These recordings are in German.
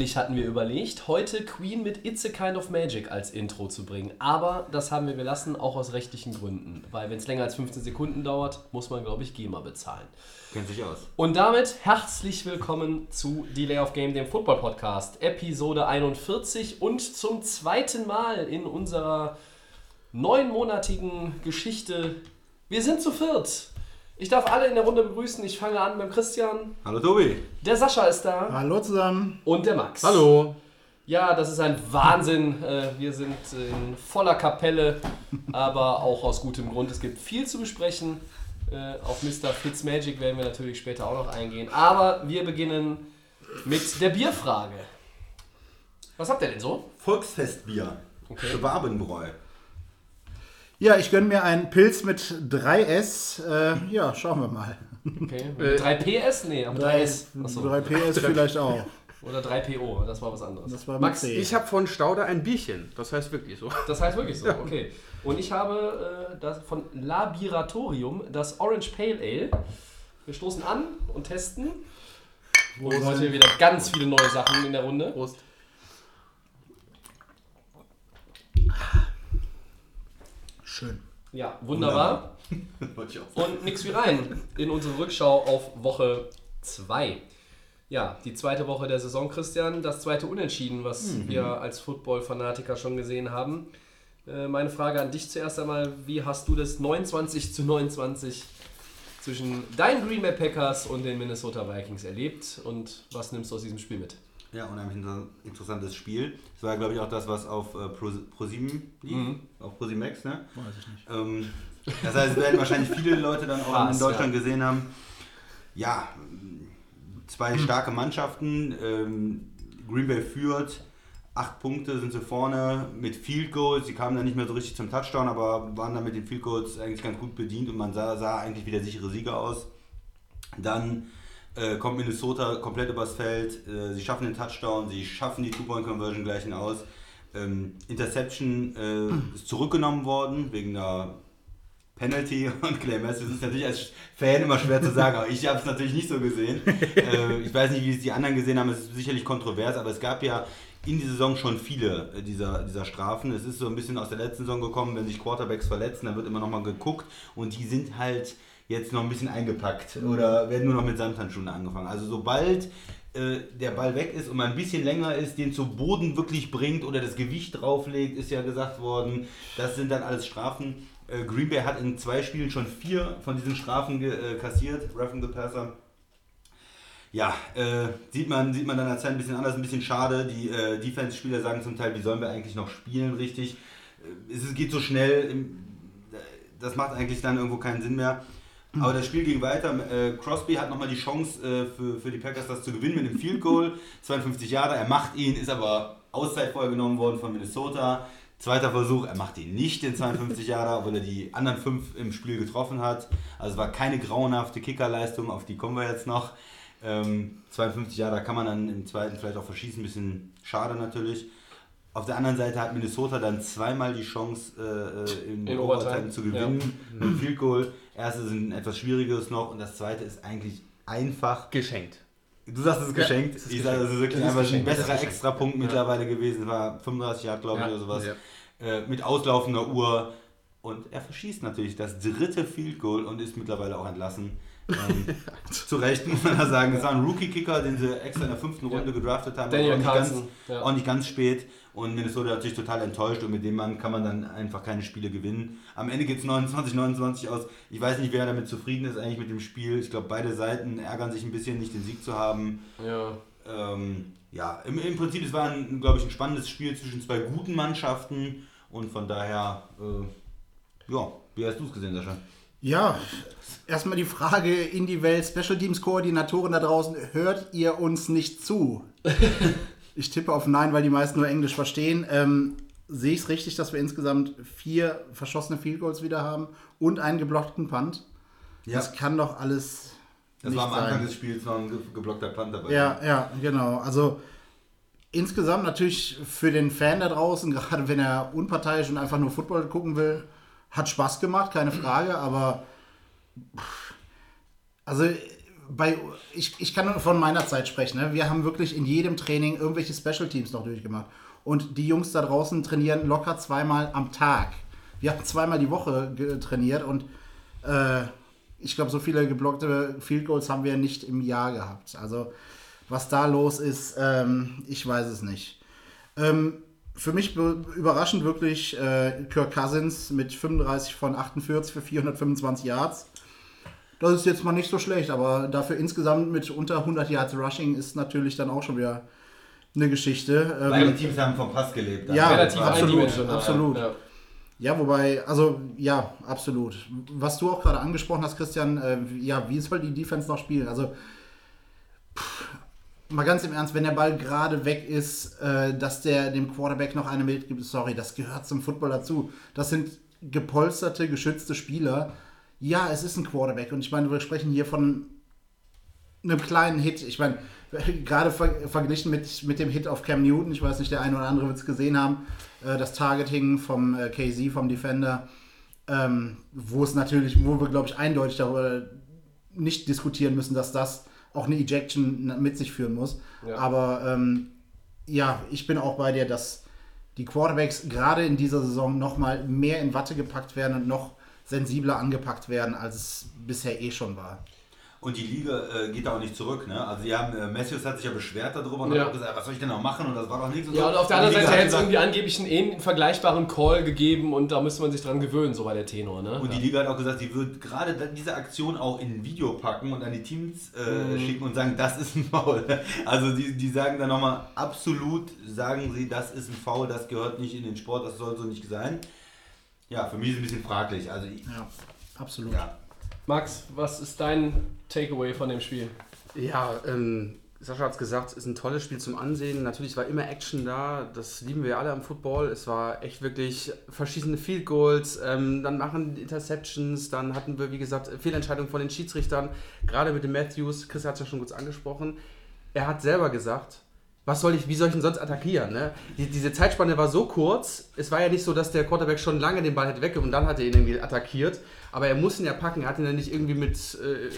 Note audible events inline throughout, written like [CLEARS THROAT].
Eigentlich hatten wir überlegt, heute Queen mit It's a Kind of Magic als Intro zu bringen. Aber das haben wir gelassen, auch aus rechtlichen Gründen. Weil wenn es länger als 15 Sekunden dauert, muss man, glaube ich, GEMA bezahlen. Kennt sich aus. Und damit herzlich willkommen zu Delay of Game, dem Football Podcast, Episode 41 und zum zweiten Mal in unserer neunmonatigen Geschichte. Wir sind zu viert. Ich darf alle in der Runde begrüßen. Ich fange an beim Christian. Hallo Tobi. Der Sascha ist da. Hallo zusammen. Und der Max. Hallo. Ja, das ist ein Wahnsinn. Äh, Wir sind in voller Kapelle, aber auch aus gutem Grund. Es gibt viel zu besprechen. Äh, Auf Mr. Fitzmagic werden wir natürlich später auch noch eingehen. Aber wir beginnen mit der Bierfrage. Was habt ihr denn so? Volksfestbier. Okay. Schwabenbräu. Ja, ich gönne mir einen Pilz mit 3S. Äh, ja, schauen wir mal. Okay. [LAUGHS] Äh, 3PS? Nee, aber 3S. Achso. 3PS vielleicht auch. Oder 3PO, das war was anderes. Das war Max, C. Ich habe von Stauder ein Bierchen. Das heißt wirklich so. Das heißt wirklich so, okay. Und ich habe äh, das von Labiratorium, das Orange Pale Ale. Wir stoßen an und testen. Und heute wieder ganz viele neue Sachen in der Runde. Prost. Schön. Ja, wunderbar. [LAUGHS] Sagen. Und nix wie rein in unsere Rückschau auf Woche 2. Ja, die zweite Woche der Saison, Christian. Das zweite Unentschieden, was wir als Football-Fanatiker schon gesehen haben. Äh, meine Frage an dich zuerst einmal: Wie hast du das 29 zu 29 zwischen deinen Green Bay Packers und den Minnesota Vikings erlebt? Und was nimmst du aus diesem Spiel mit? Ja, unheimlich inter- interessantes Spiel. Das war, glaube ich, auch das, was auf äh, Pro, Pro7 lief. Mhm. Auf ProSimax, ne? Weiß ich nicht. Ähm, das heißt, es werden wahrscheinlich viele Leute dann auch Krass, in Deutschland ja. gesehen haben. Ja, zwei starke Mannschaften. Ähm, Green Bay führt. Acht Punkte sind sie vorne mit Field Goals. Sie kamen dann nicht mehr so richtig zum Touchdown, aber waren dann mit den Field Goals eigentlich ganz gut bedient und man sah, sah eigentlich wie der sichere Sieger aus. Dann äh, kommt Minnesota komplett übers Feld. Äh, sie schaffen den Touchdown, sie schaffen die Two-Point-Conversion gleichen aus. Ähm, Interception äh, ist zurückgenommen worden wegen einer Penalty [LAUGHS] und Clay Matthews ist natürlich als Fan immer schwer zu sagen, aber ich habe es natürlich nicht so gesehen. [LAUGHS] äh, ich weiß nicht, wie es die anderen gesehen haben, es ist sicherlich kontrovers, aber es gab ja in dieser Saison schon viele äh, dieser, dieser Strafen. Es ist so ein bisschen aus der letzten Saison gekommen, wenn sich Quarterbacks verletzen, dann wird immer nochmal geguckt und die sind halt jetzt noch ein bisschen eingepackt oder werden nur noch mit Samthandschuhen angefangen. Also sobald äh, der Ball weg ist und man ein bisschen länger ist, den zu Boden wirklich bringt oder das Gewicht drauflegt, ist ja gesagt worden, das sind dann alles Strafen. Äh, Green Bay hat in zwei Spielen schon vier von diesen Strafen äh, kassiert, Roughing the Passer. Ja, äh, sieht, man, sieht man dann als ein bisschen anders, ein bisschen schade. Die äh, Defense-Spieler sagen zum Teil, wie sollen wir eigentlich noch spielen, richtig. Äh, es geht so schnell, das macht eigentlich dann irgendwo keinen Sinn mehr. Aber das Spiel ging weiter. Äh, Crosby hat nochmal die Chance äh, für, für die Packers das zu gewinnen mit dem Field Goal. [LAUGHS] 52 Jahre, er macht ihn, ist aber Auszeit vorher genommen worden von Minnesota. Zweiter Versuch, er macht ihn nicht den 52 Jahre, obwohl er die anderen fünf im Spiel getroffen hat. Also es war keine grauenhafte Kickerleistung, auf die kommen wir jetzt noch. Ähm, 52 Jahre, da kann man dann im zweiten vielleicht auch verschießen, ein bisschen schade natürlich. Auf der anderen Seite hat Minnesota dann zweimal die Chance, äh, in, In Overtime Overtime, zu gewinnen. Mit Field Goal. Erste sind ein etwas schwierigeres noch und das zweite ist eigentlich einfach. Geschenkt. Du sagst, es ist geschenkt. es ist ich sage, es ist wirklich Es ist einfach ein ist besserer. Extrapunkt mittlerweile gewesen. Es war 35 Jahre, glaube ich, Ja. oder sowas. Ja. Äh, mit auslaufender Uhr. Und er verschießt natürlich das dritte Field Goal und ist mittlerweile auch entlassen. Ähm, [LAUGHS] zu Recht muss man da sagen. Es war ein Rookie-Kicker, den sie extra in der fünften Runde gedraftet haben. Daniel auch, nicht ganz, Carlson, ja. auch nicht ganz spät. Und Minnesota hat sich total enttäuscht und mit dem Mann kann man dann einfach keine Spiele gewinnen. Am Ende geht es 29, 29 aus. Ich weiß nicht, wer damit zufrieden ist eigentlich mit dem Spiel. Ich glaube, beide Seiten ärgern sich ein bisschen, nicht den Sieg zu haben. Ja. Ähm, ja, im, im Prinzip, es war, ein, glaube ich, ein spannendes Spiel zwischen zwei guten Mannschaften und von daher, äh, ja, wie hast du es gesehen, Sascha? Ja, erstmal die Frage in die Welt, Special Teams Koordinatoren da draußen, hört ihr uns nicht zu? [LAUGHS] ich tippe auf Nein, weil die meisten nur Englisch verstehen. Ähm, sehe ich es richtig, dass wir insgesamt vier verschossene Field Goals wieder haben und einen geblockten Punt. Ja. Das kann doch alles. Das war am Anfang sein. des Spiels noch ein ge- geblockter Punt dabei. Ja, ja, genau. Also insgesamt natürlich für den Fan da draußen, [LAUGHS] gerade wenn er unparteiisch und einfach nur Football gucken will, hat Spaß gemacht, keine Frage, aber pff, also bei, ich, ich kann nur von meiner Zeit sprechen. Ne? Wir haben wirklich in jedem Training irgendwelche Special Teams noch durchgemacht. Und die Jungs da draußen trainieren locker zweimal am Tag. Wir haben zweimal die Woche trainiert und äh, ich glaube, so viele geblockte Field Goals haben wir nicht im Jahr gehabt. Also, was da los ist, ähm, ich weiß es nicht. Ähm, für mich be- überraschend wirklich äh, Kirk Cousins mit 35 von 48 für 425 Yards. Das ist jetzt mal nicht so schlecht, aber dafür insgesamt mit unter 100 Yards Rushing ist natürlich dann auch schon wieder eine Geschichte. Ähm, Beide Teams haben vom Pass gelebt. Ja, Relativ absolut, eindimensional. absolut. Ja. Ja, wobei, also ja, absolut. Was du auch gerade angesprochen hast, Christian, äh, ja, wie soll die Defense noch spielen? Also, pff, mal ganz im Ernst, wenn der Ball gerade weg ist, äh, dass der dem Quarterback noch eine mitgibt, sorry, das gehört zum Football dazu. Das sind gepolsterte, geschützte Spieler. Ja, es ist ein Quarterback und ich meine, wir sprechen hier von einem kleinen Hit. Ich meine, gerade ver verglichen mit, mit dem Hit auf Cam Newton, ich weiß nicht, der eine oder andere wird es gesehen haben, äh, das Targeting vom äh, KZ, vom Defender, ähm, wo es natürlich, wo wir, glaube ich, eindeutig darüber nicht diskutieren müssen, dass das auch eine Ejection mit sich führen muss. Ja. Aber ähm, ja, ich bin auch bei dir, dass die Quarterbacks gerade in dieser Saison nochmal mehr in Watte gepackt werden und noch sensibler angepackt werden, als es bisher eh schon war. Und die Liga äh, geht da auch nicht zurück. Ne? Also die haben, äh, Matthews hat sich ja beschwert darüber und Ja. hat auch gesagt, was soll ich denn noch machen? Und das war doch nichts. Und Ja, und auf der anderen Seite hat hätte es gesagt- irgendwie angeblich einen ähnlichen vergleichbaren Call gegeben und da müsste man sich dran gewöhnen, so war der Tenor, ne? Und die Liga hat auch gesagt, sie wird gerade diese Aktion auch in ein Video packen und an die Teams äh, schicken und sagen, das ist ein Foul. [LAUGHS] Also die, die sagen dann nochmal, absolut sagen sie, das ist ein Foul, das gehört nicht in den Sport, das soll so nicht sein. Ja, für mich ist es ein bisschen fraglich. Also ich- Ja, absolut. ja. Max, was ist dein Takeaway von dem Spiel? Ja, ähm, Sascha hat es gesagt, ist ein tolles Spiel zum Ansehen. Natürlich war immer Action da, das lieben wir alle am Football. Es war echt wirklich verschießende Field Goals, ähm, dann machen die Interceptions, dann hatten wir, wie gesagt, Fehlentscheidungen von den Schiedsrichtern, gerade mit dem Matthews. Chris hat es ja schon kurz angesprochen. Er hat selber gesagt, was soll ich, wie soll ich denn sonst attackieren? Ne? Die, diese Zeitspanne war so kurz, es war ja nicht so, dass der Quarterback schon lange den Ball hätte weg und dann hat er ihn irgendwie attackiert. Aber er muss ihn ja packen, er hat ihn ja nicht irgendwie mit, äh,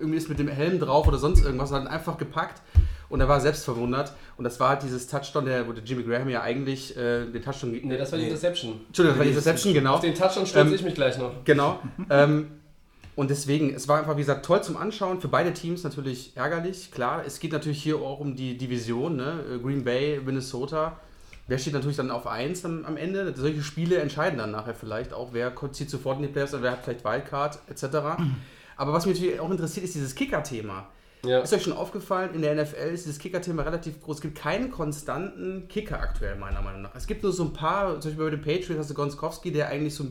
irgendwie ist mit dem Helm drauf oder sonst irgendwas, sondern einfach gepackt und er war selbst verwundert. Und das war halt dieses Touchdown, der, wo der Jimmy Graham ja eigentlich äh, den Touchdown. Ne, das war die. Interception. Entschuldigung, das war die Interception, genau. Auf den Touchdown stürze Ähm, ich mich gleich noch. Genau. ähm, und deswegen, es war einfach, wie gesagt, toll zum Anschauen. Für beide Teams natürlich ärgerlich. Klar, es geht natürlich hier auch um die Division, ne? Äh, Green Bay, Minnesota. Wer steht natürlich dann auf 1 am, am Ende? Solche Spiele entscheiden dann nachher vielleicht auch, wer zieht sofort in die Playoffs oder wer hat vielleicht Wildcard etc. Aber was mich natürlich auch interessiert, ist dieses Kicker-Thema. Ja. Ist euch schon aufgefallen, in der NFL ist dieses Kicker-Thema relativ groß. Es gibt keinen konstanten Kicker aktuell, meiner Meinung nach. Es gibt nur so ein paar, zum Beispiel bei den Patriots hast du Gonskowski, der eigentlich so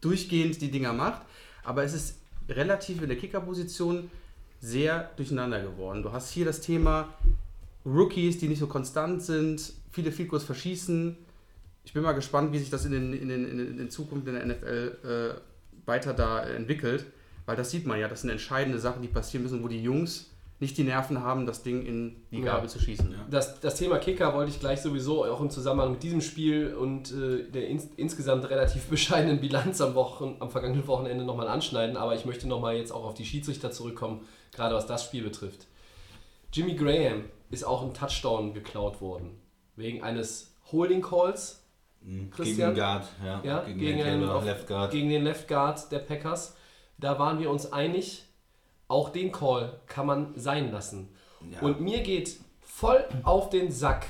durchgehend die Dinger macht. Aber es ist relativ in der Kickerposition sehr durcheinander geworden. Du hast hier das Thema Rookies, die nicht so konstant sind, viele Goals verschießen. Ich bin mal gespannt, wie sich das in, den, in, den, in, den, Zukunft in der NFL äh, weiter da entwickelt, weil das sieht man ja, das sind entscheidende Sachen, die passieren müssen, wo die Jungs nicht die Nerven haben, das Ding in die Ja. Gabel zu schießen. Das, das Thema Kicker wollte ich gleich sowieso auch im Zusammenhang mit diesem Spiel und äh, der ins, insgesamt relativ [LAUGHS] bescheidenen Bilanz am, Wochen, am vergangenen Wochenende nochmal anschneiden, aber ich möchte nochmal jetzt auch auf die Schiedsrichter zurückkommen, gerade was das Spiel betrifft. Jimmy Graham ist auch ein Touchdown geklaut worden, wegen eines Holding Calls Gegen Christian? den Guard, ja. ja, gegen, gegen, den auf, Left Guard. gegen den Left Guard der Packers. Da waren wir uns einig, auch den Call kann man sein lassen. Ja. Und mir geht voll auf den Sack,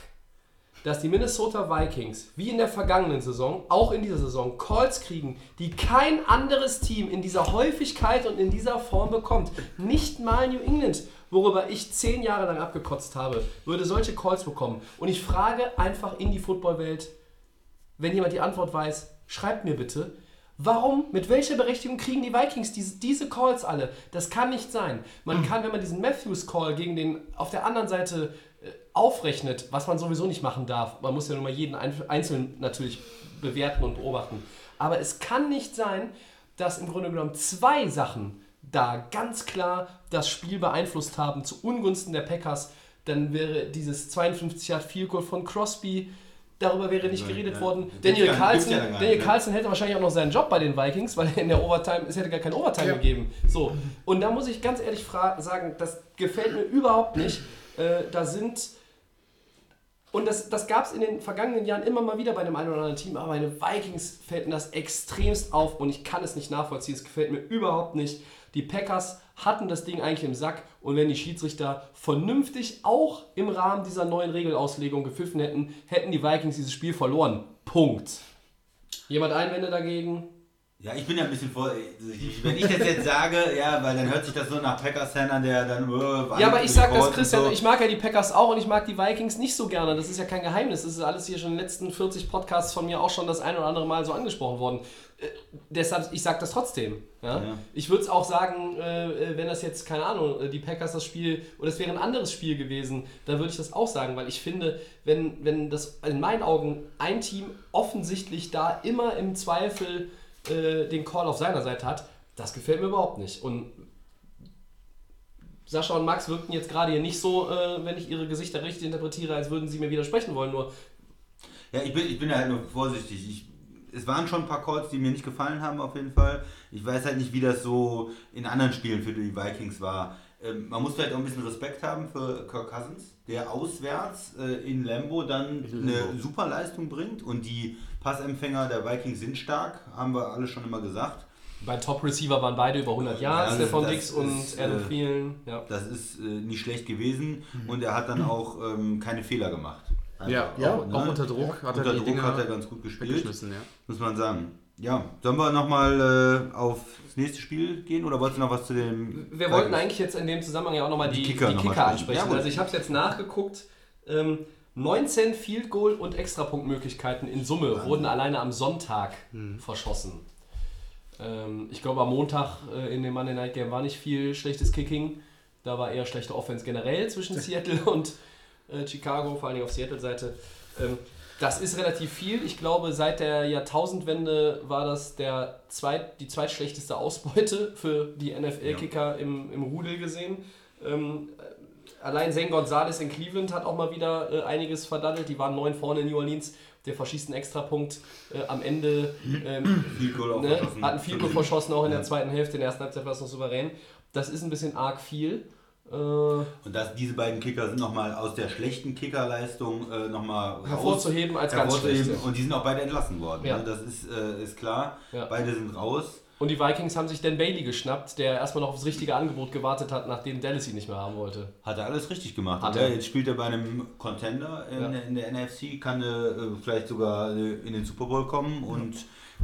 dass die Minnesota Vikings, wie in der vergangenen Saison, auch in dieser Saison, Calls kriegen, die kein anderes Team in dieser Häufigkeit und in dieser Form bekommt. Nicht mal New England, worüber ich zehn Jahre lang abgekotzt habe, würde solche Calls bekommen. Und ich frage einfach in die Footballwelt, wenn jemand die Antwort weiß, schreibt mir bitte. Warum, mit welcher Berechtigung kriegen die Vikings diese, diese Calls alle? Das kann nicht sein. Man kann, wenn man diesen Matthews-Call gegen den auf der anderen Seite äh, aufrechnet, was man sowieso nicht machen darf, man muss ja nur mal jeden Einf- einzeln natürlich bewerten und beobachten. Aber es kann nicht sein, dass im Grunde genommen zwei Sachen da ganz klar das Spiel beeinflusst haben zu Ungunsten der Packers. Dann wäre dieses 52 Yard Field Goal von Crosby, darüber wäre nicht geredet ja. worden. Daniel Carlson, ja Daniel ne? Carlson hätte wahrscheinlich auch noch seinen Job bei den Vikings, weil in der Overtime, es hätte gar kein Overtime Ja. gegeben. So, und da muss ich ganz ehrlich sagen, das gefällt mir überhaupt nicht. Äh, da sind und das, das gab es in den vergangenen Jahren immer mal wieder bei dem einen oder anderen Team, aber bei den Vikings fällt mir das extremst auf und ich kann es nicht nachvollziehen. Es gefällt mir überhaupt nicht. Die Packers hatten das Ding eigentlich im Sack und wenn die Schiedsrichter vernünftig auch im Rahmen dieser neuen Regelauslegung gepfiffen hätten, hätten die Vikings dieses Spiel verloren. Punkt. Jemand Einwände dagegen? Ja, ich bin ja ein bisschen vorsichtig. Wenn ich das jetzt sage, ja, weil dann hört sich das so nach Packers-Fan an, der dann. Äh, Ja, aber ich sag das, Christian, so. ich mag ja die Packers auch und ich mag die Vikings nicht so gerne. Das ist ja kein Geheimnis. Das ist alles hier schon in den letzten 40 Podcasts von mir auch schon das ein oder andere Mal so angesprochen worden. Äh, deshalb, ich sag das trotzdem. Ja? Ja. Ich würde es auch sagen, äh, wenn das jetzt, keine Ahnung, äh, die Packers das Spiel, oder es wäre ein anderes Spiel gewesen, dann würde ich das auch sagen, weil ich finde, wenn, wenn das in meinen Augen ein Team offensichtlich da immer im Zweifel äh, den Call auf seiner Seite hat, das gefällt mir überhaupt nicht. Und Sascha und Max wirkten jetzt gerade hier nicht so, äh, wenn ich ihre Gesichter richtig interpretiere, als würden sie mir widersprechen wollen. Nur Ja, ich bin, ich bin halt nur vorsichtig. Ich, es waren schon ein paar Calls, die mir nicht gefallen haben, auf jeden Fall. Ich weiß halt nicht, wie das so in anderen Spielen für die Vikings war. Ähm, man muss vielleicht auch ein bisschen Respekt haben für Kirk Cousins, der auswärts äh, in Lambo dann eine super Leistung bringt und die Passempfänger der Vikings sind stark, haben wir alle schon immer gesagt. bei Top Receiver waren beide über 100 Yards, Ja, Stefan das Dix und ist, Adam äh, Thielen. Ja. Das ist äh, nicht schlecht gewesen und er hat dann auch ähm, keine Fehler gemacht. Ja, Ja, auch, auch unter Druck hat er Unter die Druck hat er ganz gut gespielt. ja. muss man sagen. Ja, sollen wir nochmal äh, aufs nächste Spiel gehen oder wolltest du noch was zu dem. Wir wollten eigentlich jetzt in dem Zusammenhang ja auch nochmal die, Die die Kicker Kicker, mal sprechen. ansprechen. Ja, also ich habe es jetzt nachgeguckt. Ähm, 19 Field Goal und Extrapunktmöglichkeiten in Summe wurden alleine am Sonntag Hm. verschossen. Ähm, ich glaube, am Montag äh, in dem Monday Night Game war nicht viel schlechtes Kicking. Da war eher schlechte Offense generell zwischen [LAUGHS] Seattle und äh, Chicago, vor allem auf Seattle-Seite. Ähm, das ist relativ viel. Ich glaube, seit der Jahrtausendwende war das der zweit, die zweitschlechteste Ausbeute für die NFL-Kicker im, im Rudel gesehen. Ähm, allein Zane Gonzalez in Cleveland hat auch mal wieder äh, einiges verdaddelt. Die waren neun vorne in New Orleans. Der verschießt einen Extrapunkt äh, am Ende. Ähm, [CLEARS THROAT] ne, verschossen. hat einen Field verschossen, auch in der zweiten Hälfte. In der ersten Halbzeit war es noch souverän. Das ist ein bisschen arg viel. Äh, Und dass diese beiden Kicker sind nochmal aus der schlechten Kickerleistung äh, nochmal Hervorzuheben als ganz schlechte. Und die sind auch beide entlassen worden. Ja. Ne? Das ist, äh, ist klar. Ja. Beide sind raus. Und die Vikings haben sich Dan Bailey geschnappt, der erstmal noch aufs richtige Angebot gewartet hat, nachdem Dallas ihn nicht mehr haben wollte. Hat er alles richtig gemacht. Hat er. Jetzt spielt er bei einem Contender in, Ja. der- in der NFC, kann äh, vielleicht sogar äh, in den Super Bowl kommen und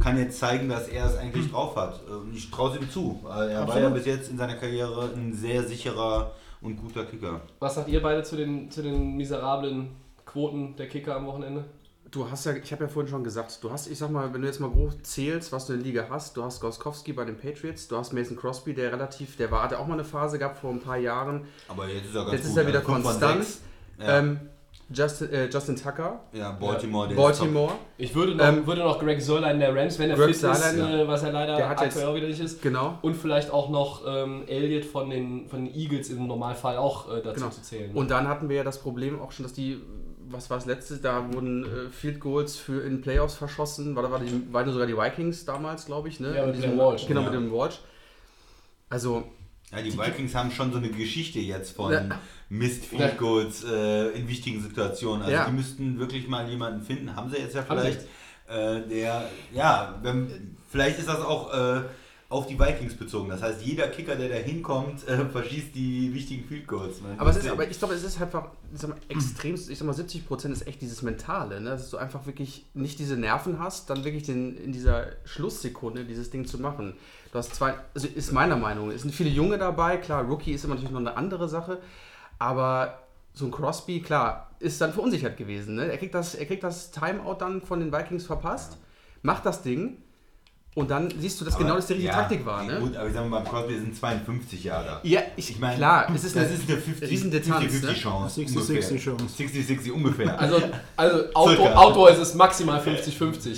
kann jetzt zeigen, dass er es eigentlich drauf hat. Äh, Und ich traue es ihm zu. Er war Absolut. ja bis jetzt in seiner Karriere ein sehr sicherer und guter Kicker. Was sagt ihr beide zu den, zu den miserablen Quoten der Kicker am Wochenende? Du hast ja, ich habe ja vorhin schon gesagt, du hast, ich sag mal, wenn du jetzt mal grob zählst, was du in der Liga hast, du hast Goskowski bei den Patriots, du hast Mason Crosby, der relativ, der war, hatte auch mal eine Phase gehabt vor ein paar Jahren. Aber jetzt ist er ganz Jetzt gut. ist er wieder fünf von konstant. Ja. Ähm, Justin, äh, Justin Tucker, ja, Baltimore. ist Baltimore, Ich würde noch, Ähm, würde noch Greg Sörlein der Rams, wenn er Greg fit ist, Zuerlein, äh, was er leider Der hat aktuell jetzt- auch wieder nicht ist. genau. Und vielleicht auch noch ähm, Elliott von den, von den Eagles im Normalfall auch äh, dazu Genau. zu zählen. Und dann hatten wir ja das Problem auch schon, dass die, was war das letzte, da wurden äh, Field Goals für in Playoffs verschossen, war da war die, waren sogar die Vikings damals, glaube ich, ne? Ja, mit dem Walsh, Genau, ja. mit dem Walsh. Also, Ja, die Vikings haben schon so eine Geschichte jetzt von Ja. Mist Field Goals äh, in wichtigen Situationen. Also Ja. die müssten wirklich mal jemanden finden. Haben sie jetzt ja vielleicht. Äh, der, ja, wenn, vielleicht ist das auch äh, auf die Vikings bezogen. Das heißt, jeder Kicker, der da hinkommt, äh, verschießt die wichtigen Field Goals. Man aber, es ist, aber ich glaube, es ist einfach ich sag mal, extrem, ich sag mal, 70% ist echt dieses Mentale, ne? dass du einfach wirklich nicht diese Nerven hast, dann wirklich den, in dieser Schlusssekunde dieses Ding zu machen. Du hast zwei, also ist meiner Meinung, es sind viele Junge dabei, klar, Rookie ist immer natürlich noch eine andere Sache, aber so ein Crosby, klar, ist dann verunsichert gewesen. Ne? Er, kriegt das, er kriegt das Timeout dann von den Vikings verpasst, macht das Ding Und dann siehst du, dass genau das die richtige ja, Taktik war. Ne? Gut, aber ich sag mal, beim Crosby sind 52 Jahre da. Ja, ich, Ich meine, klar, es ist das eine, ist eine 50, Riesendistanz, 50, ne? Chance. 60, ungefähr. 60 Chance. 60, 60 ungefähr. [LAUGHS] Also, also Outdoor. Outdoor ist es maximal 50-50.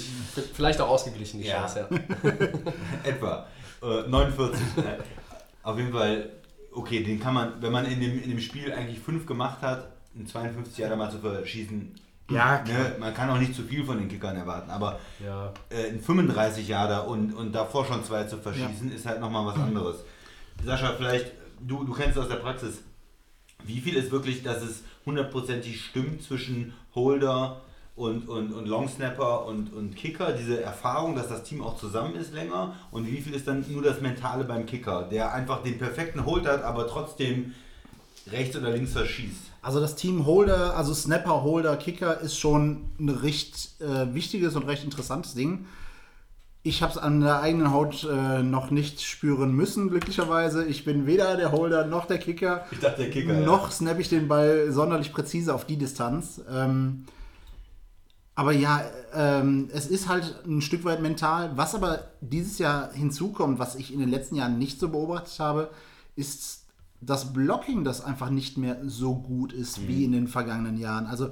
Vielleicht auch ausgeglichen, die Ja. Chance, ja. [LAUGHS] Etwa. Äh, 49. ne? Auf jeden Fall, okay, den kann man, wenn man in dem, in dem Spiel eigentlich 5 gemacht hat, einen 52 Jahre mal zu verschießen, Ja, klar. ne, man kann auch nicht zu viel von den Kickern erwarten, aber ja. äh, ein 35 Jahre und, und davor schon zwei zu verschießen, ist halt nochmal was anderes. Sascha, vielleicht, du, du kennst aus der Praxis, wie viel ist wirklich, dass es hundertprozentig stimmt zwischen Holder und, und, und Longsnapper und, und Kicker, diese Erfahrung, dass das Team auch zusammen ist länger und wie viel ist dann nur das Mentale beim Kicker, der einfach den perfekten Hold hat, aber trotzdem rechts oder links verschießt. Also das Team Holder, also Snapper, Holder, Kicker ist schon ein recht äh, wichtiges und recht interessantes Ding. Ich habe es an der eigenen Haut äh, noch nicht spüren müssen, glücklicherweise. Ich bin weder der Holder noch der Kicker. Ich dachte, der Kicker, ja. Noch snap ich den Ball sonderlich präzise auf die Distanz. Ähm, aber ja, ähm, es ist halt ein Stück weit mental. Was aber dieses Jahr hinzukommt, was ich in den letzten Jahren nicht so beobachtet habe, ist das Blocking, das einfach nicht mehr so gut ist wie in den vergangenen Jahren. Also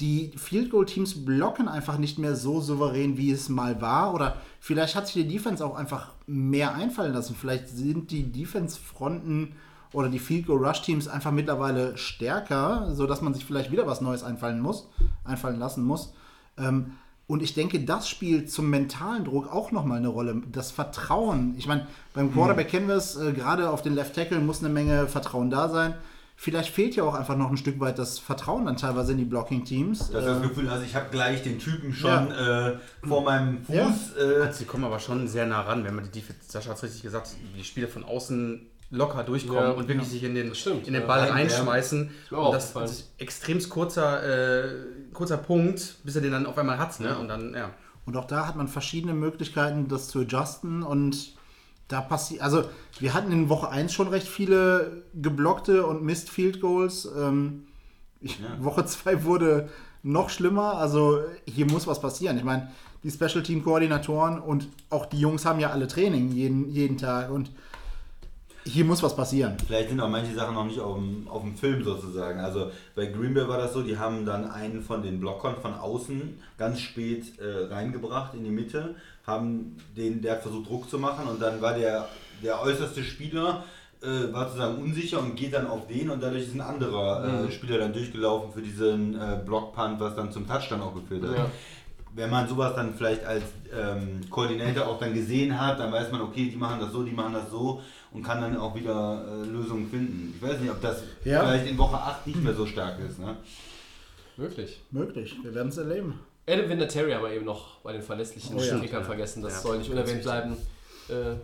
die Field Goal Teams blocken einfach nicht mehr so souverän, wie es mal war. Oder vielleicht hat sich die Defense auch einfach mehr einfallen lassen. Vielleicht sind die Defense-Fronten oder die Field Goal Rush Teams einfach mittlerweile stärker, sodass man sich vielleicht wieder was Neues einfallen muss, einfallen lassen muss. Ähm, und ich denke, das spielt zum mentalen Druck auch nochmal eine Rolle. Das Vertrauen. Ich meine, beim Quarterback kennen wir es, äh, gerade auf den Left Tackle muss eine Menge Vertrauen da sein. Vielleicht fehlt ja auch einfach noch ein Stück weit das Vertrauen dann teilweise in die Blocking-Teams. Dass du Äh, das Gefühl hast, ich habe gleich den Typen schon äh, vor meinem Fuß. Ja. Äh, Also, sie kommen aber schon sehr nah ran, wenn man die Defense, Sascha hat es richtig gesagt, die Spieler von außen locker durchkommen Ja, und wirklich sich in den, das stimmt, in den ja. Ball Reinwerfen. reinschmeißen. Und das aufgefallen. ist extrem kurzer, äh, kurzer Punkt, bis er den dann auf einmal hat. Ne? Und dann, ja. Und auch da hat man verschiedene Möglichkeiten, das zu adjusten. Und da passiert, also wir hatten in Woche 1 schon recht viele geblockte und Missed Field Goals. Ähm, ich, Woche 2 wurde noch schlimmer. Also hier muss was passieren. Ich meine, die Special Team Koordinatoren und auch die Jungs haben ja alle Training jeden, jeden Tag. Und hier muss was passieren. Vielleicht sind auch manche Sachen noch nicht auf dem, auf dem Film sozusagen. Also bei Green Bay war das so, die haben dann einen von den Blockern von außen ganz spät äh, reingebracht in die Mitte, haben den, der hat versucht Druck zu machen und dann war der, der äußerste Spieler äh, war sozusagen unsicher und geht dann auf den und dadurch ist ein anderer äh, Spieler dann durchgelaufen für diesen äh, Blockpunt, was dann zum Touchdown auch geführt hat. Ja. Wenn man sowas dann vielleicht als ähm, Koordinator auch dann gesehen hat, dann weiß man, okay, die machen das so, die machen das so und kann dann auch wieder äh, Lösungen finden. Ich weiß nicht, ob das Ja. vielleicht in Woche 8 nicht mehr so stark ist. Ne? Wirklich. Möglich. Wir werden es erleben. Adam Vinatieri haben wir eben noch bei den verlässlichen Oh ja. Kickern vergessen. Das Ja, soll nicht unerwähnt bleiben. Äh,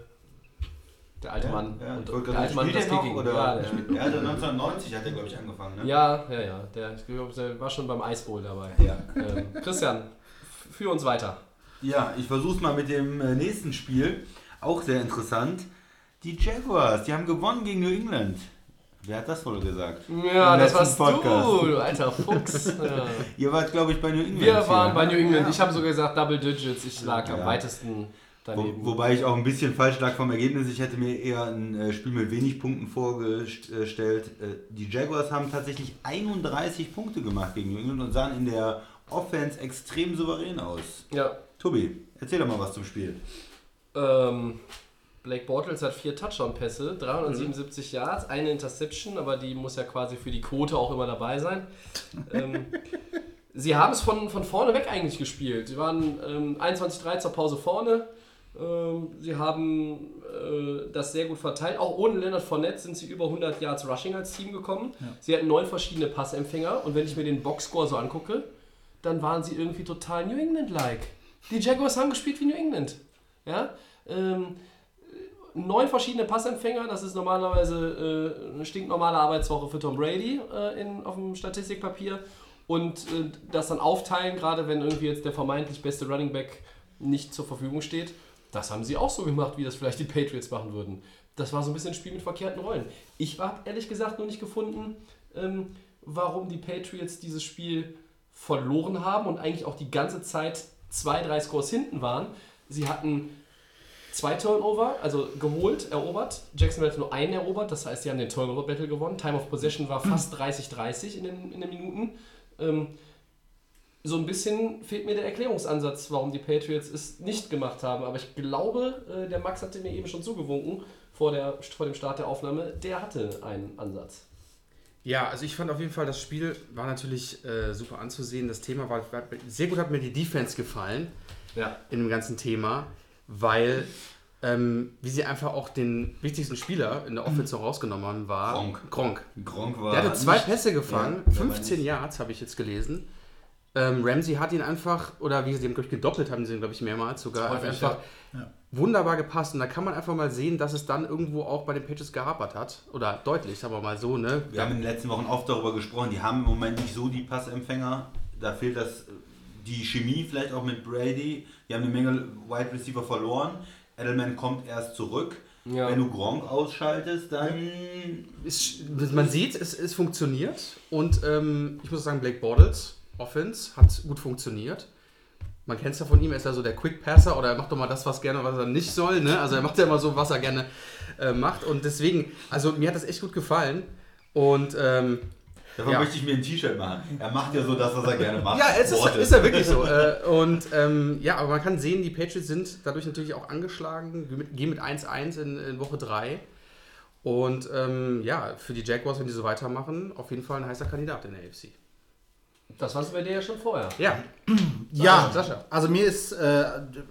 der alte Mann. Ja, und der alte Mann, das Kicking. oder? Ja, der, Ja, also 1990 hat er, glaube ich, angefangen. Ne? ja, ja, ja. Der, ich glaube, der war schon beim Ice Bowl dabei. Ja. Ähm, Christian, führ uns weiter. Ja, ich versuch's mal mit dem äh, nächsten Spiel. Auch sehr interessant. Die Jaguars, die haben gewonnen gegen New England. Wer hat das wohl gesagt? Ja, Im das warst du, du alter Fuchs. [LAUGHS] Ja. Ihr wart, glaube ich, bei New England. Wir hier. waren bei New England. Ich habe sogar gesagt Double Digits. Ich lag am Ja. weitesten Wo, daneben. wobei ich auch ein bisschen falsch lag vom Ergebnis. Ich hätte mir eher ein äh, Spiel mit wenig Punkten vorgestellt. Äh, Die Jaguars haben tatsächlich 31 Punkte gemacht gegen New England und sahen in der Offense extrem souverän aus. ja. Tobi, erzähl doch mal was zum Spiel. Ähm, Blake Bortles hat vier Touchdown-Pässe, 377 Yards, eine Interception, aber die muss ja quasi für die Quote auch immer dabei sein. [LAUGHS] ähm, sie haben es von, von vorne weg eigentlich gespielt. Sie waren ähm, 21-3 zur Pause vorne. Ähm, sie haben äh, das sehr gut verteilt. Auch ohne Leonard Fournette sind sie über 100 Yards Rushing als Team gekommen. Sie hatten neun verschiedene Passempfänger und wenn ich mir den Boxscore so angucke, dann waren sie irgendwie total New England-like. Die Jaguars haben gespielt wie New England. Ja? Ähm, neun verschiedene Passempfänger, das ist normalerweise äh, eine stinknormale Arbeitswoche für Tom Brady äh, in, auf dem Statistikpapier. Und äh, das dann aufteilen, gerade wenn irgendwie jetzt der vermeintlich beste Running Back nicht zur Verfügung steht, das haben sie auch so gemacht, wie das vielleicht die Patriots machen würden. Das war so ein bisschen ein Spiel mit verkehrten Rollen. Ich habe ehrlich gesagt noch nicht gefunden, ähm, warum die Patriots dieses Spiel verloren haben und eigentlich auch die ganze Zeit zwei, drei Scores hinten waren. Sie hatten zwei Turnover, also geholt, erobert. Jacksonville hat nur einen erobert, das heißt, sie haben den Turnover-Battle gewonnen. Time of Possession war fast 30-30 in den, in den Minuten. Ähm, so ein bisschen fehlt mir der Erklärungsansatz, warum die Patriots es nicht gemacht haben. Aber ich glaube, äh, der Max hatte mir eben schon zugewunken vor, der, vor dem Start der Aufnahme, der hatte einen Ansatz. Ja, also ich fand auf jeden Fall, das Spiel war natürlich äh, super anzusehen. Das Thema war, war sehr gut, hat mir die Defense gefallen Ja. in dem ganzen Thema, weil ähm, wie sie einfach auch den wichtigsten Spieler in der Offense noch rausgenommen haben, war Gronk. Gronk. Gronk war. Der hatte zwei nicht- Pässe gefangen, Ja, der war 15 nicht- Yards habe ich jetzt gelesen. Ähm, Ramsey hat ihn einfach, oder wie gesagt, die haben, glaub ich, gedoppelt, haben sie ihn, glaube ich, mehrmals sogar. Häufig, einfach ja. wunderbar gepasst. Und da kann man einfach mal sehen, dass es dann irgendwo auch bei den Patriots gehapert hat. Oder deutlich, sagen wir mal so, ne? Wir haben in den letzten Wochen oft darüber gesprochen, die haben im Moment nicht so die Passempfänger. Da fehlt das, die Chemie vielleicht auch mit Brady. Die haben eine Menge Wide Receiver verloren. Edelman kommt erst zurück. Ja. Wenn du Gronk ausschaltest, dann Es, man sieht, es, es funktioniert. Und ähm, ich muss sagen, Blake Bortles Offense hat gut funktioniert. Man kennt es ja von ihm, er ist ja so der Quick Passer oder er macht doch mal das, was gerne, was er nicht soll. Ne? Also er macht ja immer so, was er gerne äh, macht. Und deswegen, also mir hat das echt gut gefallen. Und ähm, davon Ja. möchte ich mir ein T-Shirt machen. Er macht ja so das, was er gerne macht. Ja, es ist, ist ja wirklich so. Äh, und ähm, ja, aber man kann sehen, die Patriots sind dadurch natürlich auch angeschlagen, gehen mit 1-1 in, in Woche 3. Und ähm, ja, für die Jaguars, wenn die so weitermachen, auf jeden Fall ein heißer Kandidat in der AFC. Das warst du bei dir ja schon vorher. Ja, [CLEARS THROAT] Ja, Sascha. also mir ist, äh,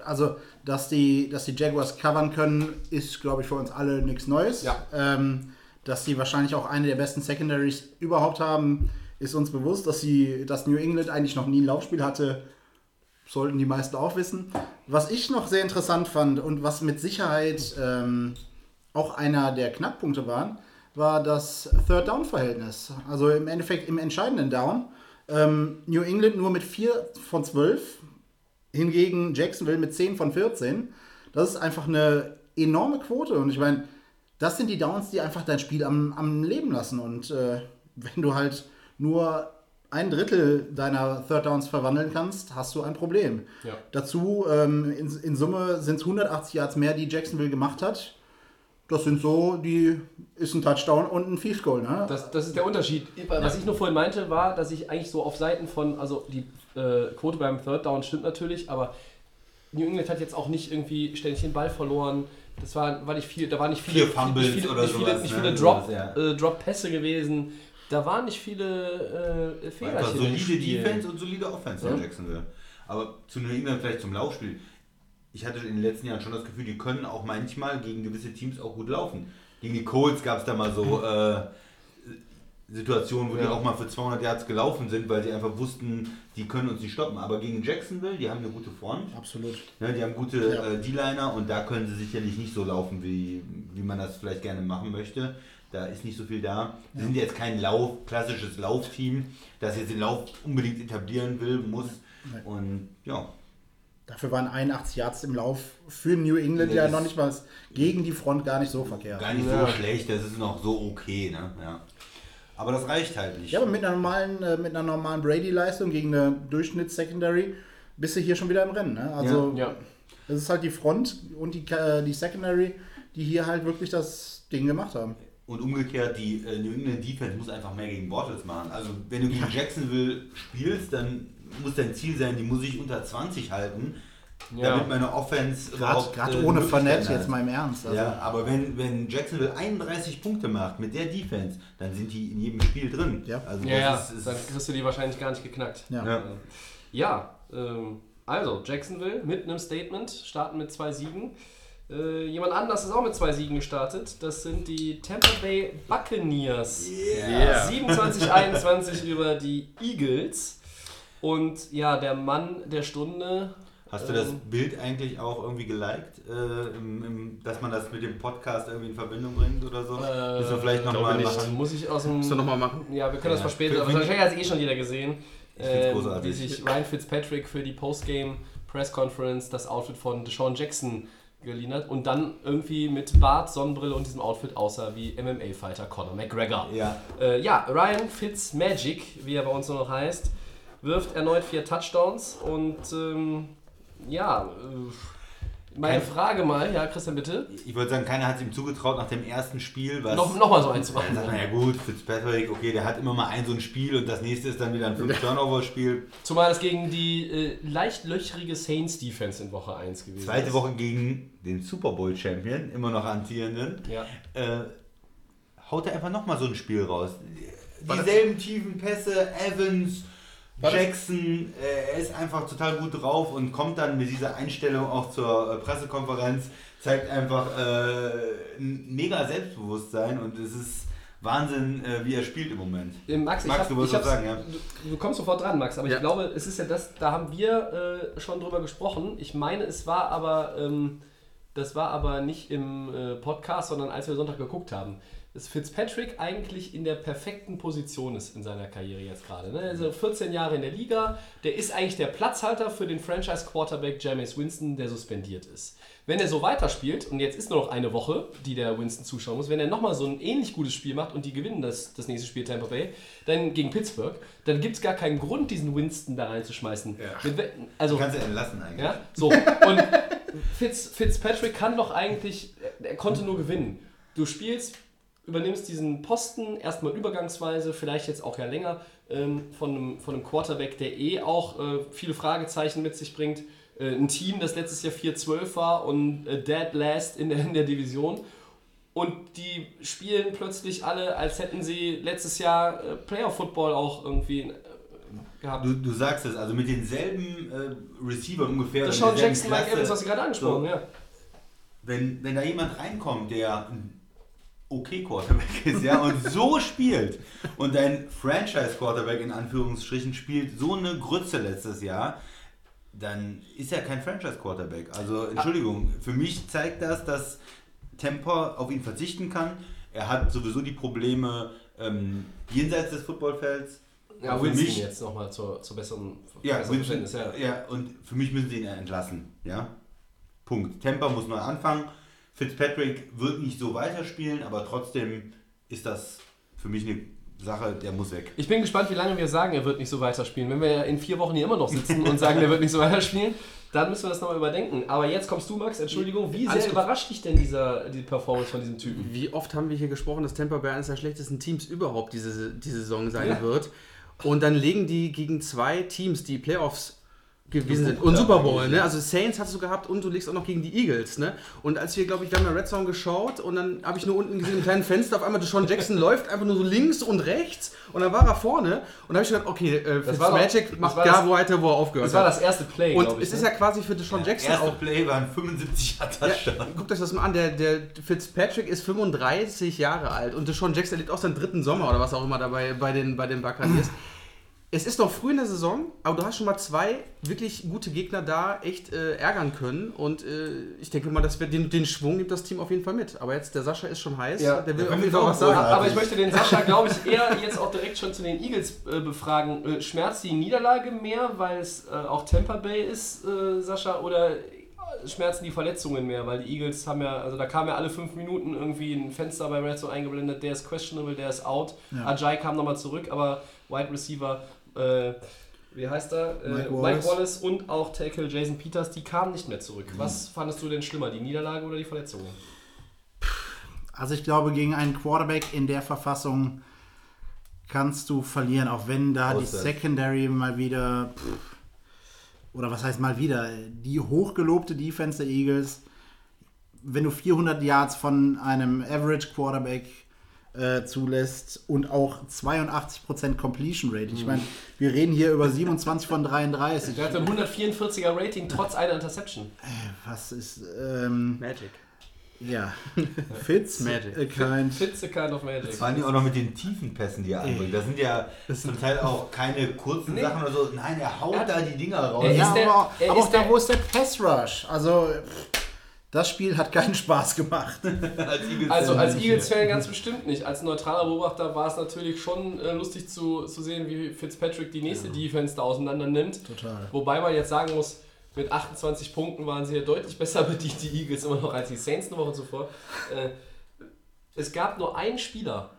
also dass die, dass die Jaguars covern können, ist, glaube ich, für uns alle nichts Neues. Ja. Ähm, dass sie wahrscheinlich auch eine der besten Secondaries überhaupt haben, ist uns bewusst. Dass sie, dass New England eigentlich noch nie ein Laufspiel hatte, sollten die meisten auch wissen. Was ich noch sehr interessant fand und was mit Sicherheit ähm, auch einer der Knackpunkte waren, war das Third-Down-Verhältnis. Also im Endeffekt im entscheidenden Down. Ähm, New England nur mit 4 von 12, hingegen Jacksonville mit 10 von 14. Das ist einfach eine enorme Quote. Und ich meine, das sind die Downs, die einfach dein Spiel am, am Leben lassen. Und äh, wenn du halt nur ein Drittel deiner Third Downs verwandeln kannst, hast du ein Problem. Ja. Dazu ähm, in, in Summe sind es 180 Yards mehr, die Jacksonville gemacht hat. Das sind so, die ist ein Touchdown und ein Field Goal. Ne? Das, das ist der Unterschied. Was ich nur vorhin meinte, war, dass ich eigentlich so auf Seiten von, also die äh, Quote beim Third Down stimmt natürlich, aber New England hat jetzt auch nicht irgendwie ständig den Ball verloren. Das war, war nicht viel, da waren nicht viele, Vier Fumbles nicht viele, oder nicht viele, sowas, nicht ne? viele Drop, Sowas, ja. äh, Drop-Pässe gewesen. Da waren nicht viele äh, Fehler. Einfach solide Defense und solide Offense Ja. von Jacksonville. Aber zu New England vielleicht zum Laufspiel. Ich hatte in den letzten Jahren schon das Gefühl, die können auch manchmal gegen gewisse Teams auch gut laufen. Gegen die Colts gab es da mal so äh, Situationen, wo die Ja. auch mal für 200 Yards gelaufen sind, weil sie einfach wussten, die können uns nicht stoppen. Aber gegen Jacksonville, die haben eine gute Front. Absolut. Ne, die haben gute Ja. äh, D-Liner und da können sie sicherlich nicht so laufen, wie, wie man das vielleicht gerne machen möchte. Da ist nicht so viel da. Sie sind jetzt kein Lauf, klassisches Laufteam, das jetzt den Lauf unbedingt etablieren will, muss. Nein. Und ja, Dafür waren 81 Yards im Lauf für New England Ja, ja noch nicht mal gegen die Front gar nicht so verkehrt. gar nicht Ja. so schlecht, das ist noch so okay. Ne? Ja. Aber das reicht halt nicht. Ja, aber mit einer normalen, äh, mit einer normalen Brady-Leistung gegen eine Durchschnitts-Secondary bist du hier schon wieder im Rennen. Ne? Also Ja. das ist halt die Front und die, äh, die Secondary, die hier halt wirklich das Ding gemacht haben. Und umgekehrt, die äh, New England Defense muss einfach mehr gegen Bortles machen. Also wenn du gegen Jacksonville spielst, dann muss dein Ziel sein, die muss ich unter 20 halten, Ja. damit meine Offense Gerade überhaupt, gerade äh, ohne Möglichkeiten Fournette, hat. jetzt mal im Ernst. Also, Ja, aber wenn, wenn Jacksonville 31 Punkte macht mit der Defense, dann sind die in jedem Spiel drin. Ja. also Ja, ja, das ist, dann ist, kriegst du die wahrscheinlich gar nicht geknackt. Ja. ja. Ja, ähm, also Jacksonville mit einem Statement, starten mit zwei Siegen. Äh, jemand anders ist auch mit zwei Siegen gestartet. Das sind die Tampa Bay Buccaneers. Yeah. 27-21 [LAUGHS] über die Eagles. Und ja, der Mann der Stunde. Hast du das ähm, Bild eigentlich auch irgendwie geliked, äh, im, im, dass man das mit dem Podcast irgendwie in Verbindung bringt oder so? Äh, Müssen wir vielleicht nochmal nicht. machen. Muss ich aus dem. Musst du nochmal machen. Ja, wir können das Ja. verspäten, Für- aber für- wahrscheinlich hat es eh schon jeder gesehen. Ähm, großartig. Wie sich Ryan Fitzpatrick für die Postgame Press Conference das Outfit von Deshaun Jackson geliehen hat und dann irgendwie mit Bart, Sonnenbrille und diesem Outfit aussah wie MMA-Fighter Conor McGregor. Ja, Äh, ja, Ryan Fitzmagic, wie er bei uns nur noch heißt, wirft erneut vier Touchdowns und ähm, ja, äh, Meine Kein- Frage mal, ja, Christian, bitte. Ich würde sagen, keiner hat es ihm zugetraut nach dem ersten Spiel. Was Noch, noch mal so eins zu Dann machen. sagt man, ja gut, Fitzpatrick, okay, der hat immer mal ein so ein Spiel und das nächste ist dann wieder ein 5-Turnover-Spiel. Zumal es gegen die äh, leicht löchrige Saints-Defense in Woche 1 gewesen Zweite ist. Woche gegen den Super Bowl-Champion, immer noch amtierenden. Ja. Äh, haut er einfach nochmal so ein Spiel raus. Dieselben tiefen Pässe, Evans, War das- Jackson, äh, er ist einfach total gut drauf und kommt dann mit dieser Einstellung auch zur äh, Pressekonferenz, zeigt einfach äh, ein mega Selbstbewusstsein und es ist Wahnsinn, äh, wie er spielt im Moment. Äh, Max, ich Max, hab, du wolltest was sagen, ja? Du, du kommst sofort dran, Max, aber Ja. ich glaube, es ist ja das, da haben wir äh, schon drüber gesprochen. Ich meine, es war aber, ähm, das war aber nicht im äh, Podcast, sondern als wir Sonntag geguckt haben, dass Fitzpatrick eigentlich in der perfekten Position ist in seiner Karriere jetzt gerade. Ne? Also 14 Jahre in der Liga, der ist eigentlich der Platzhalter für den Franchise-Quarterback Jameis Winston, der suspendiert ist. Wenn er so weiterspielt, und jetzt ist nur noch eine Woche, die der Winston zuschauen muss, wenn er nochmal so ein ähnlich gutes Spiel macht und die gewinnen das, das nächste Spiel Tampa Bay, dann gegen Pittsburgh, dann gibt es gar keinen Grund, diesen Winston da reinzuschmeißen. Mit we- also, Du kannst ihn entlassen eigentlich. ja, so. Und Fitz, Fitzpatrick kann doch eigentlich, er konnte nur gewinnen. Du spielst, übernimmst diesen Posten erstmal übergangsweise, vielleicht jetzt auch ja länger, ähm, von, einem, von einem Quarterback, der eh auch äh, viele Fragezeichen mit sich bringt. Äh, ein Team, das letztes Jahr 4-12 war und äh, dead last in der, in der Division. Und die spielen plötzlich alle, als hätten sie letztes Jahr äh, Player-Football auch irgendwie äh, gehabt. Du, du sagst es, also mit denselben äh, Receivern ungefähr. Das derselben Jackson, Mike Klasse. Evans, was Sie gerade angesprochen, So. ja. wenn, wenn da jemand reinkommt, der ein okay Quarterback ist, ja, und so spielt und dein Franchise-Quarterback in Anführungsstrichen spielt so eine Grütze letztes Jahr, dann ist er kein Franchise-Quarterback. Also, Entschuldigung, für mich zeigt das, dass Temper auf ihn verzichten kann. Er hat sowieso die Probleme ähm, jenseits des Footballfelds. Ja, Und für Winston mich- jetzt nochmal zur, zur besseren Ja, Winston, Verständnis, ja. und für mich müssen sie ihn entlassen. Ja? Punkt. Temper muss neu anfangen. Fitzpatrick wird nicht so weiterspielen, aber trotzdem ist das für mich eine Sache, der muss weg. Ich bin gespannt, wie lange wir sagen, er wird nicht so weiterspielen. Wenn wir in vier Wochen hier immer noch sitzen und sagen, er wird nicht so weiterspielen, dann müssen wir das nochmal überdenken. Aber jetzt kommst du, Max, Entschuldigung. Wie Alles sehr gut. überrascht dich denn dieser, die Performance von diesem Typen? Wie oft haben wir hier gesprochen, dass Tampa Bay eines der schlechtesten Teams überhaupt diese, diese Saison sein Ja. wird. Und dann legen die gegen zwei Teams, die Playoffs gewesen sind. Und Super Bowl, ne? ja. Also Saints hast du gehabt und du legst auch noch gegen die Eagles, ne? Und als wir, glaube ich, wir haben ja Red Zone geschaut und dann habe ich nur unten gesehen, im kleinen Fenster, auf einmal Deshaun Jackson [LAUGHS] läuft einfach nur so links und rechts und dann war er vorne und dann habe ich gedacht, okay, äh, war das macht war da weiter, wo er aufgehört Das war hat. das erste Play, Und ich, es ist ne? ja quasi für Deshaun Jackson Erste auch Play waren 75 Yard ja, Touchdown. guckt euch das mal an, der, der Fitzpatrick ist 35 Jahre alt und Deshaun Jackson erlebt auch seinen dritten Sommer oder was auch immer dabei bei den, bei den Buccaneers. Es ist noch früh in der Saison, aber du hast schon mal zwei wirklich gute Gegner da echt äh, ärgern können und äh, ich denke mal, das wird den, den Schwung nimmt das Team auf jeden Fall mit. Aber jetzt, der Sascha ist schon heiß, Ja, der will auf jeden Fall auch was sagen. Aber ich möchte den Sascha, glaube ich, eher jetzt auch direkt schon zu den Eagles äh, befragen. Äh, schmerzt die Niederlage mehr, weil es äh, auch Tampa Bay ist, äh, Sascha, oder schmerzen die Verletzungen mehr? Weil die Eagles haben ja, also da kam ja alle fünf Minuten irgendwie ein Fenster bei Red Zone eingeblendet, der ist questionable, der ist out. Ajay kam nochmal zurück, aber Wide Receiver, äh, wie heißt er? Äh, Mike Mike, Wallace. Wallace. und auch Tackle Jason Peters, die kamen nicht mehr zurück. Was fandest du denn schlimmer, die Niederlage oder die Verletzungen? Also ich glaube, gegen einen Quarterback in der Verfassung kannst du verlieren, auch wenn da die Auswärts. Secondary mal wieder, pff, oder was heißt mal wieder, die hochgelobte Defense der Eagles, wenn du 400 Yards von einem Average Quarterback äh, zulässt und auch 82% Completion Rate. Ich meine, wir reden hier über 27 von 33. Der hatte ein 144er Rating trotz einer Interception. Was ist, ähm, Magic. ja, [LAUGHS] Fitz, Magic. a kind. Fits a kind of magic. Das waren ja auch noch mit den tiefen Pässen, die er anbringt. Das sind ja zum Teil [LAUGHS] auch keine kurzen Nee. Sachen oder so. Nein, er haut Er hat- da die Dinger raus. Ja, ist der- aber, er aber auch da, der- wo ist der Pass Rush? Also, pff, das Spiel hat keinen Spaß gemacht. als Eagles Also als. Eagles-Fan ganz bestimmt nicht. Als neutraler Beobachter war es natürlich schon äh, lustig zu, zu sehen, wie Fitzpatrick die nächste Defense da auseinander nimmt. Total. Wobei man jetzt sagen muss, mit 28 Punkten waren sie ja deutlich besser [LAUGHS] bedient, die Eagles immer noch als die Saints eine Woche zuvor. Äh, es gab nur einen Spieler,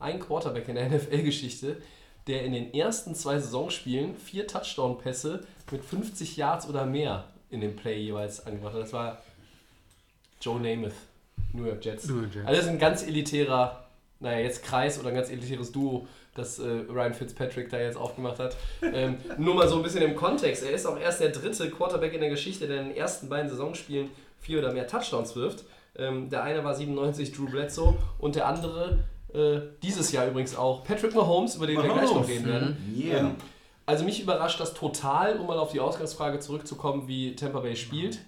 einen Quarterback in der [LAUGHS] NFL-Geschichte, der in den ersten zwei Saisonspielen vier Touchdown-Pässe mit 50 Yards oder mehr in dem Play jeweils angebracht hat. Das war Joe Namath, New York Jets. New York Jets. Also das ist ein ganz elitärer, naja, jetzt Kreis oder ein ganz elitäres Duo, das äh, Ryan Fitzpatrick da jetzt aufgemacht hat. Ähm, [LAUGHS] nur mal so ein bisschen im Kontext. Er ist auch erst der dritte Quarterback in der Geschichte, der in den ersten beiden Saisonspielen vier oder mehr Touchdowns wirft. Ähm, der eine war 97, Drew Bledsoe, und der andere äh, dieses Jahr übrigens auch Patrick Mahomes, über den wir gleich noch Mahomes, reden werden. Yeah. Ähm, also mich überrascht das total, um mal auf die Ausgangsfrage zurückzukommen, wie Tampa Bay spielt.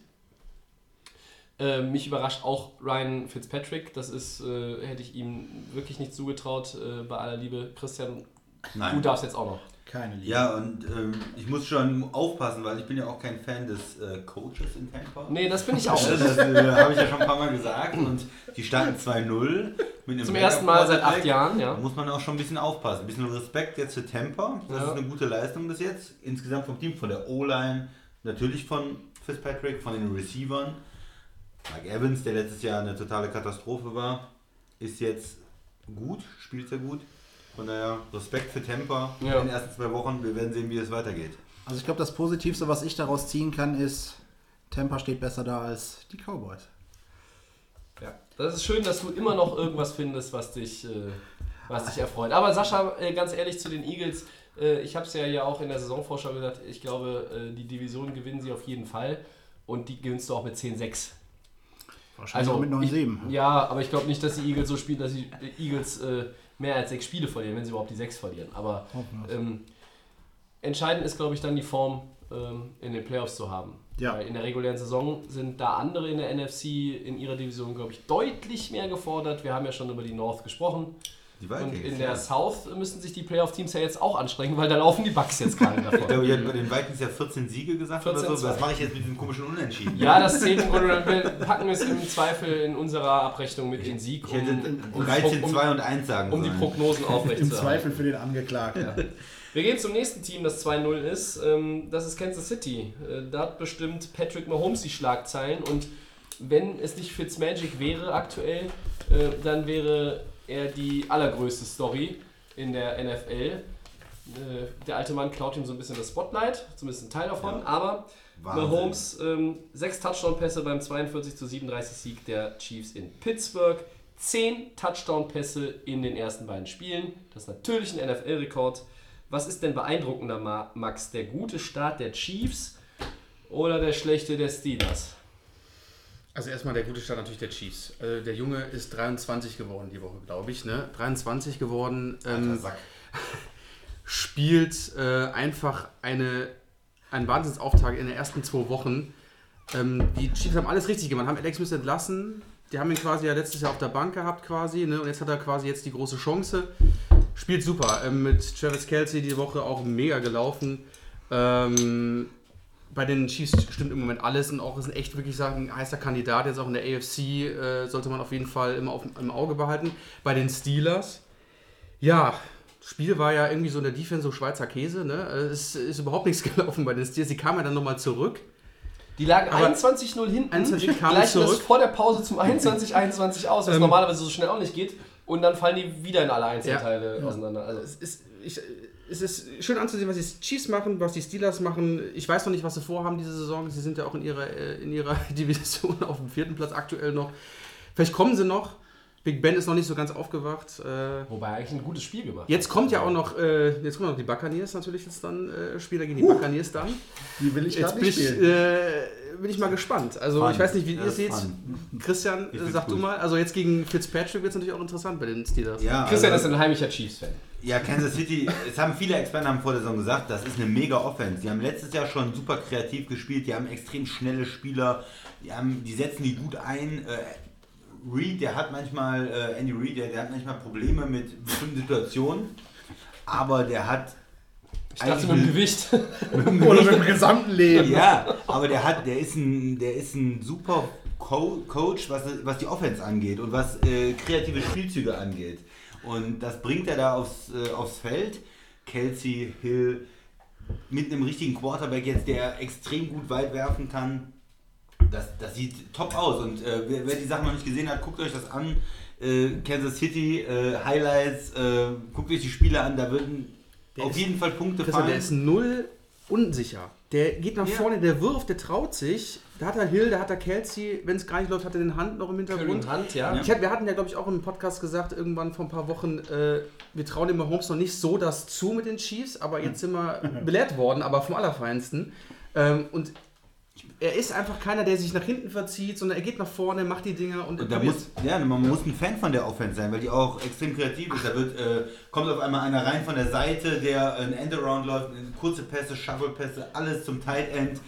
Ähm, mich überrascht auch Ryan Fitzpatrick. Das ist, äh, hätte ich ihm wirklich nicht zugetraut. Äh, bei aller Liebe, Christian, du Nein. darfst jetzt auch noch. Keine Liebe. Ja, und ähm, ich muss schon aufpassen, weil ich bin ja auch kein Fan des äh, Coaches in Tampa. Nee, das bin ich auch. Ja, [LAUGHS] Das äh, habe ich ja schon ein paar Mal gesagt. Und die starten 2-0 mit einem Zum ersten Mal seit acht. Jahren, Da ja. muss man auch schon ein bisschen aufpassen. Ein bisschen Respekt jetzt für Tampa. Das Ja. ist eine gute Leistung bis jetzt. Insgesamt vom Team, von der O-Line, natürlich von Fitzpatrick, von den Receivern. Mike Evans, der letztes Jahr eine totale Katastrophe war, ist jetzt gut, spielt sehr gut. Von daher Respekt für Tampa Ja. in den ersten zwei Wochen. Wir werden sehen, wie es weitergeht. Also ich glaube, das Positivste, was ich daraus ziehen kann, ist, Tampa steht besser da als die Cowboys. Ja, das ist schön, dass du immer noch irgendwas findest, was dich, äh, was dich erfreut. Aber Sascha, äh, ganz ehrlich zu den Eagles, äh, ich habe es ja ja auch in der Saisonvorschau gesagt, ich glaube, äh, die Division gewinnen sie auf jeden Fall und die gewinnst du auch mit 10-6. Wahrscheinlich auch mit Also ich, 9-7. Ja, aber ich glaube nicht, dass die Eagles so spielen, dass die Eagles äh, mehr als sechs Spiele verlieren, wenn sie überhaupt die sechs verlieren. Aber ähm, entscheidend ist, glaube ich, dann die Form ähm, in den Playoffs zu haben. Ja. Weil in der regulären Saison sind da andere in der NFC in ihrer Division, glaube ich, deutlich mehr gefordert. Wir haben ja schon über die North gesprochen. Die Und Vikings, in der ja. South müssen sich die Playoff-Teams ja jetzt auch anstrengen, weil da laufen die Bucks jetzt gerade Ich glaube, ich habe bei den Vikings ja 14 Siege gesagt 14 oder so. Was mache ich jetzt mit diesem komischen Unentschieden? Ja, das zählt im Grunde. Wir packen es im Zweifel in unserer Abrechnung mit den Sieg, Ich hätte um, 13, um, 2 und 1 sagen um die sollen. Prognosen Im aufrechtzuerhalten. Zweifel für den Angeklagten. Wir gehen zum nächsten Team, das 2-0 ist. Ähm, Das ist Kansas City. Äh, Da hat bestimmt Patrick Mahomes die Schlagzeilen. Und wenn es nicht Fitzmagic wäre aktuell, äh, dann wäre er die allergrößte Story in der NFL. Äh, Der alte Mann klaut ihm so ein bisschen das Spotlight, zumindest ein Teil davon. Aber Wahnsinn. Mahomes, ähm, sechs Touchdown-Pässe beim 42 zu 37 Sieg der Chiefs in Pittsburgh. Zehn Touchdown-Pässe in den ersten beiden Spielen. Das ist natürlich ein NFL-Rekord. Was ist denn beeindruckender, Ma- Max? Der gute Start der Chiefs oder der schlechte der Steelers? Also erstmal der gute Start natürlich der Chiefs. Äh, der Junge ist 23 geworden die Woche, glaube ich. Ne? 23 geworden. Ähm, Sack. [LAUGHS] spielt äh, einfach eine, einen Wahnsinnsauftakt in den ersten zwei Wochen. Ähm, die Chiefs haben alles richtig gemacht, haben Alex Smith entlassen. Die haben ihn quasi ja letztes Jahr auf der Bank gehabt quasi. Ne? Und jetzt hat er quasi jetzt die große Chance. Spielt super. Ähm, mit Travis Kelsey die Woche auch mega gelaufen. Ähm, bei den Chiefs stimmt im Moment alles und auch ist ein echt wirklich sagen, heißer Kandidat. Jetzt auch in der AFC äh, sollte man auf jeden Fall immer auf, im Auge behalten. Bei den Steelers, ja, Spiel war ja irgendwie so in der Defense so Schweizer Käse. Ne? Es ist überhaupt nichts [LAUGHS] gelaufen bei den Steelers. Sie kamen ja dann nochmal zurück. Die lagen Aber 21-0 hinten, 21 kamen gleichen das zurück. vor der Pause zum 21-21 aus, was Ähm, normalerweise so schnell auch nicht geht. Und dann fallen die wieder in alle Einzelteile auseinander. Also, Es ist, ich, es ist schön anzusehen, was die Chiefs machen, was die Steelers machen. Ich weiß noch nicht, was sie vorhaben diese Saison. Sie sind ja auch in ihrer, äh, in ihrer [LAUGHS] Division auf dem vierten Platz aktuell noch. Vielleicht kommen sie noch. Big Ben ist noch nicht so ganz aufgewacht. Äh, wobei eigentlich ein gutes Spiel gemacht. Jetzt kommt ja auch noch, äh, jetzt kommen noch die Buccaneers natürlich jetzt dann, äh, Spieler gegen die Buccaneers dann. Die will ich Jetzt gerade bin nicht ich, spielen. äh, bin ich mal gespannt. Also Fun. ich weiß nicht, wie Ja, ihr seht. fun. Christian, sag du gut. mal. Also jetzt gegen Fitzpatrick wird es natürlich auch interessant bei den Steelers. Ja, Christian also, ist ein heimlicher Chiefs-Fan. Ja, Kansas City, es haben viele Experten haben vor der Saison gesagt, das ist eine mega Offense. Die haben letztes Jahr schon super kreativ gespielt, die haben extrem schnelle Spieler, die, haben, die setzen die gut ein. Äh, Reed, der hat manchmal, äh, Andy Reid, der, der hat manchmal Probleme mit bestimmten Situationen, aber der hat Ich dachte [LAUGHS] mit dem Gewicht. Oder mit dem gesamten Leben. Ja, aber der hat, der ist ein, der ist ein super Co Coach, was, was die Offense angeht und was äh, kreative Spielzüge angeht. Und das bringt er da aufs, äh, aufs Feld. Kelsey, Hill, mit einem richtigen Quarterback jetzt, der extrem gut weit werfen kann. Das, das sieht top aus. Und äh, wer, wer die Sachen noch nicht gesehen hat, guckt euch das an. Äh, Kansas City, äh, Highlights, äh, guckt euch die Spiele an, da würden Der auf ist- jeden Fall Punkte fallen. der ist null unsicher. Der geht nach vorne, der wirft, der traut sich. Da hat er Hill, da hat er Kelsey. Wenn es gar nicht läuft, hat er den Hand noch im Hintergrund. Curry Hand, ja. Ich hab, wir hatten ja, glaube ich, auch im Podcast gesagt, irgendwann vor ein paar Wochen, äh, wir trauen dem Mahomes noch nicht so das zu mit den Chiefs, aber jetzt sind wir [LAUGHS] belehrt worden, aber vom Allerfeinsten. Ähm, und er ist einfach keiner, der sich nach hinten verzieht, sondern er geht nach vorne, macht die Dinger und, Und da muss, ja, man muss ein Fan von der Offense sein, weil die auch extrem kreativ ist. Da wird, äh, kommt auf einmal einer rein von der Seite, der ein Endaround läuft, kurze Pässe, Shovel-Pässe, alles zum Tight End.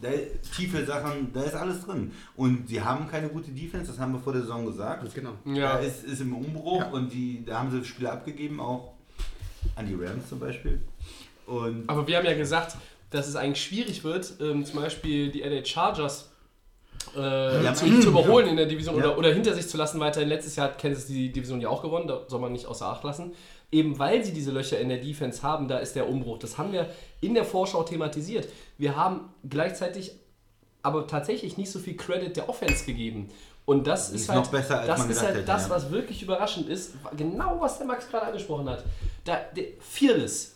Da, tiefe Sachen, da ist alles drin. Und sie haben keine gute Defense, das haben wir vor der Saison gesagt. Genau. Ja. Da ist, ist im Umbruch und die, da haben sie Spieler abgegeben, auch an die Rams zum Beispiel. Und Aber wir haben ja gesagt, dass es eigentlich schwierig wird, ähm, zum Beispiel die LA Chargers äh, Ja, zu, mhm, zu überholen in der Division Ja. oder, oder hinter sich zu lassen weiterhin. Letztes Jahr hat Kansas die Division ja auch gewonnen, da soll man nicht außer Acht lassen. Eben weil sie diese Löcher in der Defense haben, da ist der Umbruch. Das haben wir in der Vorschau thematisiert. Wir haben gleichzeitig aber tatsächlich nicht so viel Credit der Offense gegeben. Und das ist, ist halt, besser, das ist halt hätte, das, ja. was wirklich überraschend ist. Genau, was der Max gerade angesprochen hat. Da, der, fearless,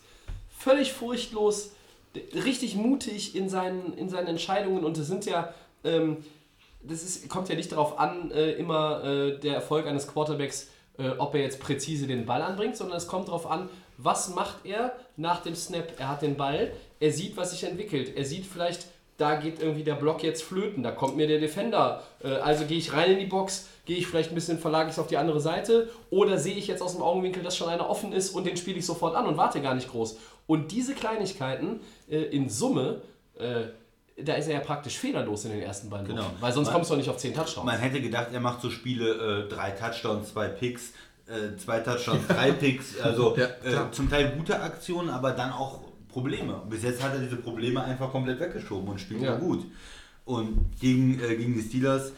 völlig furchtlos, richtig mutig in seinen, in seinen Entscheidungen. Und das sind ja, ähm, das ist, kommt ja nicht darauf an, äh, immer äh, der Erfolg eines Quarterbacks, äh, ob er jetzt präzise den Ball anbringt, sondern es kommt darauf an, was macht er nach dem Snap. Er hat den Ball, er sieht, was sich entwickelt. Er sieht vielleicht, da geht irgendwie der Block jetzt flöten, da kommt mir der Defender. Äh, also gehe ich rein in die Box, gehe ich vielleicht ein bisschen, verlage ich es auf die andere Seite oder sehe ich jetzt aus dem Augenwinkel, dass schon einer offen ist und den spiele ich sofort an und warte gar nicht groß. Und diese Kleinigkeiten äh, in Summe, äh, da ist er ja praktisch fehlerlos in den ersten beiden Genau. Wochen, weil sonst Man- kommst du auch nicht auf 10 Touchdowns. Man hätte gedacht, er macht so Spiele, äh, drei Touchdowns, zwei Picks, äh, zwei Touchdowns, drei [LAUGHS] Picks, also Ja, äh, zum Teil gute Aktionen, aber dann auch Probleme. Bis jetzt hat er diese Probleme einfach komplett weggeschoben und spielt Ja. ja gut. Und gegen, äh, gegen die Steelers,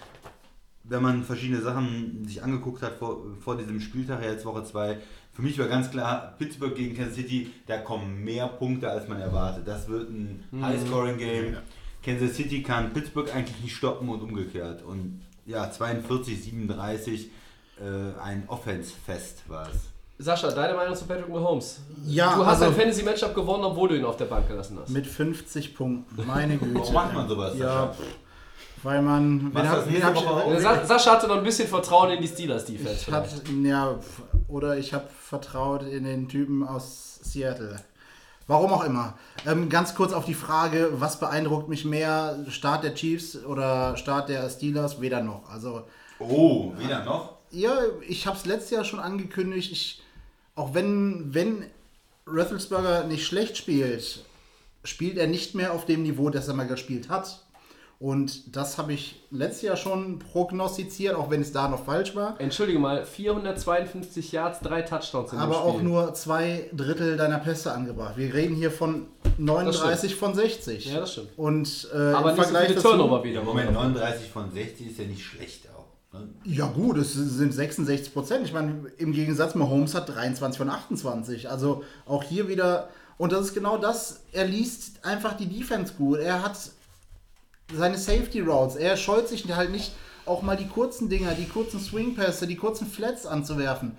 wenn man verschiedene Sachen sich angeguckt hat vor, vor diesem Spieltag, ja jetzt Woche 2, für mich war ganz klar, Pittsburgh gegen Kansas City, da kommen mehr Punkte, als man erwartet. Das wird ein High-Scoring-Game. Kansas City kann Pittsburgh eigentlich nicht stoppen und umgekehrt. Und ja, 42, 37, äh, ein Offense-Fest war es. Sascha, deine Meinung zu Patrick Mahomes? Ja, du hast also- ein Fantasy-Matchup gewonnen, obwohl du ihn auf der Bank gelassen hast. Mit 50 Punkten, meine Güte. Warum macht man sowas? Ja, Sascha? Weil man. Äh, Sa Sascha hatte noch ein bisschen Vertrauen in die Steelers-Defense. Ich hab, ja, oder ich habe vertraut in den Typen aus Seattle. Warum auch immer. Ähm, ganz kurz auf die Frage, was beeindruckt mich mehr, Start der Chiefs oder Start der Steelers? Weder noch. Also Oh, wieder noch? ja, ich habe es letztes Jahr schon angekündigt. Ich, auch wenn, wenn Roethlisberger nicht schlecht spielt, spielt er nicht mehr auf dem Niveau, das er mal gespielt hat. Und das habe ich letztes Jahr schon prognostiziert, auch wenn es da noch falsch war. Entschuldige mal, 452 Yards, drei Touchdowns in Aber dem auch Spiel. nur zwei Drittel deiner Pässe angebracht. Wir reden hier von 39 von 60. Ja, das stimmt. Und äh, Aber im nicht so Vergleich viele dazu, Turnover wieder. Moment, 39 von 60 ist ja nicht schlecht auch. Ne? Ja gut, es sind 66 Prozent. Ich meine, im Gegensatz, Mahomes hat 23 von 28. Also auch hier wieder, und das ist genau das, er liest einfach die Defense gut. Er hat seine Safety Routes. Er scheut sich halt nicht, auch mal die kurzen Dinger, die kurzen Swing-Pässe, die kurzen Flats anzuwerfen.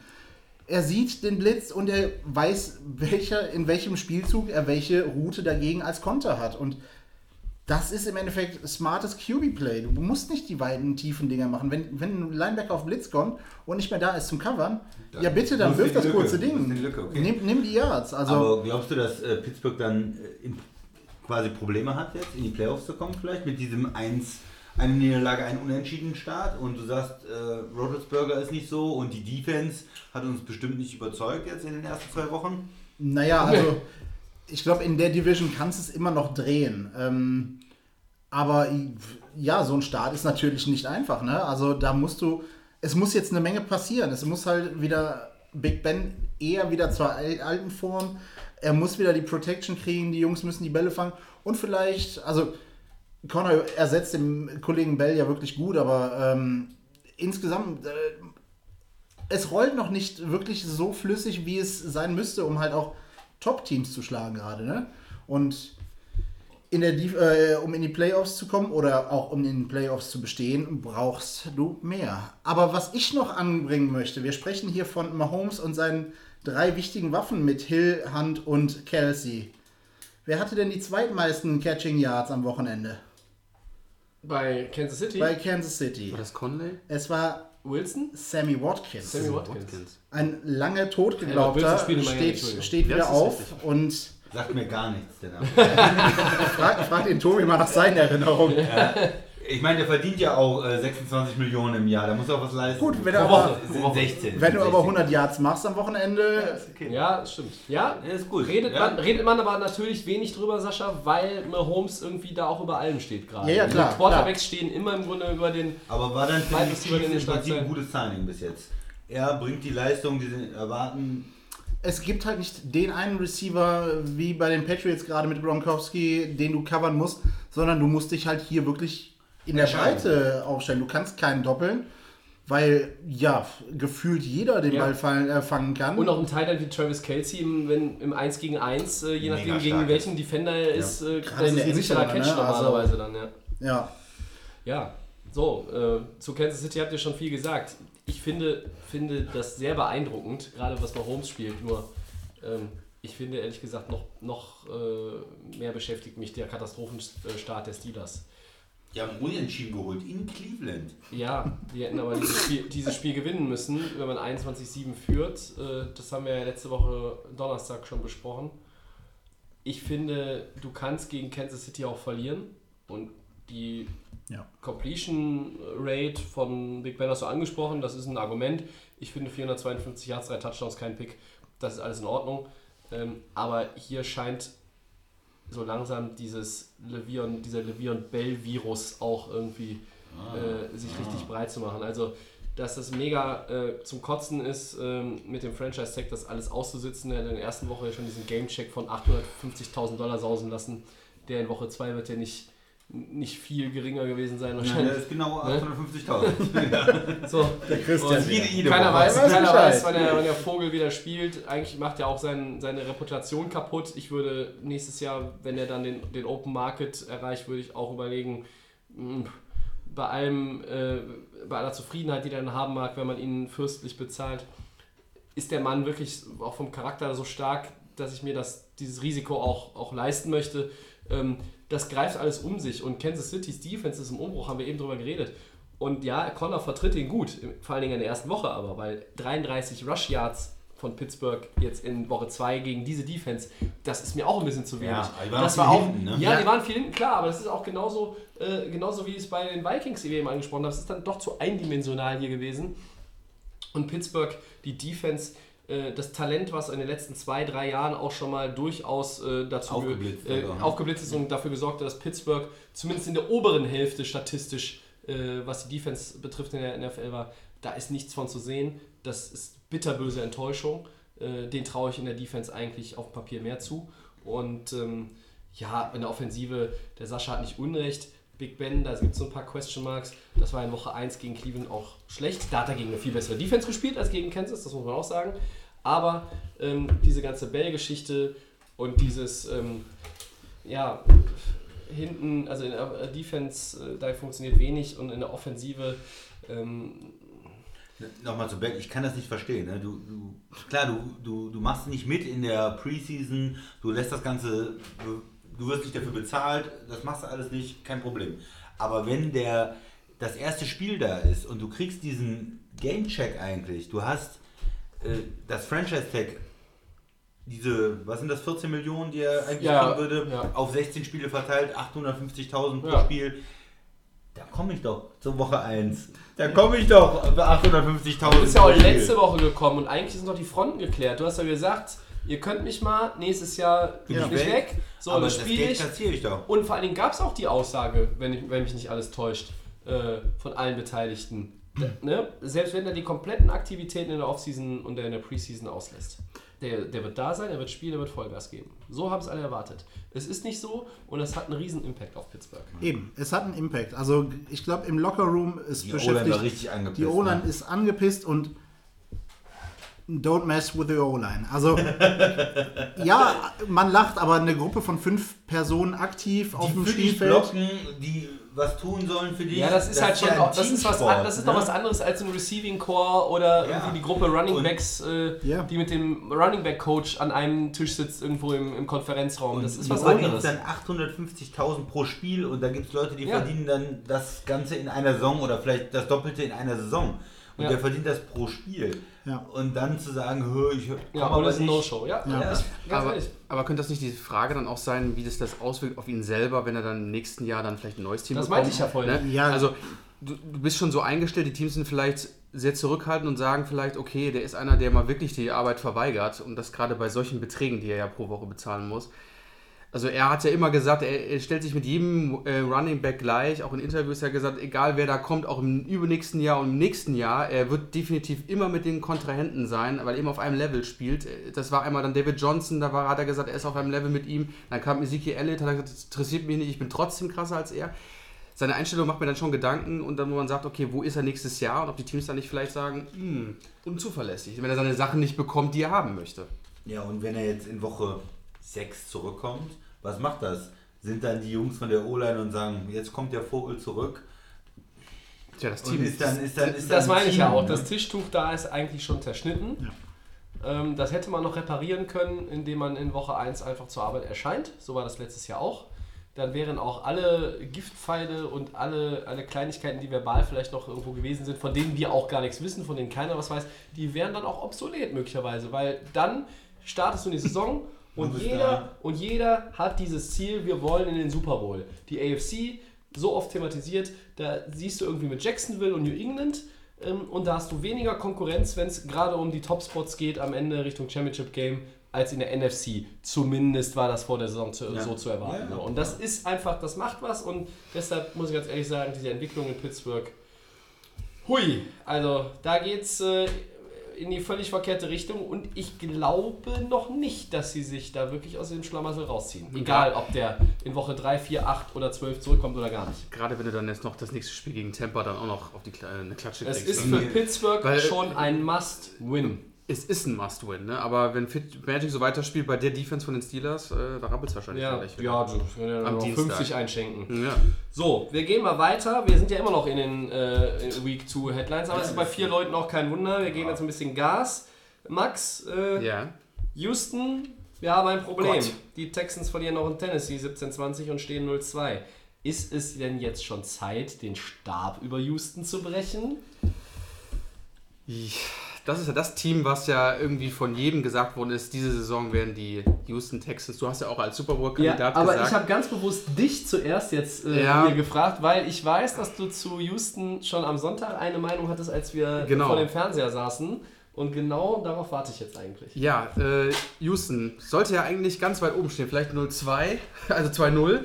Er sieht den Blitz und er weiß, welcher, in welchem Spielzug er welche Route dagegen als Konter hat. Und das ist im Endeffekt smartes QB-Play. Du musst nicht die weiten, tiefen Dinger machen. Wenn, wenn ein Linebacker auf Blitz kommt und nicht mehr da ist zum Covern, Dann ja bitte, dann wirf das Lücke, kurze Ding. die Lücke, okay. nimm, nimm die Yards. Also, Aber glaubst du, dass äh, Pittsburgh dann äh, quasi Probleme hat, jetzt in die Playoffs zu kommen, vielleicht mit diesem 1, eine Niederlage, einen unentschiedenen Start? Und du sagst, äh, Roethlisberger ist nicht so und die Defense hat uns bestimmt nicht überzeugt jetzt in den ersten zwei Wochen. naja, also ich glaube, in der Division kannst du es immer noch drehen. Ähm, aber ja, so ein Start ist natürlich nicht einfach. Ne? Also da musst du, es muss jetzt eine Menge passieren. Es muss halt wieder Big Ben eher wieder zur al- alten Form. Er muss wieder die Protection kriegen, die Jungs müssen die Bälle fangen. Und vielleicht, also Connor ersetzt den Kollegen Bell ja wirklich gut, aber ähm, insgesamt, äh, es rollt noch nicht wirklich so flüssig, wie es sein müsste, um halt auch Top-Teams zu schlagen gerade. Ne? Und in der, äh, um in die Playoffs zu kommen oder auch um in den Playoffs zu bestehen, brauchst du mehr. Aber was ich noch anbringen möchte, wir sprechen hier von Mahomes und seinen drei wichtigen Waffen mit Hill, Hunt und Kelsey. Wer hatte denn die zweitmeisten Catching Yards am Wochenende? Bei Kansas City. Bei Kansas City. War das Conley? Es war Wilson? Sammy Watkins. Sammy Watkins. Ein lange Ja, totgeglaubter Miami, steht, steht Ja, wieder auf richtig. und Sagt mir gar nichts, der Name. [LAUGHS] fragt frag den Tobi mal nach seinen Erinnerungen. Ich meine, der verdient ja auch äh, 26 Millionen im Jahr. Da muss er auch was leisten. Gut, wenn, Pro er Woche. aber, Es sind 16. wenn du aber 16. 100 Yards machst am Wochenende, Ja, das stimmt. Ja, Ja, ist gut. Redet, Ja. man, redet man aber natürlich wenig drüber, Sascha, weil Mahomes irgendwie da auch über allem steht gerade. Ja, ja, klar, Die Quarterbacks stehen immer im Grunde über den. Aber war dann für die Receiver in den Chiefs ein gutes Signing bis jetzt. Er bringt die Leistung, die sie erwarten. es gibt halt nicht den einen Receiver wie bei den Patriots gerade mit Gronkowski, den du covern musst, sondern du musst dich halt hier wirklich in der. Breite aufstellen. Du kannst keinen doppeln, weil ja, gefühlt jeder den Ja. Ball fallen, äh, fangen kann. Und auch ein Teil wie Travis Kelsey im, wenn, im 1 gegen 1, äh, je Mega nachdem stark gegen welchen Defender er ist, äh, das in ist der ein sicherer Catch ne? Also- normalerweise dann, ja. ja. Ja, so, äh, zu Kansas City habt ihr schon viel gesagt. Ich finde, finde das sehr beeindruckend, gerade was Mahomes spielt, nur ähm, ich finde ehrlich gesagt noch, noch äh, mehr beschäftigt mich der Katastrophenstart der Steelers. Die haben unentschieden geholt in Cleveland. Ja, die hätten aber dieses Spiel, dieses Spiel gewinnen müssen, wenn man 21-7 führt. Äh, Das haben wir ja letzte Woche Donnerstag schon besprochen. Ich finde, du kannst gegen Kansas City auch verlieren und die Ja. Completion Rate von Big Ben hast du angesprochen, das ist ein Argument. Ich finde 452 Yards, drei Touchdowns, kein Pick, das ist alles in Ordnung. Ähm, aber hier scheint so langsam dieses Levion, dieser Levion Bell Virus auch irgendwie äh, sich richtig breit zu machen. Also, dass das mega äh, zum Kotzen ist, ähm, mit dem Franchise Tag das alles auszusitzen. Er hat in der ersten Woche schon diesen Game Check von 850.000 Dollar sausen lassen. Der in Woche 2 wird ja nicht, nicht viel geringer gewesen sein Nein, wahrscheinlich. der ist genau Ne? 850.000. [LAUGHS] So, Der Christian. Und Jede, jede keiner weiß, keiner weiß wann, der, wann der Vogel wieder spielt. Eigentlich macht er auch sein, seine Reputation kaputt. Ich würde nächstes Jahr, wenn er dann den, den Open Market erreicht, würde ich auch überlegen, mh, bei allem, äh, bei aller Zufriedenheit, die er dann haben mag, wenn man ihn fürstlich bezahlt, ist der Mann wirklich auch vom Charakter so stark, dass ich mir das, dieses Risiko auch, auch leisten möchte. Ähm, das greift alles um sich und Kansas City's Defense ist im Umbruch, haben wir eben drüber geredet. Und ja, Connor vertritt ihn gut, vor allen Dingen in der ersten Woche aber, weil 33 Rush Yards von Pittsburgh jetzt in Woche 2 gegen diese Defense, das ist mir auch ein bisschen zu wenig. Ja, die waren das war viel auch, hinten, ne? Ja, Ja. die waren viel hinten, klar, aber das ist auch genauso, äh, genauso wie es bei den Vikings die wir eben angesprochen habe. Es ist dann doch zu eindimensional hier gewesen. Und Pittsburgh, die Defense, das Talent, was in den letzten zwei, drei Jahren auch schon mal durchaus äh, dazu ge- Aufgeblitzt, äh, aufgeblitzt ist und dafür gesorgt hat, dass Pittsburgh zumindest in der oberen Hälfte statistisch, äh, was die Defense betrifft in der NFL war, da ist nichts von zu sehen. Das ist bitterböse Enttäuschung. Äh, den traue ich in der Defense eigentlich auf dem Papier mehr zu. Und ähm, ja, in der Offensive, der Sascha hat nicht Unrecht. Big Ben, da gibt es so ein paar Question Marks. Das war in Woche 1 gegen Cleveland auch schlecht. Da hat er gegen eine viel bessere Defense gespielt als gegen Kansas, das muss man auch sagen. Aber ähm, diese ganze Bell-Geschichte und dieses, ähm, ja, hinten, also in der Defense, äh, da funktioniert wenig und in der Offensive, ähm, Nochmal zu Beck, ich kann das nicht verstehen. Ne? Du, du, klar, du, du, du machst nicht mit in der Preseason, du lässt das Ganze, du, wirst nicht dafür bezahlt, das machst du alles nicht, kein Problem. Aber wenn der das erste Spiel da ist und du kriegst diesen Gamecheck eigentlich, du hast äh, das Franchise-Tag, diese, was sind das, 14 Millionen, die er eigentlich Ja, würde, ja. auf 16 Spiele verteilt, 850.000 pro Ja. Spiel. Da komme ich doch zur Woche 1. Da komme ich doch für 850.000. Du bist ja auch letzte Woche gekommen und eigentlich sind doch die Fronten geklärt. Du hast ja gesagt, ihr könnt mich mal, nächstes Jahr bin Ja. ich nicht weg. So, Aber das spiele ich. ich doch. Und vor allen Dingen gab es auch die Aussage, wenn, ich, wenn mich nicht alles täuscht, äh, von allen Beteiligten. Ne? Selbst wenn er die kompletten Aktivitäten in der Offseason und in der Preseason auslässt. Der, der wird da sein, er wird spielen, er wird Vollgas geben. So haben es alle erwartet. Es ist nicht so und es hat einen riesen Impact auf Pittsburgh. Eben, es hat einen Impact. Also ich glaube, im Lockerroom ist Die beschäftigt. war richtig angepisst. die O-Line ne? ist angepisst und don't mess with the O-Line. Also [LAUGHS] ja, man lacht, aber eine Gruppe von fünf Personen aktiv auf die dem für dich Spielfeld. blocken, die was tun sollen für dich. Ja, das ist halt schon, auch, das ist was, das ist noch ne? was anderes als ein Receiving Core oder Ja. irgendwie die Gruppe Running Und- Backs, äh, Ja. die mit dem Running Back Coach an einem Tisch sitzt irgendwo im, im Konferenzraum. Das ist was anderes. dann 850.000 pro Spiel und da gibt es Leute, die Ja. verdienen dann das Ganze in einer Saison oder vielleicht das Doppelte in einer Saison. Und Ja. der verdient das pro Spiel. Ja. Und dann zu sagen, hör, ich komm Ja, aber das ist ein. No-Show. Ja, Ja. ja. Aber, aber könnte das nicht die Frage dann auch sein, wie das das auswirkt auf ihn selber, wenn er dann im nächsten Jahr dann vielleicht ein neues Team Das bekommt? meinte ich ja vorhin. Ne? Ja. Also du, du bist schon so eingestellt, die Teams sind vielleicht sehr zurückhaltend und sagen vielleicht, okay, der ist einer, der mal wirklich die Arbeit verweigert und das gerade bei solchen Beträgen, die er ja pro Woche bezahlen muss. Also er hat ja immer gesagt, er, er stellt sich mit jedem äh, Running Back gleich, auch in Interviews hat er gesagt, egal wer da kommt, auch im übernächsten Jahr und im nächsten Jahr, er wird definitiv immer mit den Kontrahenten sein, weil er immer auf einem Level spielt. Das war einmal dann David Johnson, da war, hat er gesagt, er ist auf einem Level mit ihm. Dann kam Ezekiel Elliott, hat er gesagt, das interessiert mich nicht, ich bin trotzdem krasser als er. Seine Einstellung macht mir dann schon Gedanken und dann, wo man sagt, okay, wo ist er nächstes Jahr und ob die Teams dann nicht vielleicht sagen, hm, unzuverlässig, wenn er seine Sachen nicht bekommt, die er haben möchte. Ja, und wenn er jetzt in Woche 6 zurückkommt, was macht das? Sind dann die Jungs von der O-Line und sagen, jetzt kommt der Vogel zurück? Tja, das Team ist dann, ist dann, ist Das meine ich ja auch. ne? Das Tischtuch da ist eigentlich schon zerschnitten. Ähm, das hätte man noch reparieren können, indem man in Woche 1 einfach zur Arbeit erscheint. So war das letztes Jahr auch. Dann wären auch alle Giftpfeile und alle, alle Kleinigkeiten, die verbal vielleicht noch irgendwo gewesen sind, von denen wir auch gar nichts wissen, von denen keiner was weiß, die wären dann auch obsolet möglicherweise. Weil dann startest du in die Saison [LAUGHS] und jeder, und jeder hat dieses Ziel, wir wollen in den Super Bowl. Die AFC, so oft thematisiert, da siehst du irgendwie mit Jacksonville und New England ähm, und da hast du weniger Konkurrenz, wenn es gerade um die Topspots geht am Ende Richtung Championship Game, als in der NFC. Zumindest war das vor der Saison zu, Ja. so zu erwarten. Ja, ja. ne? Und das ist einfach, das macht was und deshalb muss ich ganz ehrlich sagen, diese Entwicklung in Pittsburgh, hui, also da geht's äh, in die völlig verkehrte Richtung und ich glaube noch nicht, dass sie sich da wirklich aus dem Schlamassel rausziehen. Egal, ob der in Woche 3, 4, 8 oder 12 zurückkommt oder gar nicht. Gerade wenn du dann jetzt noch das nächste Spiel gegen Tampa dann auch noch auf die Kle- eine Klatsche Es kriegst. ist für Pittsburgh Weil- schon ein Must-Win. Es ist ein Must-Win, ne? aber wenn Fit Magic so weiterspielt bei der Defense von den Steelers, äh, da rappelt es wahrscheinlich Ja, gleich ja, wieder. du können ja Am noch Dienstag. 50 einschenken. Ja. So, wir gehen mal weiter. Wir sind ja immer noch in den äh, Week 2 Headlines, aber es ist bei vier Leuten auch kein Wunder. Wir geben jetzt ein bisschen Gas. Max, äh, ja. Houston, wir haben ein Problem. Gott. Die Texans verlieren auch in Tennessee 17-20 und stehen 0-2. Ist es denn jetzt schon Zeit, den Stab über Houston zu brechen? Das ist ja das Team, was ja irgendwie von jedem gesagt worden ist, diese Saison werden die Houston Texans. Du hast ja auch als Super Bowl-Kandidat aber gesagt. ich habe ganz bewusst dich zuerst jetzt äh, Ja. hier gefragt, weil ich weiß, dass du zu Houston schon am Sonntag eine Meinung hattest, als wir Genau. vor dem Fernseher saßen. Und genau darauf warte ich jetzt eigentlich. Ja, äh, Houston sollte ja eigentlich ganz weit oben stehen, vielleicht 0-2, [LAUGHS] also 2-0.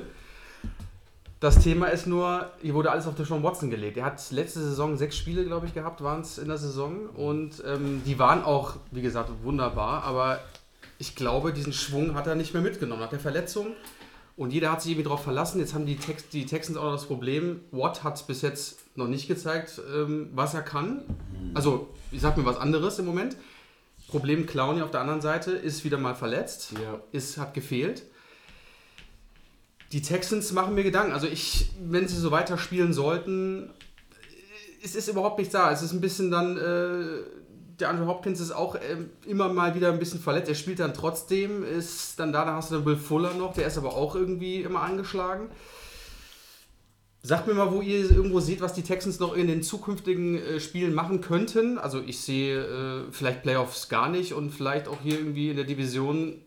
Das Thema ist nur, hier wurde alles auf Deshaun Watson gelegt. Er hat letzte Saison sechs Spiele, glaube ich, gehabt, waren es in der Saison. Und ähm, die waren auch, wie gesagt, wunderbar. Aber ich glaube, diesen Schwung hat er nicht mehr mitgenommen nach der Verletzung. Und jeder hat sich irgendwie darauf verlassen. Jetzt haben die, Tex die Texans auch noch das Problem, Watt hat bis jetzt noch nicht gezeigt, ähm, was er kann. Also, ich sag mir was anderes im Moment. Problem Clowny auf der anderen Seite ist wieder mal verletzt. Ja. Ist, hat gefehlt. Die Texans machen mir Gedanken. Also ich, wenn sie so weiterspielen sollten, es ist überhaupt nichts da. Es ist ein bisschen dann, äh, der Andrew Hopkins ist auch ähm, immer mal wieder ein bisschen verletzt. Er spielt dann trotzdem, ist dann da, da hast du dann Will Fuller noch, der ist aber auch irgendwie immer angeschlagen. Sagt mir mal, wo ihr irgendwo seht, was die Texans noch in den zukünftigen äh, Spielen machen könnten. Also ich sehe äh, vielleicht Playoffs gar nicht und vielleicht auch hier irgendwie in der Division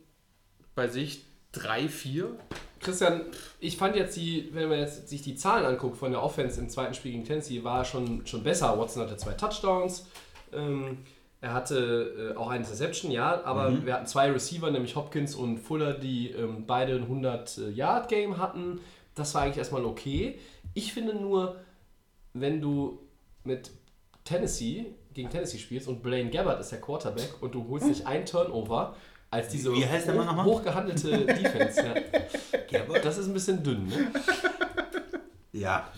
bei sich 3, 4. Christian, ich fand jetzt die, wenn man jetzt sich die Zahlen anguckt von der Offense im zweiten Spiel gegen Tennessee, war schon, schon besser. Watson hatte zwei Touchdowns. Ähm, er hatte äh, auch eine Interception, ja, aber wir hatten zwei Receiver, nämlich Hopkins und Fuller, die ähm, beide ein 100-Yard-Game hatten. Das war eigentlich erstmal okay. Ich finde nur, wenn du mit Tennessee gegen Tennessee spielst und Blaine Gabbard ist der Quarterback und du holst nicht ein Turnover als diese Wie heißt der Mann nochmal? hochgehandelte Defense. Ja. [LAUGHS] Das ist ein bisschen dünn, ne? Ja,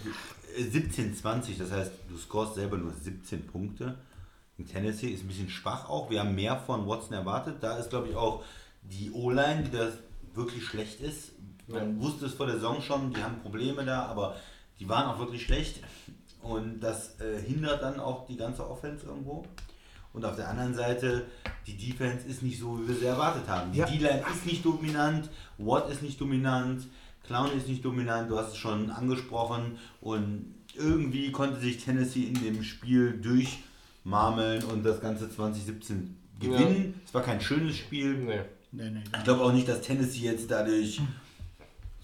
äh, 17-20, das heißt, du scorest selber nur 17 Punkte. In Tennessee ist ein bisschen schwach auch. Wir haben mehr von Watson erwartet. Da ist, glaube ich, auch die O-Line, die da wirklich schlecht ist. Man wusste es vor der Saison schon, die haben Probleme da, aber die waren auch wirklich schlecht. Und das äh, hindert dann auch die ganze Offense irgendwo. Und auf der anderen Seite, die Defense ist nicht so, wie wir sie erwartet haben. Die Ja. D-Line ist nicht dominant, Watt ist nicht dominant, Clown ist nicht dominant, du hast es schon angesprochen. Und irgendwie konnte sich Tennessee in dem Spiel durchmarmeln und das Ganze 2017 gewinnen. Es war kein schönes Spiel. Nee. Nee, nee, Ich glaube auch nicht, dass Tennessee jetzt dadurch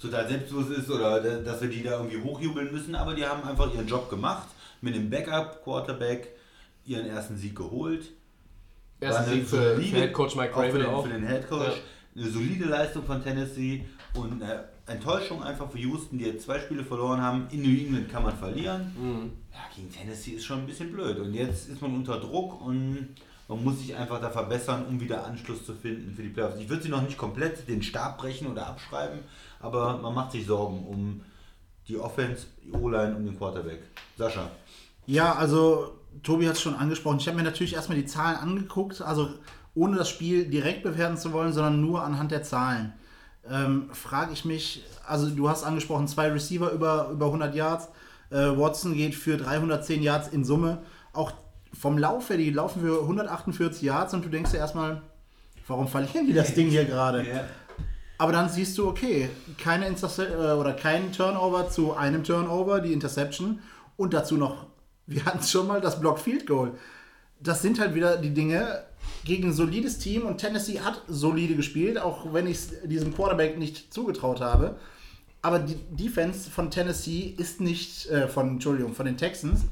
total selbstlos ist oder da- dass wir die da irgendwie hochjubeln müssen, aber die haben einfach ihren Job gemacht, mit einem Backup-Quarterback ihren ersten Sieg geholt. Erster Sieg für, solide- für Head Coach Mike auch für den, auch. Für den Head Coach. Eine solide Leistung von Tennessee und eine Enttäuschung einfach für Houston, die jetzt zwei Spiele verloren haben. In New England kann man verlieren. Mhm. Ja, gegen Tennessee ist schon ein bisschen blöd. Und jetzt ist man unter Druck und man muss sich einfach da verbessern, um wieder Anschluss zu finden für die Playoffs. Ich würde sie noch nicht komplett den Stab brechen oder abschreiben, aber man macht sich Sorgen um die Offense, die O-Line und den Quarterback. Sascha. Ja, also Tobi hat es schon angesprochen. Ich habe mir natürlich erstmal die Zahlen angeguckt, also ohne das Spiel direkt bewerten zu wollen, sondern nur anhand der Zahlen. Ähm, Frage ich mich, also du hast angesprochen, zwei Receiver über, über 100 Yards. Äh, Watson geht für 310 Yards in Summe. Auch vom Lauf her, die laufen für 148 Yards und du denkst dir erstmal, warum verlieren die das Ding hier gerade? Aber dann siehst du, okay, keine Interse äh, oder kein Turnover zu einem Turnover, die Interception und dazu noch, wir hatten schon mal, das Block Field Goal. Das sind halt wieder die Dinge gegen ein solides Team und Tennessee hat solide gespielt, auch wenn ich es diesem Quarterback nicht zugetraut habe. Aber die Defense von Tennessee ist nicht, äh, von, Entschuldigung, von den Texans,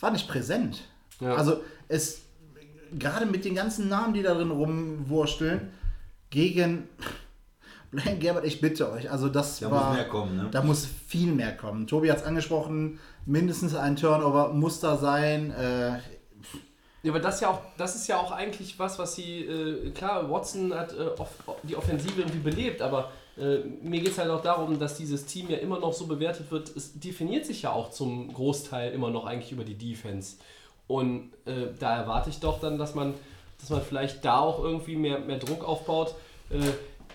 war nicht präsent. Ja. Also es, gerade mit den ganzen Namen, die da drin rumwursteln, gegen Blaine Gabbert, ich bitte euch, also das Da war, muss mehr kommen, ne? da muss viel mehr kommen. Tobi hat es angesprochen, mindestens ein Turnover muss da sein. Äh, Ja, aber das, ja auch, das ist ja auch eigentlich was, was sie, äh, klar, Watson hat äh, off, die Offensive irgendwie belebt, aber äh, mir geht es halt auch darum, dass dieses Team ja immer noch so bewertet wird, es definiert sich ja auch zum Großteil immer noch eigentlich über die Defense. Und äh, da erwarte ich doch dann, dass man, dass man vielleicht da auch irgendwie mehr, mehr Druck aufbaut.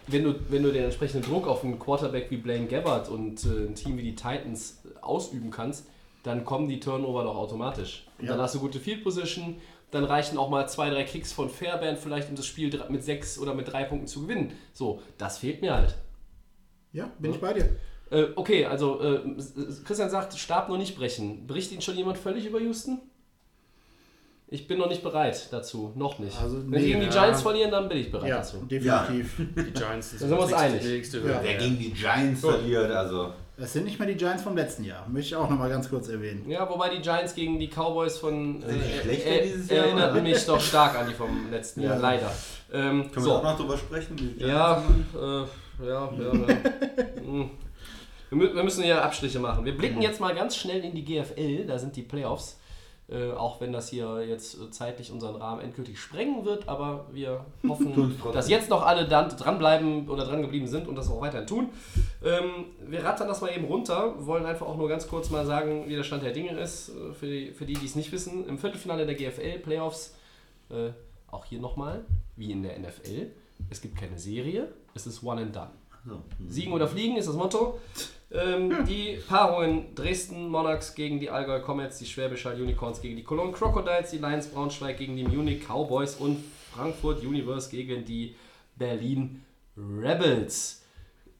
Äh, wenn du, wenn du den entsprechenden Druck auf einen Quarterback wie Blaine Gabbard und äh, ein Team wie die Titans ausüben kannst, dann kommen die Turnover doch automatisch. Und Ja. dann hast du gute Field Position, dann reichen auch mal zwei, drei Kicks von Fairbairn vielleicht, um das Spiel mit sechs oder mit drei Punkten zu gewinnen. So, das fehlt mir halt. ja, bin ich bei dir. Äh, okay, also äh, Christian sagt, Stab noch nicht brechen. Bricht ihn schon jemand völlig über Houston? Ich bin noch nicht bereit dazu, noch nicht. Also, Wenn nee, die gegen die ja. Giants verlieren, dann bin ich bereit Ja, dazu. definitiv. Die Giants [LAUGHS] sind wir uns das einig. Ja. Wer gegen die Giants verliert, also. Das sind nicht mehr die Giants vom letzten Jahr. Möchte ich auch noch mal ganz kurz erwähnen. Ja, wobei die Giants gegen die Cowboys von Sind die äh, schlechter äh, dieses Jahr, oder? mich doch stark an die vom letzten Jahr, Ja. leider. Ähm, Können wir so. auch noch drüber sprechen? Ja, äh, ja, ja, ja. Hm. wir, mü- wir müssen hier Abstriche machen. Wir blicken jetzt mal ganz schnell in die GFL, da sind die Playoffs. Äh, auch wenn das hier jetzt zeitlich unseren Rahmen endgültig sprengen wird, aber wir [LAUGHS] hoffen, dass jetzt noch alle dann dranbleiben oder dran geblieben sind und das auch weiterhin tun. Ähm, wir rattern das mal eben runter, wollen einfach auch nur ganz kurz mal sagen, wie der Stand der Dinge ist, äh, für die, für die, die es nicht wissen. Im Viertelfinale der GFL Playoffs, äh, auch hier nochmal, wie in der NFL, es gibt keine Serie, es ist One and Done. So. Siegen oder fliegen ist das Motto. Ähm, die Paarungen Dresden Monarchs gegen die Allgäu Comets, die Schwäbisch Hall Unicorns gegen die Cologne Crocodiles, die Lions Braunschweig gegen die Munich Cowboys und Frankfurt Universe gegen die Berlin Rebels.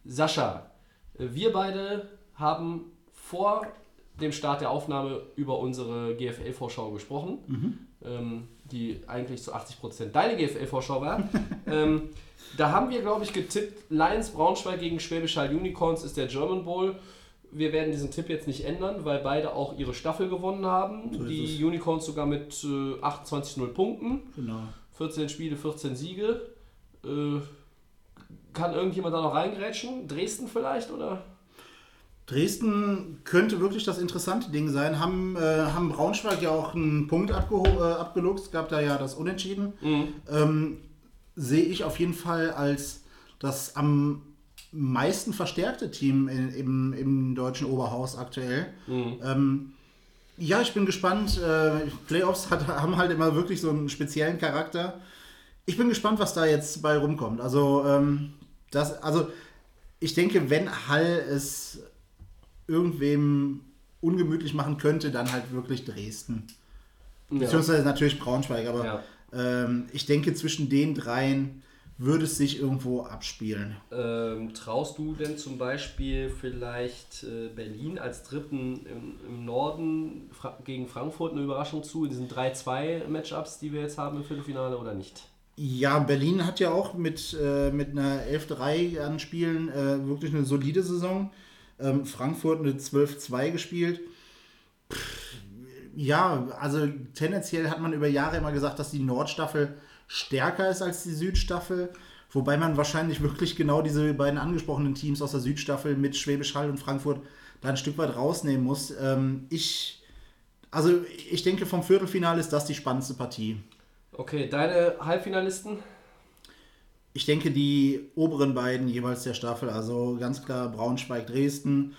Sascha, wir beide haben vor dem Start der Aufnahme über unsere GFL-Vorschau gesprochen, ähm, die eigentlich zu 80% deine GFL-Vorschau war. [LAUGHS] ähm, da haben wir, glaube ich, getippt, Lions Braunschweig gegen Schwäbisch Hall Unicorns ist der German Bowl. Wir werden diesen Tipp jetzt nicht ändern, weil beide auch ihre Staffel gewonnen haben. ist die Unicorns sogar mit äh, 28-0 Punkten. Genau. 14 Spiele, 14 Siege. Äh, kann irgendjemand da noch reingrätschen? Dresden vielleicht, oder? Dresden könnte wirklich das interessante Ding sein. Haben, äh, haben Braunschweig ja auch einen Punkt äh, abgeluchst. Es gab da ja das Unentschieden. Ähm, sehe ich auf jeden Fall als das am meisten verstärkte Team in, im, im deutschen Oberhaus aktuell. Ähm, ja, ich bin gespannt. Äh, Playoffs hat, haben halt immer wirklich so einen speziellen Charakter. Ich bin gespannt, was da jetzt bei rumkommt. Also, ähm, das, also ich denke, wenn Hall es irgendwem ungemütlich machen könnte, dann halt wirklich Dresden. Beziehungsweise natürlich Braunschweig, aber Ja. Ähm, ich denke, zwischen den dreien würde es sich irgendwo abspielen. Ähm, traust du denn zum Beispiel vielleicht äh, Berlin als Dritten im, im Norden Fra gegen Frankfurt eine Überraschung zu, in diesen 3-2-Matchups, die wir jetzt haben im Viertelfinale oder nicht? Ja, Berlin hat ja auch mit, äh, mit einer 11-3 an Spielen äh, wirklich eine solide Saison. Ähm, Frankfurt eine 12-2 gespielt. Pff, ja, also tendenziell hat man über Jahre immer gesagt, dass die Nordstaffel stärker ist als die Südstaffel. Wobei man wahrscheinlich wirklich genau diese beiden angesprochenen Teams aus der Südstaffel mit Schwäbisch Hall und Frankfurt da ein Stück weit rausnehmen muss. Ähm, ich, also ich denke, vom Viertelfinale ist das die spannendste Partie. Okay, deine Halbfinalisten? Ich denke, die oberen beiden jeweils der Staffel, also ganz klar Braunschweig, Dresden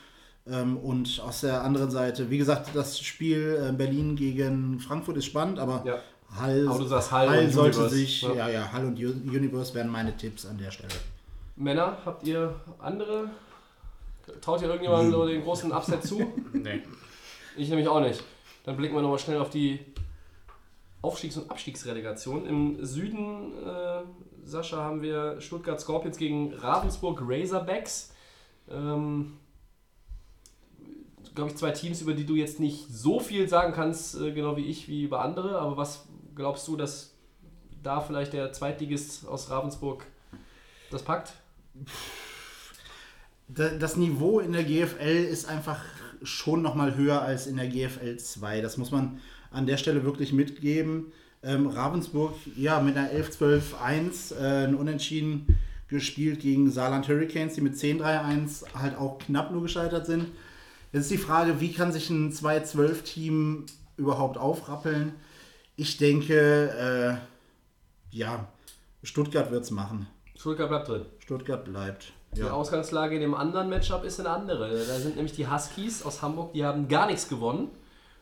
ähm, und aus der anderen Seite, wie gesagt, das Spiel äh, Berlin gegen Frankfurt ist spannend, aber Ja. Hall, Aber Hall und sollte Universe, sich, ja. ja. ja, Hall und U- Universe wären meine Tipps an der Stelle. Männer, habt ihr andere? Traut ihr irgendjemandem so den großen Upset zu? [LAUGHS] Nee. Ich nämlich auch nicht. Dann blicken wir nochmal schnell auf die Aufstiegs- und Abstiegsrelegation. Im Süden, äh, Sascha, haben wir Stuttgart Scorpions gegen Ravensburg Razorbacks. Ähm, Glaube ich, zwei Teams, über die du jetzt nicht so viel sagen kannst, äh, genau wie ich, wie über andere. Aber was glaubst du, dass da vielleicht der Zweitligist aus Ravensburg das packt? Da- Das Niveau in der GFL ist einfach schon nochmal höher als in der GFL 2. Das muss man an der Stelle wirklich mitgeben. Ähm, Ravensburg, ja, mit einer 11-12-1 äh, ein Unentschieden gespielt gegen Saarland Hurricanes, die mit 10-3-1 halt auch knapp nur gescheitert sind. Jetzt ist die Frage, wie kann sich ein 2-12-Team überhaupt aufrappeln? Ich denke, äh, ja, Stuttgart wird es machen. Stuttgart bleibt drin. Stuttgart bleibt. Die Ja. Ausgangslage in dem anderen Matchup ist eine andere. Da sind nämlich die Huskies aus Hamburg, die haben gar nichts gewonnen.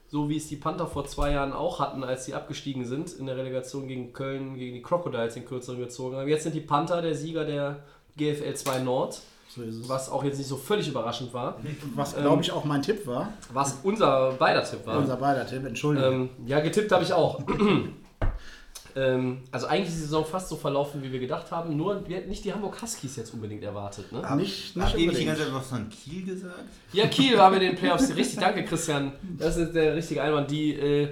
So wie es die Panther vor zwei Jahren auch hatten, als sie abgestiegen sind in der Relegation gegen Köln, gegen die Crocodiles in kürzeren gezogen haben. Jetzt sind die Panther der Sieger der GFL 2 Nord, So ist es. was auch jetzt nicht so völlig überraschend war. Was, glaube ich, auch mein Tipp war. Was unser beider Tipp war. Unser beider Tipp, Entschuldigung. Ähm, ja, getippt habe ich auch. [CLEARS THROAT] ähm, also eigentlich ist die Saison fast so verlaufen, wie wir gedacht haben. Nur wir hätten nicht die Hamburg Huskies jetzt unbedingt erwartet. Ne? nicht nicht nicht die unbedingt. ganze Zeit was von Kiel gesagt? Ja, Kiel war mit den Playoffs. Richtig, danke Christian. Das ist der richtige Einwand. Die äh,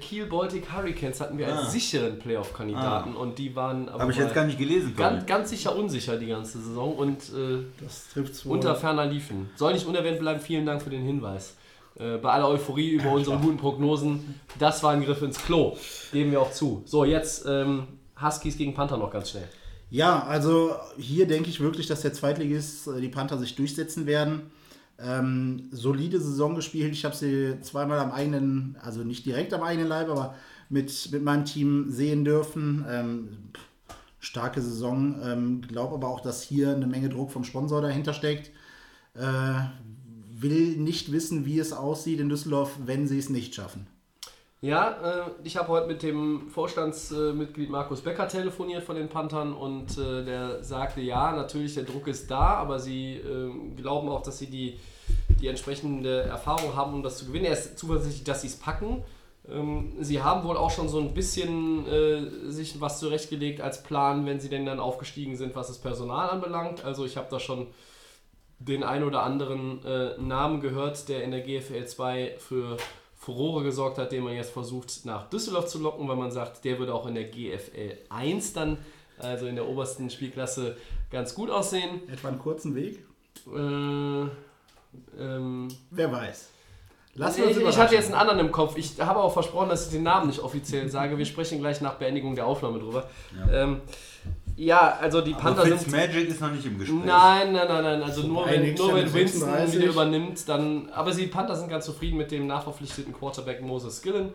Kiel Baltic Hurricanes hatten wir als Ah. sicheren Playoff-Kandidaten und die waren aber Habe ich jetzt gar nicht gelesen. ganz, ganz sicher unsicher die ganze Saison und äh, Das trifft wohl. unter ferner liefen. Soll nicht unerwähnt bleiben, vielen Dank für den Hinweis. Äh, bei aller Euphorie über unsere guten Prognosen, das war ein Griff ins Klo. Geben wir auch zu. So, jetzt ähm, Huskies gegen Panther noch ganz schnell. Ja, also hier denke ich wirklich, dass der Zweitligist, äh, die Panther, sich durchsetzen werden. Ähm, solide Saison gespielt. Ich habe sie zweimal am eigenen, also nicht direkt am eigenen Leib, aber mit, mit meinem Team sehen dürfen. Ähm, starke Saison. Ähm, Glaube aber auch, dass hier eine Menge Druck vom Sponsor dahinter steckt. Äh, will nicht wissen, wie es aussieht in Düsseldorf, wenn sie es nicht schaffen. Ja, äh, ich habe heute mit dem Vorstandsmitglied Markus Becker telefoniert von den Panthern und äh, der sagte, ja, natürlich, der Druck ist da, aber sie äh, glauben auch, dass sie die, die entsprechende Erfahrung haben, um das zu gewinnen. Er ist zuversichtlich, dass sie es packen. Ähm, sie haben wohl auch schon so ein bisschen äh, sich was zurechtgelegt als Plan, wenn sie denn dann aufgestiegen sind, was das Personal anbelangt. Also ich habe da schon den ein oder anderen äh, Namen gehört, der in der GFL 2 für Furore gesorgt hat, den man jetzt versucht nach Düsseldorf zu locken, weil man sagt, der würde auch in der GFL 1 dann, also in der obersten Spielklasse, ganz gut aussehen. Etwa einen kurzen Weg? Äh, ähm, Wer weiß. Ich, wir uns ich überraschen. hatte jetzt einen anderen im Kopf. Ich habe auch versprochen, dass ich den Namen nicht offiziell sage. Wir sprechen gleich nach Beendigung der Aufnahme drüber. Ja, ähm, ja also die Panther Aber sind. Fitzmagic ist noch nicht im Gespräch. Nein, nein, nein, nein. Also nur wenn, nur wenn Winston 36. wieder übernimmt, dann. Aber sie Panther sind ganz zufrieden mit dem nachverpflichteten Quarterback Moses Skillen.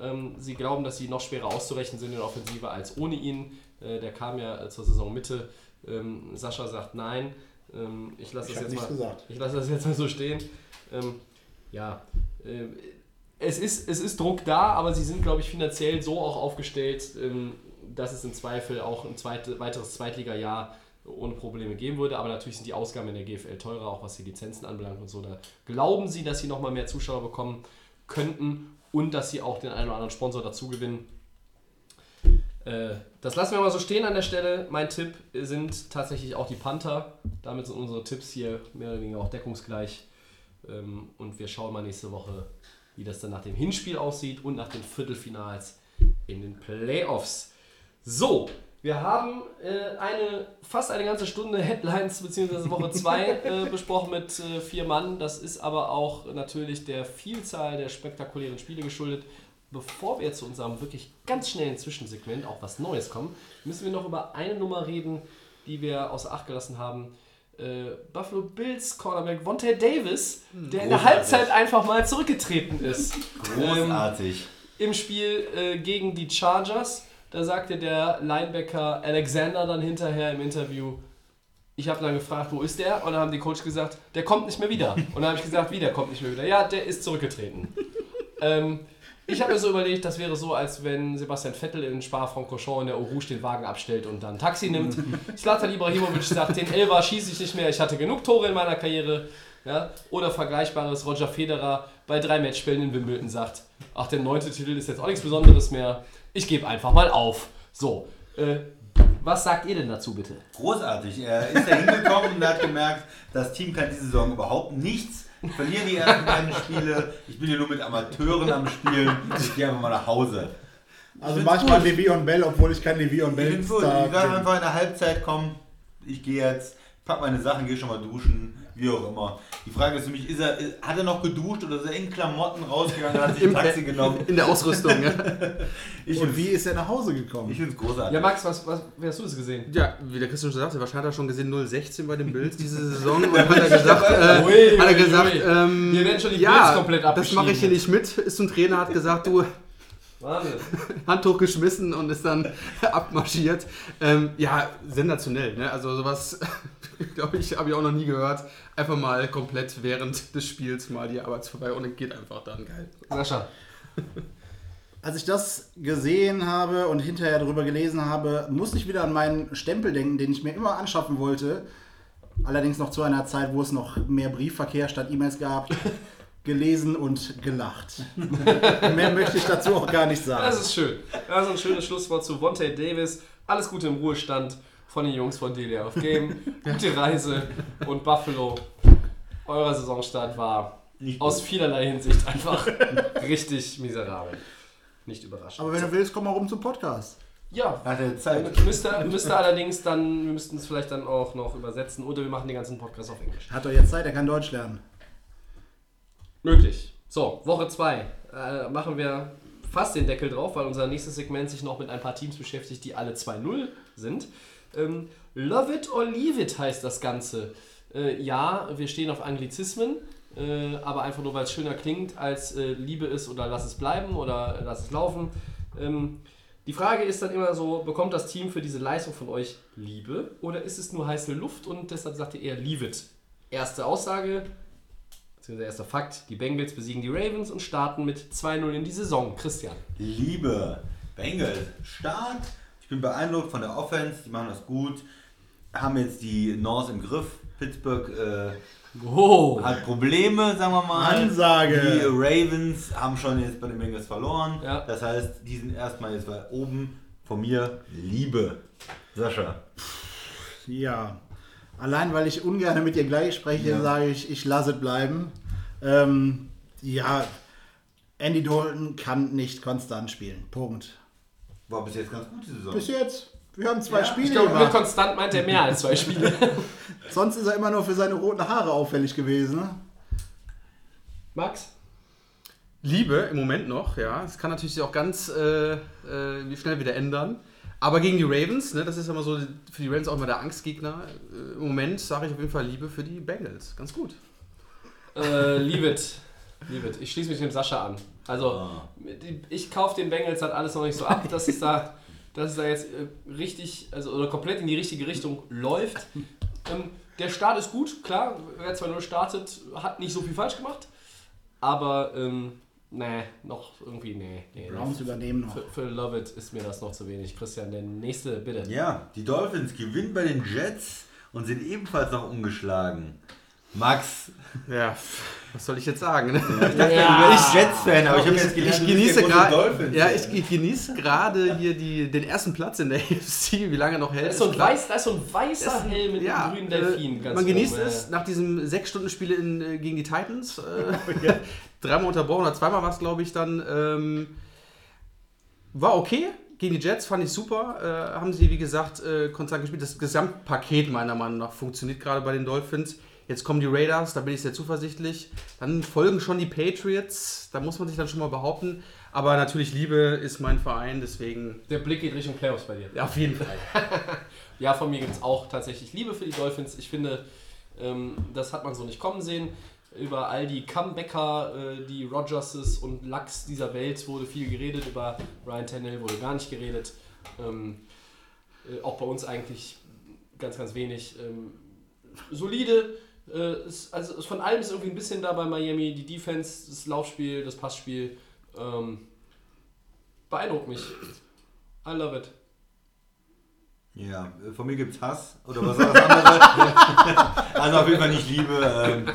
Ähm, sie glauben, dass sie noch schwerer auszurechnen sind in der Offensive als ohne ihn. Äh, der kam ja äh, zur Saisonmitte. Ähm, Sascha sagt nein. Ähm, ich lasse das jetzt mal. gesagt. Ich lasse das jetzt mal so stehen. Ähm, ja. Äh, es ist, es ist Druck da, aber sie sind, glaube ich, finanziell so auch aufgestellt, ähm, dass es im Zweifel auch ein zweit, weiteres Zweitliga-Jahr ohne Probleme geben würde. Aber natürlich sind die Ausgaben in der GFL teurer, auch was die Lizenzen anbelangt und so. Da glauben sie, dass sie nochmal mehr Zuschauer bekommen könnten und dass sie auch den einen oder anderen Sponsor dazu gewinnen. Äh, das lassen wir mal so stehen an der Stelle. Mein Tipp sind tatsächlich auch die Panther. Damit sind unsere Tipps hier mehr oder weniger auch deckungsgleich. Ähm, Und wir schauen mal nächste Woche, wie das dann nach dem Hinspiel aussieht und nach den Viertelfinals in den Playoffs. So, wir haben äh, eine, fast eine ganze Stunde Headlines bzw. Woche [LAUGHS] 2 äh, besprochen mit äh, vier Mann. Das ist aber auch natürlich der Vielzahl der spektakulären Spiele geschuldet. Bevor wir zu unserem wirklich ganz schnellen Zwischensegment, auch was Neues kommen, müssen wir noch über eine Nummer reden, die wir außer Acht gelassen haben. Äh, Buffalo Bills Cornerback Vontae Davis, der in der Großartig. Halbzeit einfach mal zurückgetreten ist. Ähm, Großartig. im Spiel äh, gegen die Chargers. Da sagte der Linebacker Alexander dann hinterher im Interview, ich habe dann gefragt, wo ist der? Und dann haben die Coach gesagt, der kommt nicht mehr wieder. Und dann habe ich gesagt, wie, der kommt nicht mehr wieder? Ja, der ist zurückgetreten. ähm, ich habe mir so überlegt, das wäre so, als wenn Sebastian Vettel in Spa-Francorchamps in der Eau Rouge den Wagen abstellt und dann Taxi nimmt. Zlatan Ibrahimovic sagt, den Elfer schieße ich nicht mehr, ich hatte genug Tore in meiner Karriere. Ja? Oder vergleichbares Roger Federer bei drei Matchspielen in Wimbledon sagt, ach, der neunte Titel ist jetzt auch nichts Besonderes mehr, ich gebe einfach mal auf. So, äh, was sagt ihr denn dazu bitte? Großartig. Er ist da hingekommen und hat gemerkt, das Team kann diese Saison überhaupt nichts. Verlieren die ersten beiden Spiele. Ich bin hier nur mit Amateuren am Spielen. Ich gehe einfach mal nach Hause. Also manchmal. Le'Veon Bell, obwohl ich kein Le'Veon Ich Bell bin Ich sage bin. einfach in der Halbzeit, komm, ich gehe jetzt, pack meine Sachen, gehe schon mal duschen, wie auch immer. Die Frage ist für mich, ist er, hat er noch geduscht oder ist er in Klamotten rausgegangen, hat sich [LAUGHS] ein Taxi genommen? In der Ausrüstung, ja. [LAUGHS] Ich Und finde wie ist er nach Hause gekommen? es großartig. Ja, Max, was, was, wie hast du das gesehen? Ja, wie der Christian schon sagte, wahrscheinlich hat er schon gesehen 016 bei den Bills diese Saison und hat er [LAUGHS] gesagt, äh, Ui, hat er gesagt ui. ähm, Hier werden schon die ja, Bills komplett das mache ich hier abgeschrieben. nicht mit, ist zum Trainer, hat gesagt, du, Wahnsinn. Handtuch geschmissen und ist dann abmarschiert. Ähm, ja, sensationell, ne? Also sowas, [LAUGHS] glaube ich, habe ich auch noch nie gehört. Einfach mal komplett während des Spiels mal die Arbeit vorbei und geht einfach dann, geil. Sascha. [LAUGHS] Als ich das gesehen habe und hinterher darüber gelesen habe, musste ich wieder an meinen Stempel denken, den ich mir immer anschaffen wollte. Allerdings noch zu einer Zeit, wo es noch mehr Briefverkehr statt E-Mails gab. [LAUGHS] Gelesen und gelacht. mehr möchte ich dazu auch gar nicht sagen. Das ist schön. Das ist ein schönes Schlusswort zu Vontae Davis. Alles Gute im Ruhestand von den Jungs von Delia of Game. [LAUGHS] Gute Reise und Buffalo. Euer Saisonstart war Nicht aus vielerlei Hinsicht einfach [LAUGHS] richtig miserabel. Nicht überraschend. Aber wenn du willst, komm mal rum zum Podcast. ja, Hat er Zeit. müsste, müsste allerdings dann, wir müssten es vielleicht dann auch noch übersetzen oder wir machen den ganzen Podcast auf Englisch. Hat doch jetzt Zeit, er kann Deutsch lernen. Möglich. So, Woche 2. Äh, machen wir fast den Deckel drauf, weil unser nächstes Segment sich noch mit ein paar Teams beschäftigt, die alle 2-0 sind. Ähm, Love it or leave it heißt das Ganze. Äh, ja, wir stehen auf Anglizismen, äh, aber einfach nur, weil es schöner klingt, als äh, liebe es oder lass es bleiben oder lass es laufen. Ähm, die Frage ist dann immer so, bekommt das Team für diese Leistung von euch Liebe oder ist es nur heiße Luft und deshalb sagt ihr eher leave it? Erste Aussage, beziehungsweise erster Fakt, die Bengals besiegen die Ravens und starten mit 2-0 in die Saison. Christian. Liebe Bengals, stark. Ich bin beeindruckt von der Offense, die machen das gut. Haben jetzt die North im Griff. Pittsburgh äh, Oh. hat Probleme, sagen wir mal. Ansage. Die Ravens haben schon jetzt bei den Bengals verloren. Ja. Das heißt, die sind erstmal jetzt bei oben. Von mir Liebe. Sascha. Ja, allein weil ich ungern mit dir gleich spreche, Ja. sage ich, ich lasse es bleiben. Ähm, ja, Andy Dalton kann nicht konstant spielen. Punkt. War bis jetzt ganz gut die Saison. Bis jetzt. Wir haben zwei Ja, Spiele Ich glaube, mit konstant meint er mehr als zwei Spiele. [LAUGHS] Sonst ist er immer nur für seine roten Haare auffällig gewesen. Ne? Max? Liebe im Moment noch, ja. Es kann natürlich sich auch ganz äh, äh, wie schnell wieder ändern. Aber gegen die Ravens, ne, das ist immer so für die Ravens auch immer der Angstgegner. Äh, Im Moment sage ich auf jeden Fall Liebe für die Bengals. Ganz gut. Äh, leave it. Leave it. Ich schließe mich dem Sascha an. Also, Ah. ich kaufe den Bengals halt alles noch nicht so ab, dass es da, [LAUGHS] dass es da jetzt äh, richtig, also oder komplett in die richtige Richtung läuft. Ähm, der Start ist gut, klar. Wer 2-0 startet, hat nicht so viel falsch gemacht. Aber ähm, Nee, noch irgendwie, nee. nee Browns übernehmen noch. Für, für Love It ist mir das noch zu wenig. Christian, der nächste, bitte. Ja, die Dolphins gewinnen bei den Jets und sind ebenfalls noch umgeschlagen. Max, Ja, was soll ich jetzt sagen? Ne? ich dachte, du bist Jets-Fan, aber ich habe jetzt gelernt, Ich genieße gerade ja, ich, ich genieße gerade hier die, den ersten Platz in der [LAUGHS] AFC, wie lange noch hält. Da ist so ein, weiß, da ist so ein weißer Helm mit Ja, einem grünen Delfin. äh, ganz man genießt oben, es nach diesem sechs Stunden Spiel in, äh, gegen die Titans. Äh, [LAUGHS] [LAUGHS] dreimal unterbrochen oder zweimal war es, glaube ich, dann. Ähm, war okay. Gegen die Jets fand ich super. Äh, haben sie, wie gesagt, äh, konstant gespielt. Das Gesamtpaket meiner Meinung nach funktioniert gerade bei den Dolphins. Jetzt kommen die Raiders, da bin ich sehr zuversichtlich. Dann folgen schon die Patriots, da muss man sich dann schon mal behaupten. Aber natürlich Liebe ist mein Verein, deswegen Der Blick geht Richtung Playoffs bei dir. ja, auf jeden Fall. [LAUGHS] Ja, von mir gibt es auch tatsächlich Liebe für die Dolphins. Ich finde, ähm, das hat man so nicht kommen sehen. Über all die Comebacker, äh, die Rogerses und Lachs dieser Welt wurde viel geredet. Über Ryan Tannehill wurde gar nicht geredet. Ähm, äh, auch bei uns eigentlich ganz, ganz wenig. Ähm, solide. Äh, ist, also ist von allem ist irgendwie ein bisschen da bei Miami. Die Defense, das Laufspiel, das Passspiel. Ähm, beeindruckt mich. I love it. Ja, äh, von mir gibt's Hass oder was war das andere? also auf jeden Fall nicht Liebe. Ähm,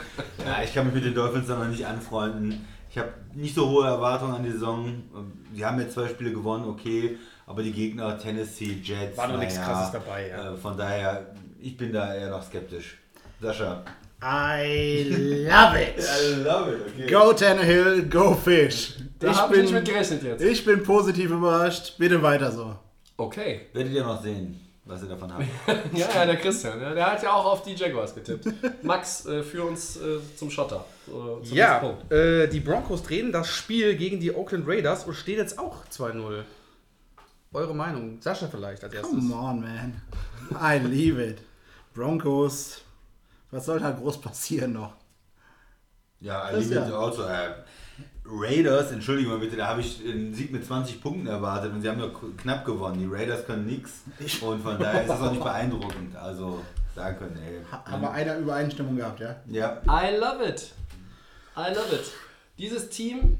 ja, ich kann mich mit den Dolphins dann noch nicht anfreunden. Ich habe nicht so hohe Erwartungen an die Saison. Ähm, Sie haben jetzt zwei Spiele gewonnen, okay, aber die Gegner Tennessee, Jets, War noch nichts naja, Krasses dabei, ja. Äh, von daher, ich bin da eher noch skeptisch. Sascha. I love it. [LAUGHS] I love it, okay. Go Tannehill, go Fish. Da ich, habe ich nicht mit bin, gerechnet jetzt. ich bin positiv überrascht. Bitte weiter so. Okay. Werdet ihr noch sehen, was ihr davon habt. [LAUGHS] Ja, ja, der Christian, ja, der hat ja auch auf die Jaguars getippt. [LAUGHS] Max, äh, führ uns äh, zum Schotter. Äh, zum Ja, äh, die Broncos drehen das Spiel gegen die Oakland Raiders und stehen jetzt auch 2-0. Eure Meinung? Sascha vielleicht als erstes. Come on, man. I leave it. Broncos. Was soll da groß passieren noch? Ja, I leave it ja. also. Äh, Raiders, Entschuldigung mal bitte, da habe ich einen Sieg mit 20 Punkten erwartet und sie haben nur knapp gewonnen. Die Raiders können nichts und von daher ist das auch nicht beeindruckend. Also sagen können, ey. Haben wir einer Übereinstimmung gehabt, ja? Ja, I love it. I love it. Dieses Team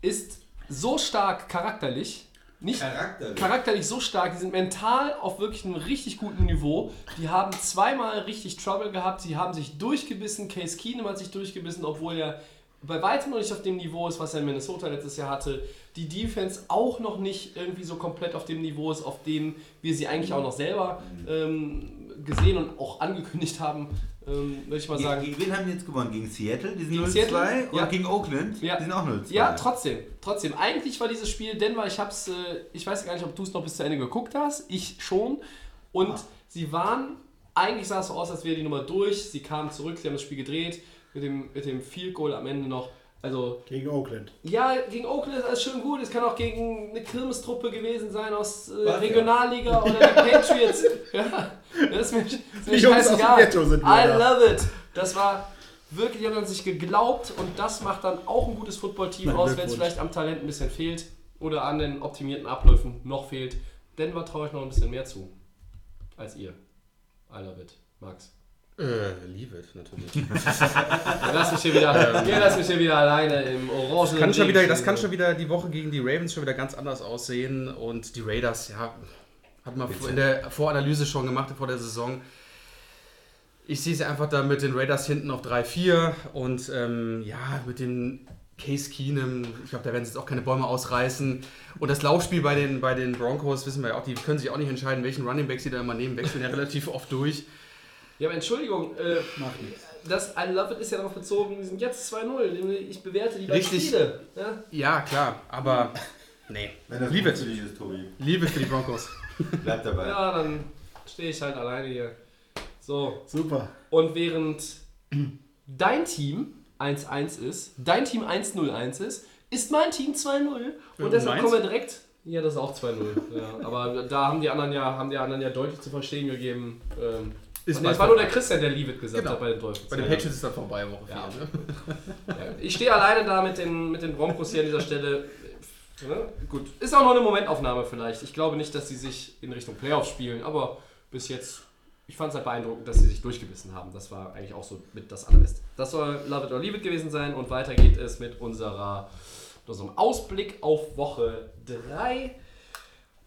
ist so stark charakterlich. Nicht Charakterlich. charakterlich so stark, die sind mental auf wirklich einem richtig guten Niveau. Die haben zweimal richtig Trouble gehabt, sie haben sich durchgebissen. Case Keenum hat sich durchgebissen, obwohl er bei weitem noch nicht auf dem Niveau ist, was er in Minnesota letztes Jahr hatte. Die Defense auch noch nicht irgendwie so komplett auf dem Niveau ist, auf dem wir sie eigentlich auch noch selber ähm, gesehen und auch angekündigt haben, ähm, würde ich mal sagen. Gegen wen haben die jetzt gewonnen? Gegen Seattle? Die sind Gegen 0-2 Seattle? und Ja. gegen Oakland? Ja. Die sind auch 0-2. Ja, trotzdem, trotzdem. Eigentlich war dieses Spiel Denver, ich hab's, äh, ich weiß gar nicht, ob du es noch bis zu Ende geguckt hast, ich schon. Und sie waren, eigentlich sah es so aus, als wäre die Nummer durch. Sie kamen zurück, sie haben das Spiel gedreht mit dem, mit dem Field Goal am Ende noch. Also, Gegen Oakland. ja, gegen Oakland ist alles schön gut. Es kann auch gegen eine Kirmestruppe gewesen sein aus äh, Was, Regionalliga oder die [LAUGHS] Patriots. ja, das ist mir, das ist mir Die Jungs aus dem scheißegal. Ghetto sind I da. love it. Das war wirklich, die haben an sich geglaubt und das macht dann auch ein gutes Footballteam aus, wenn es vielleicht am Talent ein bisschen fehlt oder an den optimierten Abläufen noch fehlt. Denver traue ich noch ein bisschen mehr zu als ihr. I love it. Max. Äh, leave it, natürlich. [LAUGHS] Ja, lass mich hier wieder, ja, lass mich hier wieder alleine im Orangen. kann schon wieder, das kann schon wieder die Woche gegen die Ravens schon wieder ganz anders aussehen. Und die Raiders, ja, hat man in der Voranalyse schon gemacht vor der Saison. Ich sehe sie einfach da mit den Raiders hinten auf 3-4 und ähm, ja, mit den Case Keenum, ich glaube, da werden sie jetzt auch keine Bäume ausreißen. Und das Laufspiel bei den, bei den Broncos, wissen wir ja auch, die können sich auch nicht entscheiden, welchen Running Back sie da immer nehmen, wechseln ja relativ oft durch. Ja, aber Entschuldigung, äh, nichts. das I Love It ist ja darauf bezogen, die sind jetzt 2-0. Ich bewerte die beiden Richtig. Spiele. Ja? Ja, klar, aber [LAUGHS] nee. Wenn das Liebe gut für dich ist, Tobi. Liebe für die Broncos. [LAUGHS] Bleib dabei. ja, dann stehe ich halt alleine hier. So, Super. und während [CLEARS THROAT] dein Team 1-1 ist, dein Team 1-0-1 ist, ist mein Team 2-0. Und Und deshalb meins? kommen wir direkt. Ja, das ist auch 2-0. ja, aber da haben die anderen ja, haben die anderen ja deutlich zu verstehen gegeben. Ähm, Ist nee, es war nur der Christian, der Leave It gesagt Genau. hat bei den Dolphins. Bei den Patriots ist dann vorbei, Woche 4. Ja. Ne? [LAUGHS] Ja, ich stehe alleine da mit den, mit den Broncos hier an dieser Stelle. Ne? Gut, ist auch noch eine Momentaufnahme vielleicht. Ich glaube nicht, dass sie sich in Richtung Playoffs spielen, aber bis jetzt ich fand es halt beeindruckend, dass sie sich durchgebissen haben. Das war eigentlich auch so mit das Allerbeste. Das soll Love It or Leave It gewesen sein und weiter geht es mit unserer, mit unserem Ausblick auf Woche 3.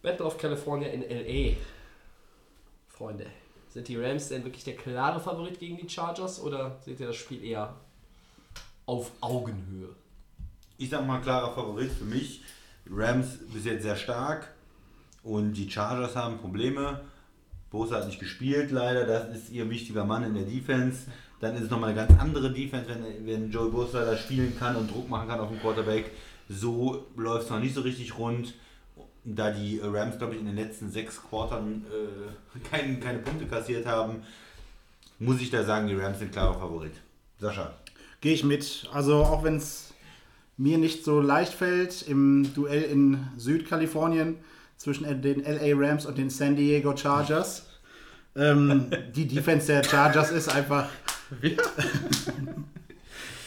Battle of California in L.A. Freunde, sind die Rams denn wirklich der klare Favorit gegen die Chargers oder seht ihr das Spiel eher auf Augenhöhe? Ich sag mal, klarer Favorit für mich. Rams bis jetzt sehr stark und die Chargers haben Probleme. Bosa hat nicht gespielt, leider. Das ist ihr wichtiger Mann in der Defense. Dann ist es nochmal eine ganz andere Defense, wenn, wenn Joey Bosa da spielen kann und Druck machen kann auf den Quarterback. So läuft es noch nicht so richtig rund. Da die Rams, glaube ich, in den letzten sechs Quartern äh, [LAUGHS] kein, keine Punkte kassiert haben, muss ich da sagen, die Rams sind klarer Favorit. Sascha. Gehe ich mit. Also auch wenn es mir nicht so leicht fällt, im Duell in Südkalifornien zwischen den LA Rams und den San Diego Chargers. Ähm, [LAUGHS] die Defense der Chargers ist einfach. [LAUGHS]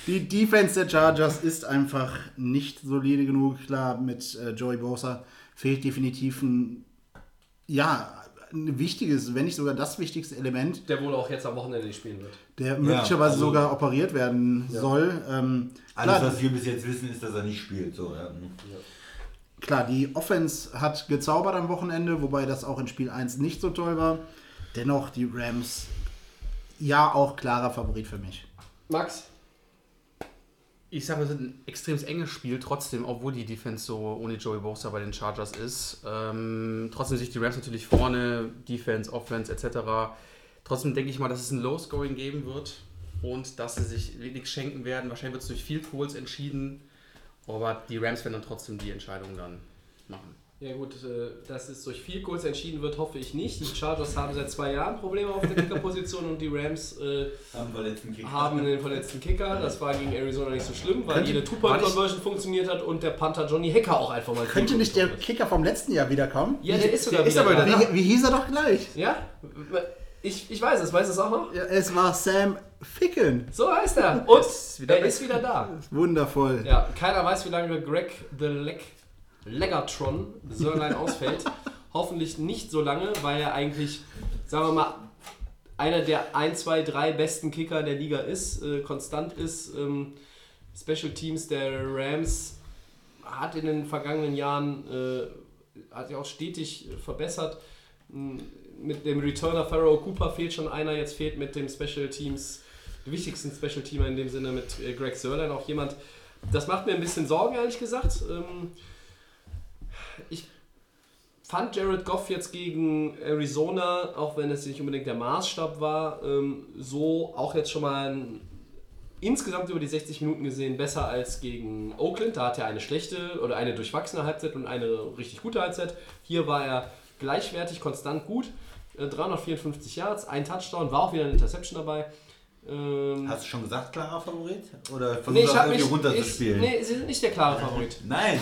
die Defense der Chargers ist einfach nicht solide genug. Klar, mit äh, Joey Bosa fehlt definitiv ein, ja, ein wichtiges, wenn nicht sogar das wichtigste Element, Der wohl auch jetzt am Wochenende nicht spielen wird. der möglicherweise also- sogar operiert werden soll. Ähm, Alles, klar, was wir bis jetzt wissen, ist, dass er nicht spielt. So, ja. Klar, die Offense hat gezaubert am Wochenende, wobei das auch in Spiel 1 nicht so toll war. Dennoch die Rams, ja, auch klarer Favorit für mich. Max? Ich sage, es ist ein extrem enges Spiel, trotzdem, obwohl die Defense so ohne Joey Bosa bei den Chargers ist. Ähm, trotzdem sich die Rams natürlich vorne, Defense, Offense etc. Trotzdem denke ich mal, dass es ein Low-Scoring geben wird und dass sie sich wenig schenken werden. Wahrscheinlich wird es durch Field Goals entschieden, aber die Rams werden dann trotzdem die Entscheidung dann machen. Ja gut, äh, dass es durch viel Goals entschieden wird, hoffe ich nicht. Die Chargers haben seit zwei Jahren Probleme auf der Kickerposition und die Rams äh, Haben wir letzten Kick. haben den verletzten Kicker. Das war gegen Arizona nicht so schlimm, weil Könnte- jede Two-Point-Conversion funktioniert hat und der Panther Johnny Hacker auch einfach mal Könnte nicht der Kicker vom letzten Jahr wiederkommen? Ja, der ist sogar Der ist wieder wieder Wie, wie hieß er doch gleich? Ja? Ich, ich weiß es, weißt du es auch noch? Ja, es war Sam Ficken. So heißt er. Und wieder er weg. ist wieder da. Wundervoll. Ja, keiner weiß, wie lange Greg the Leg Legatron Sörlein ausfällt. [LAUGHS] Hoffentlich nicht so lange, weil er eigentlich, sagen wir mal, einer der 1, 2, 3 besten Kicker der Liga ist, äh, konstant ist. Ähm, Special Teams der Rams hat in den vergangenen Jahren äh, hat sich auch stetig verbessert. M, Mit dem Returner Pharaoh Cooper fehlt schon einer, jetzt fehlt mit dem Special Teams, dem wichtigsten Special Teamer in dem Sinne mit äh, Greg Sörlein auch jemand. Das macht mir ein bisschen Sorgen, ehrlich gesagt. Ähm, ich fand Jared Goff jetzt gegen Arizona, auch wenn es nicht unbedingt der Maßstab war, ähm, so auch jetzt schon mal insgesamt über die 60 Minuten gesehen besser als gegen Oakland. Da hat er eine schlechte oder eine durchwachsene Halbzeit und eine richtig gute Halbzeit. Hier war er gleichwertig, konstant gut. Äh, 354 Yards, ein Touchdown, war auch wieder eine Interception dabei. Ähm, Hast du schon gesagt, klarer Favorit? Oder versuchst nee, du irgendwie runterzuspielen? nee, sie sind nicht der klare Favorit. Nein.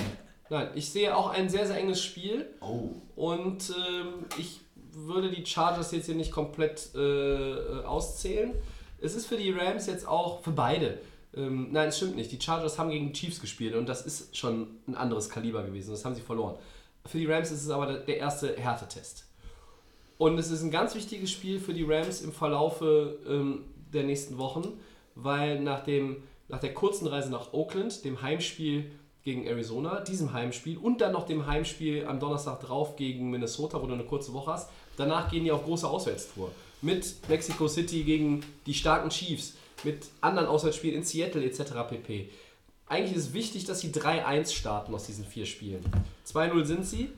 Nein, ich sehe auch ein sehr, sehr enges Spiel. Oh. Und ähm, ich würde die Chargers jetzt hier nicht komplett äh, äh, auszählen. Es ist für die Rams jetzt auch, für beide. Ähm, nein, es stimmt nicht. Die Chargers haben gegen die Chiefs gespielt und das ist schon ein anderes Kaliber gewesen. Das haben sie verloren. Für die Rams ist es aber der- der erste Härtetest. Und es ist ein ganz wichtiges Spiel für die Rams im Verlaufe ähm, der nächsten Wochen, weil nach, dem, nach der kurzen Reise nach Oakland, dem Heimspiel gegen Arizona, diesem Heimspiel und dann noch dem Heimspiel am Donnerstag drauf gegen Minnesota, wo du eine kurze Woche hast, danach gehen die auf große Auswärtstour. Mit Mexico City gegen die starken Chiefs, mit anderen Auswärtsspielen in Seattle etc. pp. Eigentlich ist es wichtig, dass sie 3-1 starten aus diesen vier Spielen. 2-0 sind sie.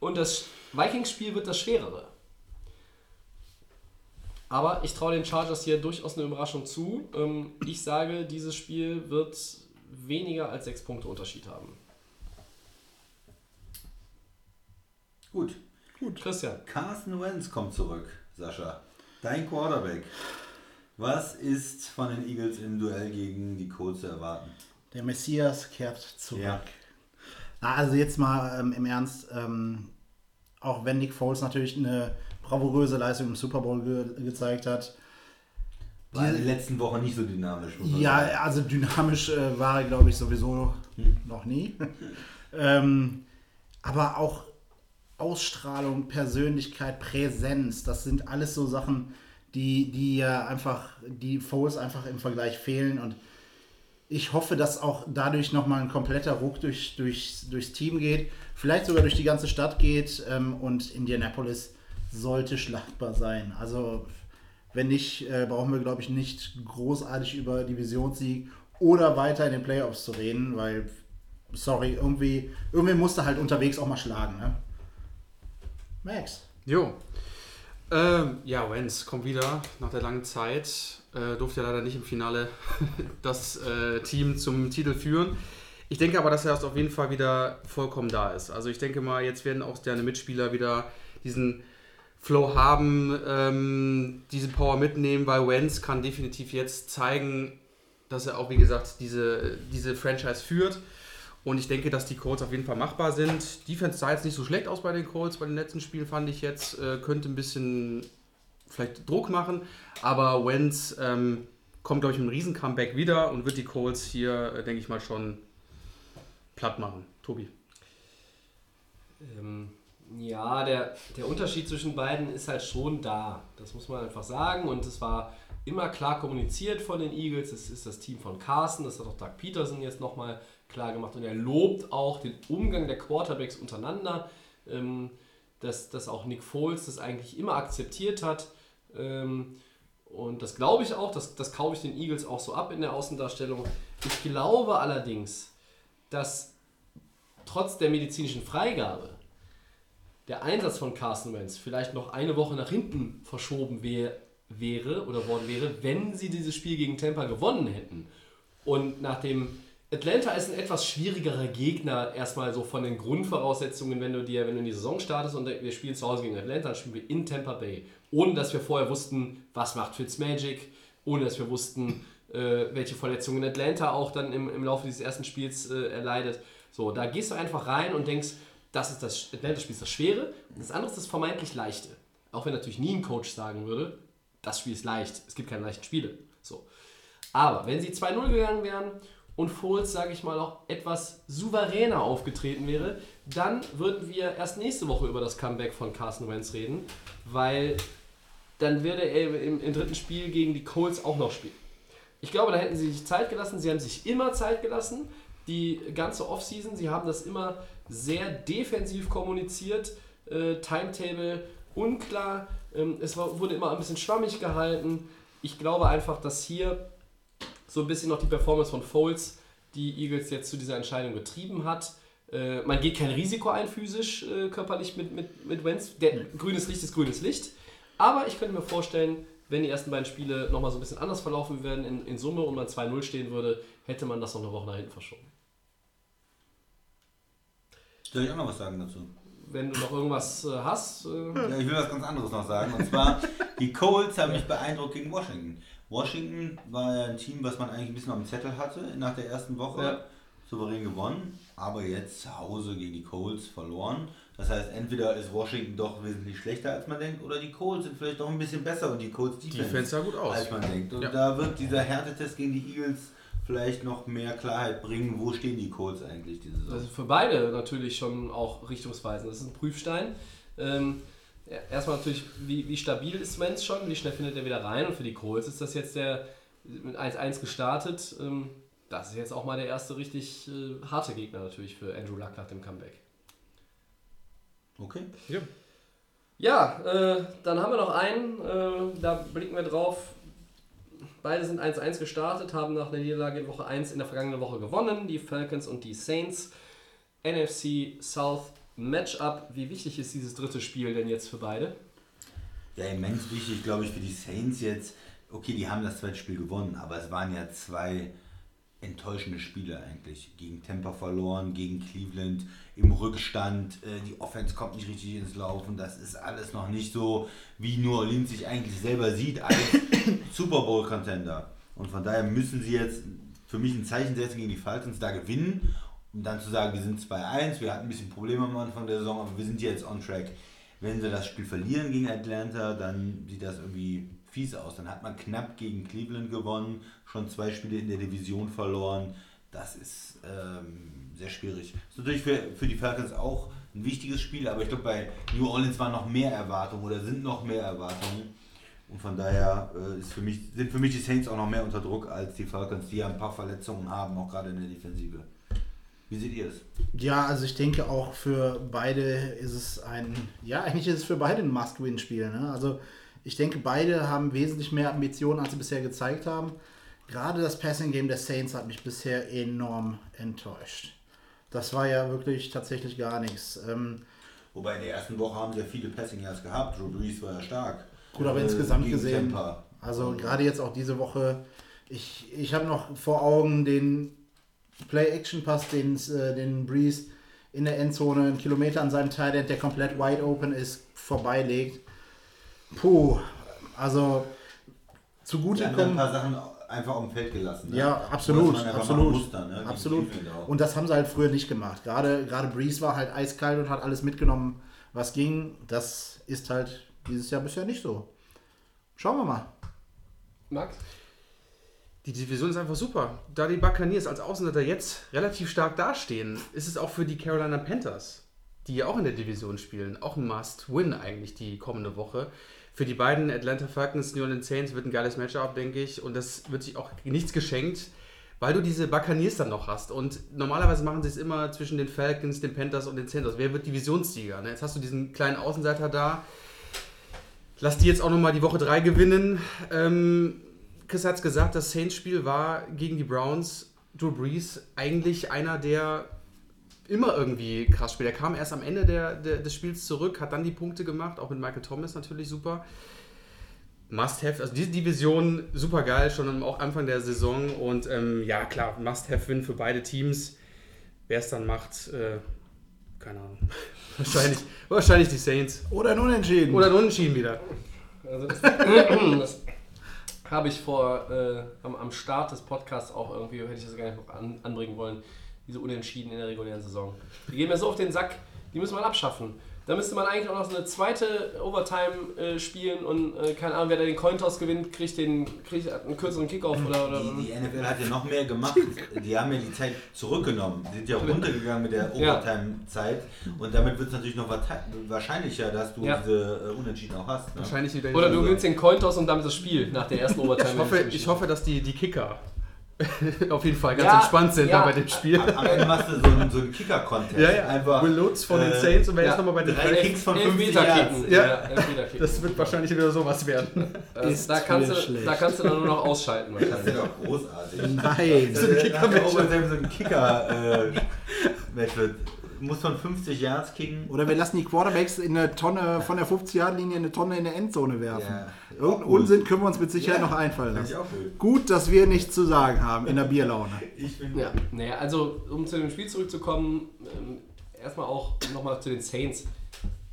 Und das Vikings-Spiel wird das schwerere. Aber ich traue den Chargers hier durchaus eine Überraschung zu. Ähm, ich sage, dieses Spiel wird weniger als sechs Punkte Unterschied haben. Gut. Christian, Carson Wentz kommt zurück, Sascha. Dein Quarterback. Was ist von den Eagles im Duell gegen die Colts zu erwarten? Der Messias kehrt zurück. Ja. Na, also jetzt mal ähm, im Ernst, ähm, auch wenn Nick Foles natürlich eine bravouröse Leistung im Super Bowl ge gezeigt hat. War in den letzten Wochen nicht so dynamisch. Ja, sagen. also dynamisch äh, war er, glaube ich, sowieso noch nie. [LAUGHS] ähm, aber auch Ausstrahlung, Persönlichkeit, Präsenz, das sind alles so Sachen, die, die ja einfach, die Foles einfach im Vergleich fehlen und ich hoffe, dass auch dadurch nochmal ein kompletter Ruck durch, durch, durchs Team geht, vielleicht sogar durch die ganze Stadt geht ähm, und Indianapolis sollte schlachtbar sein. Also wenn nicht, äh, brauchen wir, glaube ich, nicht großartig über Divisionssieg oder weiter in den Playoffs zu reden, weil, sorry, irgendwie, irgendwie musste halt unterwegs auch mal schlagen. Ne? Max. Jo. Ähm, ja, Wenz kommt wieder nach der langen Zeit. Äh, durfte ja leider nicht im Finale [LAUGHS] das äh, Team zum Titel führen. Ich denke aber, dass er auf jeden Fall wieder vollkommen da ist. Also ich denke mal, jetzt werden auch seine Mitspieler wieder diesen Flow haben, ähm, diese Power mitnehmen, weil Wenz kann definitiv jetzt zeigen, dass er auch, wie gesagt, diese, diese Franchise führt. Und ich denke, dass die Colts auf jeden Fall machbar sind. Defense sah jetzt nicht so schlecht aus bei den Colts. Bei den letzten Spielen fand ich jetzt, äh, könnte ein bisschen vielleicht Druck machen. Aber Wenz ähm, kommt, glaube ich, mit einem riesen Comeback wieder und wird die Colts hier, äh, denke ich mal, schon platt machen. Tobi. Ähm, ja, der, der Unterschied zwischen beiden ist halt schon da. Das muss man einfach sagen. Und es war immer klar kommuniziert von den Eagles. Es ist das Team von Carson. Das hat auch Doug Peterson jetzt nochmal klar gemacht. Und er lobt auch den Umgang der Quarterbacks untereinander. Ähm, dass, dass auch Nick Foles das eigentlich immer akzeptiert hat. Ähm, und das glaube ich auch, das, das kaufe ich den Eagles auch so ab in der Außendarstellung. Ich glaube allerdings, dass trotz der medizinischen Freigabe der Einsatz von Carson Wentz vielleicht noch eine Woche nach hinten verschoben wär, wäre oder worden wäre, wenn sie dieses Spiel gegen Tampa gewonnen hätten. Und nach dem Atlanta ist ein etwas schwierigerer Gegner, erstmal so von den Grundvoraussetzungen, wenn du dir, wenn du in die Saison startest und wir spielen zu Hause gegen Atlanta, dann spielen wir in Tampa Bay. Ohne dass wir vorher wussten, was macht Fitzmagic, ohne dass wir wussten, äh, welche Verletzungen Atlanta auch dann im, im Laufe dieses ersten Spiels äh, erleidet. So, da gehst du einfach rein und denkst, das ist das Atlanta-Spiel ist das Schwere, das andere ist das vermeintlich Leichte. Auch wenn natürlich nie ein Coach sagen würde, das Spiel ist leicht, es gibt keine leichten Spiele. So. Aber wenn sie 2-0 gegangen wären und Foles, sage ich mal, auch etwas souveräner aufgetreten wäre, dann würden wir erst nächste Woche über das Comeback von Carson Wentz reden, weil dann würde er im, im dritten Spiel gegen die Colts auch noch spielen. Ich glaube, da hätten sie sich Zeit gelassen. Sie haben sich immer Zeit gelassen, die ganze Offseason. Sie haben das immer sehr defensiv kommuniziert. Äh, Timetable unklar. Ähm, es war, wurde immer ein bisschen schwammig gehalten. Ich glaube einfach, dass hier so ein bisschen noch die Performance von Foles die Eagles jetzt zu dieser Entscheidung getrieben hat. Äh, man geht kein Risiko ein physisch, äh, körperlich mit, mit, mit Wentz. Der, grünes Licht ist grünes Licht. Aber ich könnte mir vorstellen, wenn die ersten beiden Spiele nochmal so ein bisschen anders verlaufen werden in, in Summe und man 2-0 stehen würde, hätte man das noch eine Woche nach hinten verschoben. Soll ich auch noch was sagen dazu? Wenn du noch irgendwas äh, hast. Äh, Ja, ich will was ganz anderes noch sagen. Und zwar, [LAUGHS] die Colts haben mich beeindruckt gegen Washington. Washington war ja ein Team, was man eigentlich ein bisschen auf dem Zettel hatte nach der ersten Woche. Ja. Souverän gewonnen, aber jetzt zu Hause gegen die Colts verloren. Das heißt, entweder ist Washington doch wesentlich schlechter als man denkt, oder die Colts sind vielleicht doch ein bisschen besser und die Colts Defense, Defense sah gut aus. als man denkt. Und Ja. da wird dieser Härtetest gegen die Eagles vielleicht noch mehr Klarheit bringen, wo stehen die Colts eigentlich diese Saison. Das ist für beide natürlich schon auch richtungsweisend. Das ist ein Prüfstein. Ähm, ja, erstmal natürlich, wie, wie stabil ist Wentz schon, wie schnell findet er wieder rein und für die Colts ist das jetzt der mit 1-1 gestartet. Ähm, das ist jetzt auch mal der erste richtig äh, harte Gegner natürlich für Andrew Luck nach dem Comeback. Okay. Ja. Ja, äh, dann haben wir noch einen, äh, da blicken wir drauf. Beide sind 1-1 gestartet, haben nach der Niederlage in Woche 1 in der vergangenen Woche gewonnen, die Falcons und die Saints. NFC South Matchup. Wie wichtig ist dieses dritte Spiel denn jetzt für beide? Ja, immens wichtig, glaube ich, für die Saints jetzt. Okay, die haben das zweite Spiel gewonnen, aber es waren ja zwei enttäuschende Spiele eigentlich. Gegen Tampa verloren, gegen Cleveland im Rückstand. Äh, Die Offense kommt nicht richtig ins Laufen. Das ist alles noch nicht so, wie New Orleans sich eigentlich selber sieht als [COUGHS] Super Bowl-Contender. Und von daher müssen sie jetzt für mich ein Zeichen setzen gegen die Falcons, da gewinnen, um dann zu sagen, wir sind 2-1, wir hatten ein bisschen Probleme am Anfang der Saison, aber wir sind jetzt on track. Wenn sie das Spiel verlieren gegen Atlanta, dann sieht das irgendwie fies aus. Dann hat man knapp gegen Cleveland gewonnen, schon zwei Spiele in der Division verloren. das ist ähm, sehr schwierig. Das ist natürlich für, für die Falcons auch ein wichtiges Spiel, aber ich glaube, bei New Orleans waren noch mehr Erwartungen oder sind noch mehr Erwartungen. Und von daher äh, ist für mich, sind für mich die Saints auch noch mehr unter Druck als die Falcons, die ja ein paar Verletzungen haben, auch gerade in der Defensive. Wie seht ihr es? Ja, also ich denke auch für beide ist es ein, ja, eigentlich ist es für beide ein Must-Win-Spiel. Ne? Also ich denke, beide haben wesentlich mehr Ambitionen, als sie bisher gezeigt haben. Gerade das Passing-Game der Saints hat mich bisher enorm enttäuscht. Das war ja wirklich tatsächlich gar nichts. Ähm, Wobei in der ersten Woche haben sie ja viele Passing Yards gehabt. Drew Brees war ja stark. Gut, aber Äh, insgesamt gesehen, Tampa. also gerade jetzt auch diese Woche, ich, ich habe noch vor Augen den Play-Action-Pass, den, äh, den Breeze in der Endzone einen Kilometer an seinem Tight der komplett wide open ist, vorbeilegt. Puh, also zugute da ein kommen. paar Sachen einfach auf dem Feld gelassen. Ne? Ja, absolut, absolut. dann, ne? Absolut. Und das haben sie halt früher nicht gemacht. Gerade, gerade Breeze war halt eiskalt und hat alles mitgenommen, was ging. Das ist halt dieses Jahr bisher nicht so. Schauen wir mal. Max? Die Division ist einfach super. Da die Buccaneers als Außenseiter jetzt relativ stark dastehen, ist es auch für die Carolina Panthers, die ja auch in der Division spielen, auch ein Must-Win eigentlich die kommende Woche. Für die beiden Atlanta Falcons, New Orleans Saints wird ein geiles Matchup, denke ich. Und das wird sich auch nichts geschenkt, weil du diese Buccaneers dann noch hast. Und normalerweise machen sie es immer zwischen den Falcons, den Panthers und den Saints. Wer wird Divisionssieger? Ne? Jetzt hast du diesen kleinen Außenseiter da. Lass die jetzt auch nochmal die Woche 3 gewinnen. Ähm, Chris hat es gesagt, das Saints-Spiel war gegen die Browns. Drew Brees eigentlich einer, der immer irgendwie krass spielt. Er kam erst am Ende der, der, des Spiels zurück, hat dann die Punkte gemacht, auch mit Michael Thomas natürlich super. Must-have, also diese Division super geil, schon am auch Anfang der Saison und ähm, ja klar, Must-have-Win für beide Teams. Wer es dann macht, äh, keine Ahnung. [LAUGHS] wahrscheinlich, wahrscheinlich die Saints. Oder ein Unentschieden. Oder ein Unentschieden wieder. Also das, [COUGHS] das habe ich vor äh, am, am Start des Podcasts auch irgendwie, hätte ich das gar nicht noch an, anbringen wollen, diese Unentschieden in der regulären Saison. Die gehen mir so auf den Sack, die müssen wir abschaffen. Da müsste man eigentlich auch noch so eine zweite Overtime äh, spielen und äh, keine Ahnung, wer da den Cointoss gewinnt, kriegt, den, kriegt einen kürzeren Kickoff oder, oder Die, die NFL hat ja noch mehr gemacht. Die haben ja die Zeit zurückgenommen. Die sind ja runtergegangen mit der. Overtime-Zeit. Und damit wird es natürlich noch wahrscheinlicher, dass du Ja. diese äh, Unentschieden auch hast. Ne? Wahrscheinlich. Oder du gewinnst den Cointoss und damit das Spiel nach der ersten Overtime. Ich hoffe, ich hoffe, dass die, die Kicker [LAUGHS] auf jeden Fall ganz Ja, entspannt sind ja. da bei dem Spiel. Am Ende machst du so einen, so einen Kicker-Contest. Ja, ja. Einfach, Will Lutz von den äh, Saints und wer ja. ist nochmal bei den drei? Kicks von 50 Elfmeterkicken. Yards. Ja. Ja. Das wird wahrscheinlich wieder sowas werden. Äh, Ist da, kannst du, schlecht. da kannst du dann nur noch ausschalten Das ist ja doch großartig. Nein. So ein Kicker-Match. So ein Kicker-Match wird. Muss von 50 Yards kicken. Oder wir lassen die Quarterbacks in eine Tonne von der 50-Yard-Linie in eine Tonne in der Endzone werfen. Ja. Irgendeinen. Unsinn können wir uns mit Sicherheit Ja. noch einfallen lassen. Gut, dass wir nichts zu sagen haben in der Bierlaune. Ich bin Ja, naja, also um zu dem Spiel zurückzukommen, ähm, erstmal auch nochmal zu den Saints.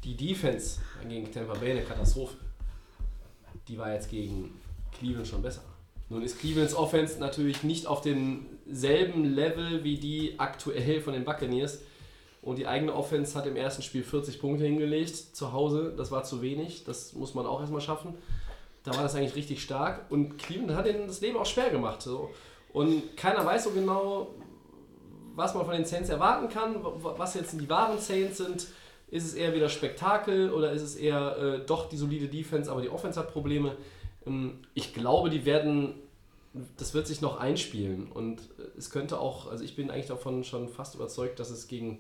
Die Defense gegen Tampa Bay eine Katastrophe. Die war jetzt gegen Cleveland schon besser. Nun ist Clevelands Offense natürlich nicht auf demselben Level wie die aktuell von den Buccaneers. Und die eigene Offense hat im ersten Spiel 40 Punkte hingelegt zu Hause. Das war zu wenig. Das muss man auch erstmal schaffen. Da war das eigentlich richtig stark. Und Cleveland hat ihnen das Leben auch schwer gemacht. So. Und keiner weiß so genau, was man von den Saints erwarten kann, was jetzt die wahren Saints sind. Ist es eher wieder Spektakel oder ist es eher äh, doch die solide Defense, aber die Offense hat Probleme? Ähm, ich glaube, die werden, das wird sich noch einspielen und äh, es könnte auch, also ich bin eigentlich davon schon fast überzeugt, dass es gegen,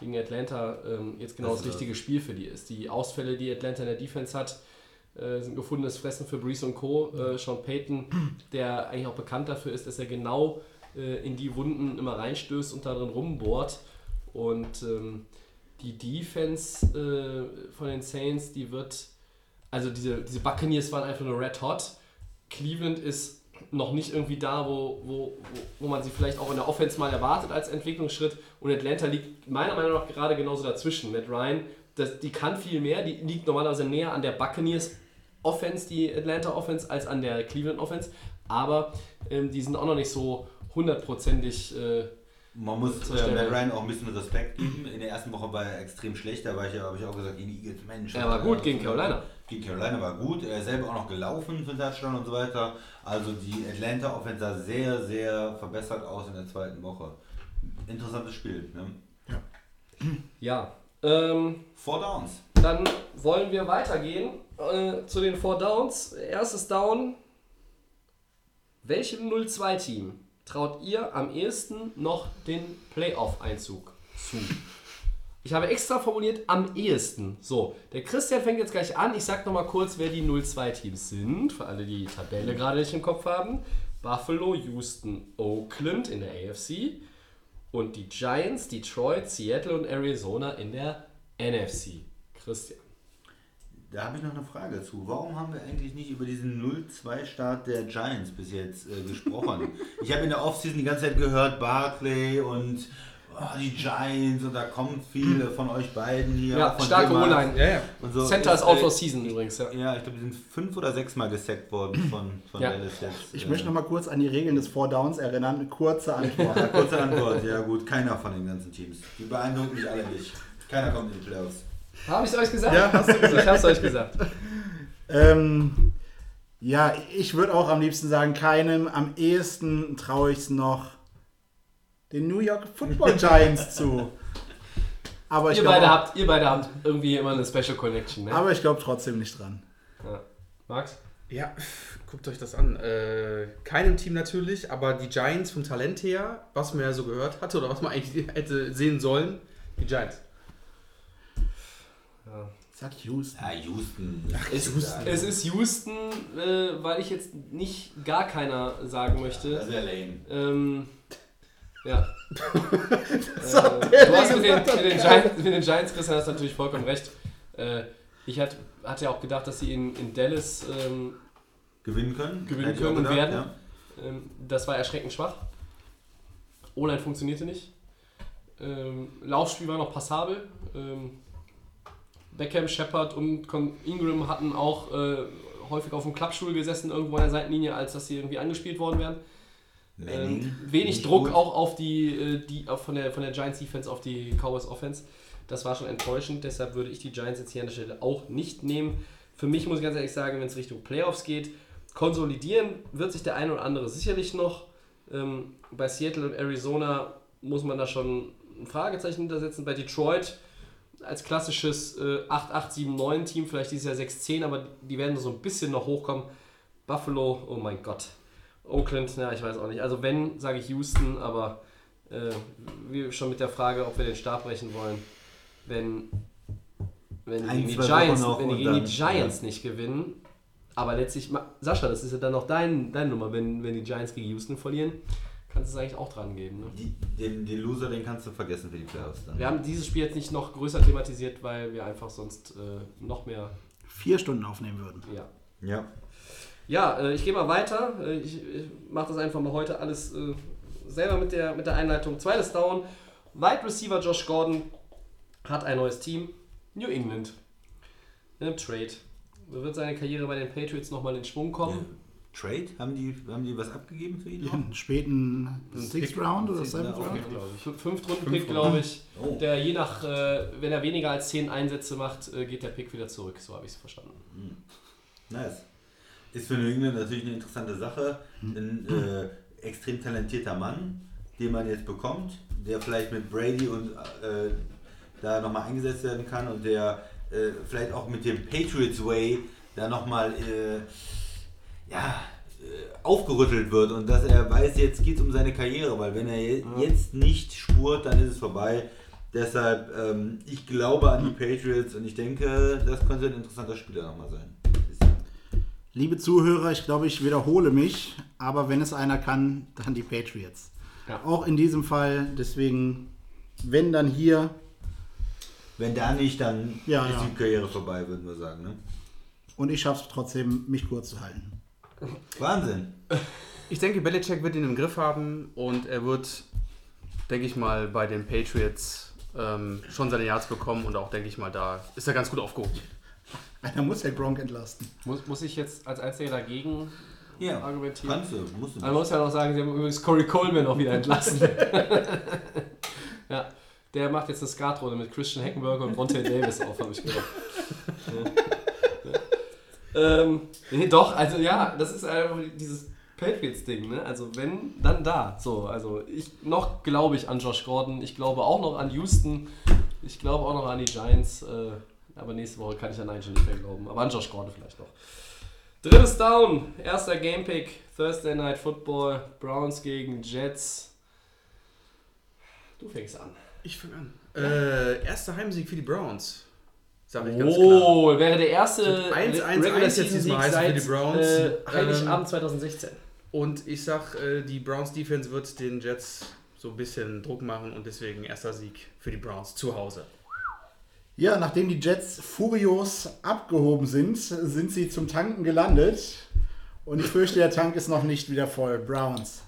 gegen Atlanta ähm, jetzt genau das, Also- richtige Spiel für die ist. Die Ausfälle, die Atlanta in der Defense hat, äh, sind gefundenes Fressen für Brees und Co. Äh, Sean Payton, der eigentlich auch bekannt dafür ist, dass er genau äh, in die Wunden immer reinstößt und da drin rumbohrt. Und ähm, die Defense äh, von den Saints, die wird, also diese, diese Buccaneers waren einfach nur red hot. Cleveland ist noch nicht irgendwie da, wo, wo, wo, man sie vielleicht auch in der Offense mal erwartet als Entwicklungsschritt. Und Atlanta liegt meiner Meinung nach gerade genauso dazwischen. Matt Ryan, das, die kann viel mehr, die liegt normalerweise näher an der Buccaneers Offense, die Atlanta Offense, als an der Cleveland Offense. Aber ähm, die sind auch noch nicht so hundertprozentig äh, Man muss äh. Matt Ryan auch ein bisschen Respekt geben. In der ersten Woche war er extrem schlecht, da war ich ja, habe ich auch gesagt, gegen die Eagles, Mensch. Er war gut gegen Carolina. Gegen Carolina war gut. Er ist selber auch noch gelaufen für den Touchdown und so weiter. Also die Atlanta Offense sah sehr, sehr verbessert aus in der zweiten Woche. Interessantes Spiel. Ne? Ja. Ähm, Four Downs. dann wollen wir weitergehen äh, zu den Four Downs. Erstes Down. Welchem 0-2-Team traut ihr am ehesten noch den Playoff-Einzug zu? Ich habe extra formuliert am ehesten. So, der Christian fängt jetzt gleich an. Ich sag noch mal kurz, wer die 0-2-Teams sind, für alle, die die Tabelle gerade nicht im Kopf haben. Buffalo, Houston, Oakland in der AFC und die Giants, Detroit, Seattle und Arizona in der NFC. Christian. Da habe ich noch eine Frage zu. Warum haben wir eigentlich nicht über diesen 0-2-Start der Giants bis jetzt äh, gesprochen? [LAUGHS] ich habe in der Offseason die ganze Zeit gehört, Barclay und oh, die Giants und da kommt viel von euch beiden hier. Ja, starke. O-Line. Ja, ja. Und so. Center ist Äh, out for season übrigens, ja. Ja, ich glaube, die sind fünf oder sechs Mal gesackt worden [CLEARS THROAT] von, von Ja. Dallas jetzt. Ich äh, möchte noch mal kurz an die Regeln des Four Downs erinnern. Kurze Antwort. Ja, [LAUGHS] kurze Antwort. Ja gut, keiner von den ganzen Teams. Die beeindrucken mich alle nicht. Keiner kommt in die Playoffs. Habe ich es euch gesagt? Ja, hast du gesagt. Ich habe es euch gesagt. [LAUGHS] ähm, ja, ich würde auch am liebsten sagen, keinem. Am ehesten traue ich es noch den New York Football Giants zu. Aber ich Ihr glaube beide, habt, ihr beide habt irgendwie immer eine Special Connection, ne? aber ich glaube trotzdem nicht dran. Ja. Max? Ja, guckt euch das an. Äh, keinem Team natürlich, aber die Giants vom Talent her, was man ja so gehört hatte oder was man eigentlich [LAUGHS] hätte sehen sollen, die Giants. Sag Houston. Ja, Houston. Es, es ist Houston, äh, weil ich jetzt nicht gar keiner sagen möchte. Das wäre lame. Ähm, ja. äh, hat der du hast mit den, mit, den Giants, mit den Giants, Christian, hast natürlich vollkommen recht. Äh, ich hatte hat ja auch gedacht, dass sie in, in Dallas ähm, Gewinnen können. Gewinnen Hätte können und gedacht, werden. Ähm, das war erschreckend schwach. O-Line funktionierte nicht. Ähm, Laufspiel war noch passabel. Ähm, Beckham, Shepard und Ingram hatten auch äh, häufig auf dem Klappstuhl gesessen, irgendwo an der Seitenlinie, als dass sie irgendwie angespielt worden wären. Manning. Ähm, wenig Druck gut. auch auf die, äh, die auf von, der, von der Giants Defense auf die Cowboys Offense. Das war schon enttäuschend, deshalb würde ich die Giants jetzt hier an der Stelle auch nicht nehmen. Für mich muss ich ganz ehrlich sagen, wenn es Richtung Playoffs geht, konsolidieren wird sich der eine oder andere sicherlich noch. Ähm, bei Seattle und Arizona muss man da schon ein Fragezeichen hintersetzen. Bei Detroit als klassisches äh, 8-8-7-9-Team, vielleicht dieses Jahr 6-10, aber die werden so ein bisschen noch hochkommen. Buffalo, oh mein Gott. Oakland, na, ich weiß auch nicht. Also wenn, sage ich Houston, aber äh, wie schon mit der Frage, ob wir den Stab brechen wollen. Wenn, wenn die Ein, gegen die Giants, wenn die die Giants nicht gewinnen, aber letztlich, Sascha, das ist ja dann noch dein, deine Nummer, wenn, wenn die Giants gegen Houston verlieren, kannst du es eigentlich auch dran geben. Ne? Die, den, den Loser, den kannst du vergessen für die Playoffs dann. Wir haben dieses Spiel jetzt nicht noch größer thematisiert, weil wir einfach sonst äh, noch mehr, Vier Stunden aufnehmen würden. ja, Ja. Ja, äh, ich gehe mal weiter. Äh, ich ich mache das einfach mal heute alles äh, selber mit der, mit der Einleitung. Zweites Down. Wide Receiver Josh Gordon hat ein neues Team. New England. In einem Trade. Wird seine Karriere bei den Patriots nochmal in Schwung kommen. Trade? Haben die, haben die was abgegeben für ihn? noch? Einen späten Sixth Round oder Seventh Round. Round? Glaube ich. Fün- Fünftrunden-Pick, glaube ich. Oh. Der je nach, äh, wenn er weniger als 10 Einsätze macht, äh, geht der Pick wieder zurück. So habe ich es verstanden. Nice. Ist für England natürlich eine interessante Sache. Ein äh, extrem talentierter Mann, den man jetzt bekommt, der vielleicht mit Brady und äh, da nochmal eingesetzt werden kann und der äh, vielleicht auch mit dem Patriots Way da nochmal äh, ja, äh, aufgerüttelt wird und dass er weiß, jetzt geht es um seine Karriere, weil wenn er je- jetzt nicht spurt, dann ist es vorbei. Deshalb, ähm, ich glaube an die Patriots und ich denke, das könnte ein interessanter Spieler nochmal sein. Liebe Zuhörer, ich glaube, ich wiederhole mich, aber wenn es einer kann, dann die Patriots. Ja. Auch in diesem Fall, deswegen, wenn dann hier, Wenn da nicht, dann Ja, ist ja. die Karriere vorbei, würden wir sagen. Ne? und ich schaffe es trotzdem, mich kurz zu halten. Wahnsinn. Ich denke, Belichick wird ihn im Griff haben und er wird, denke ich mal, bei den Patriots ähm, schon seine Yards bekommen und auch, denke ich mal, da ist er ganz gut aufgehoben. [LAUGHS] Einer muss ja Gronk entlasten. Muss, muss ich jetzt als Einziger dagegen Ja, argumentieren. kannst du, musst du. Man muss ja noch sagen, sie haben übrigens Corey Coleman auch wieder entlassen. [LAUGHS] [LAUGHS] ja, der macht jetzt eine Skatrunde mit Christian Heckenberger und Monte Davis auf, habe ich gehört. Ja. Ja. Ähm, nee, doch, also ja, das ist einfach dieses Patriots-Ding, ne? Also wenn, dann da. So, also ich noch glaube ich an Josh Gordon, ich glaube auch noch an Houston, ich glaube auch noch an die Giants, äh, aber nächste Woche kann ich an schon nicht mehr glauben. Aber an Josh Gordon vielleicht noch. Drittes Down, erster Gamepick, Thursday Night Football, Browns gegen Jets. Du fängst an. Ich fange an. Äh, erster Heimsieg für die Browns. Sag ich ganz klar. Oh, wäre der erste 1-1 Regular jetzt Season diesmal Sieg heißen für seit die Browns. äh, Ähm, Heiligabend 2016. Und ich sag, äh, die Browns Defense wird den Jets so ein bisschen Druck machen und deswegen erster Sieg für die Browns zu Hause. Ja, nachdem die Jets furios abgehoben sind, sind sie zum Tanken gelandet. Und ich fürchte, der Tank ist noch nicht wieder voll. Browns.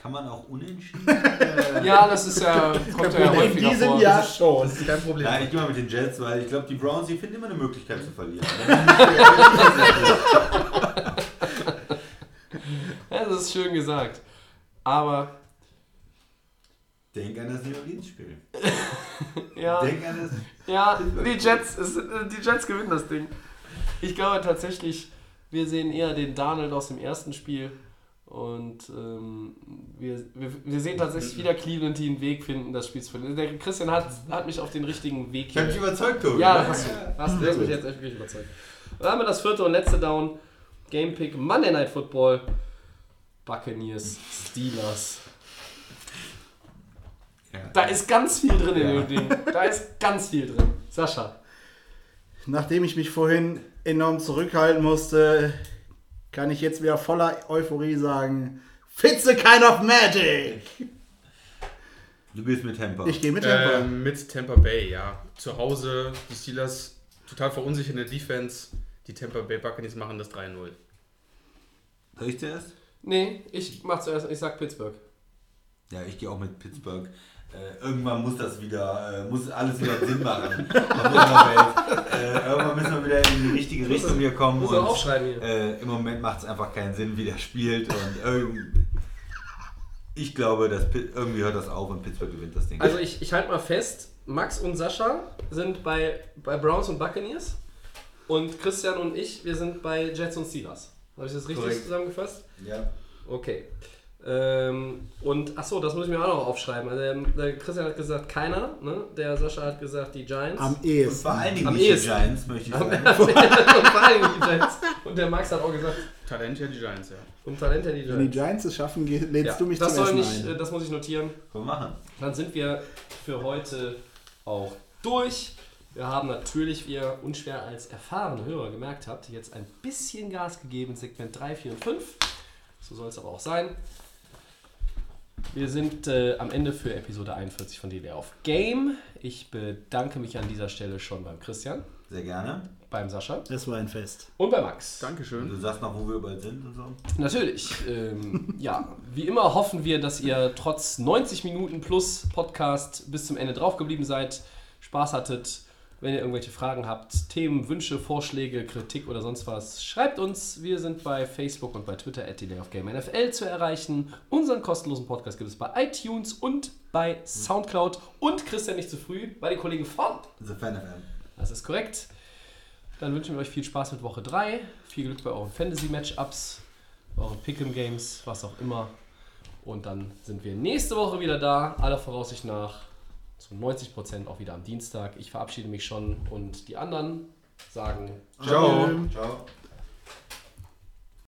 Kann man auch unentschieden? [LAUGHS] [LAUGHS] Ja, das ist ja, kommt ja In häufiger diesem vor. Jahr Das ist- schon. Das ist kein Problem. Nein, ich gehe mal mit den Jets, weil ich glaube, die Browns, die finden immer eine Möglichkeit zu verlieren. [LAUGHS] Ja, das ist schön gesagt. Aber, Denk an das New [LAUGHS] ja, Denk an das. ja die, Jets, es, die Jets gewinnen das Ding. Ich glaube tatsächlich, wir sehen eher den Donald aus dem ersten Spiel. Und ähm, wir, wir, wir sehen tatsächlich wieder Cleveland, die einen Weg finden, das Spiel zu verlieren. Der Christian hat, hat mich auf den richtigen Weg Ich hab dich überzeugt, Tobi. Ja, hast du. Hast du hast mich jetzt echt wirklich überzeugt. Dann haben wir das vierte und letzte Down. Game Pick Monday Night Football. Buccaneers, Steelers. Da ist ganz viel drin in dem Ding. Da ist ganz viel drin. Sascha. Nachdem ich mich vorhin enorm zurückhalten musste, kann ich jetzt wieder voller Euphorie sagen: Fits a kind of magic! Du gehst mit Tempo. Ich gehe mit Tempo. Ähm, mit Tampa Bay, ja. Zu Hause, die Steelers total verunsichert in der Defense. Die Tampa Bay Buccaneers machen das 3-0. Soll ich zuerst? Nee, ich mach zuerst, ich sag Pittsburgh. Ja, ich gehe auch mit Pittsburgh. Äh, irgendwann muss das wieder, äh, muss alles wieder Sinn machen. Äh, irgendwann müssen wir wieder in die richtige Richtung hier kommen. Muss und, aufschreiben hier. Äh, Im Moment macht es einfach keinen Sinn, wie der spielt. Und ich glaube, dass irgendwie hört das auf und Pittsburgh gewinnt das Ding. Also ich, ich halte mal fest, Max und Sascha sind bei, bei Browns und Buccaneers. Und Christian und ich, wir sind bei Jets und Steelers. Habe ich das richtig Korrekt. zusammengefasst? ja. Okay. Ähm, und achso, das muss ich mir auch noch aufschreiben. Also der, der Christian hat gesagt, keiner. Ne? Der Sascha hat gesagt, die Giants. Am Und ehesten. vor allen Dingen Am die ehesten. Giants, möchte ich Am- sagen. und [LAUGHS] vor allem die Giants. Und der Max hat auch gesagt, Talent ja die Giants, ja. um Talente die Wenn die Giants. Giants es schaffen, lädst Ja, du mich das zum soll Essen nicht, ein. äh, das muss ich notieren. Wir machen. Dann sind wir für heute auch durch. Wir haben natürlich, wie ihr unschwer als erfahrene Hörer gemerkt habt, jetzt ein bisschen Gas gegeben in Segment 3, 4 und 5. So soll es aber auch sein. Wir sind äh, am Ende für Episode 41 von DD auf Game. Ich bedanke mich an dieser Stelle schon beim Christian, Sehr gerne. beim Sascha Das war ein Fest. und bei Max. Und Dankeschön. du sagst noch, wo wir überall sind und so. Natürlich. Ähm, ja, wie immer hoffen wir, dass ihr trotz 90 Minuten plus Podcast bis zum Ende drauf geblieben seid, Spaß hattet. Wenn ihr irgendwelche Fragen habt, Themen, Wünsche, Vorschläge, Kritik oder sonst was, schreibt uns. Wir sind bei Facebook und bei Twitter at Delay of Game NFL zu erreichen. Unseren kostenlosen Podcast gibt es bei iTunes und bei Soundcloud und Christian nicht zu früh bei den Kollegen von The Fan FM. das ist korrekt. Dann wünschen wir euch viel Spaß mit Woche 3. Viel Glück bei euren Fantasy-Matchups, euren Pick'em-Games, was auch immer. Und dann sind wir nächste Woche wieder da, aller Voraussicht nach zu 90 Prozent auch wieder am Dienstag. Ich verabschiede mich schon und die anderen sagen Ciao. Ciao.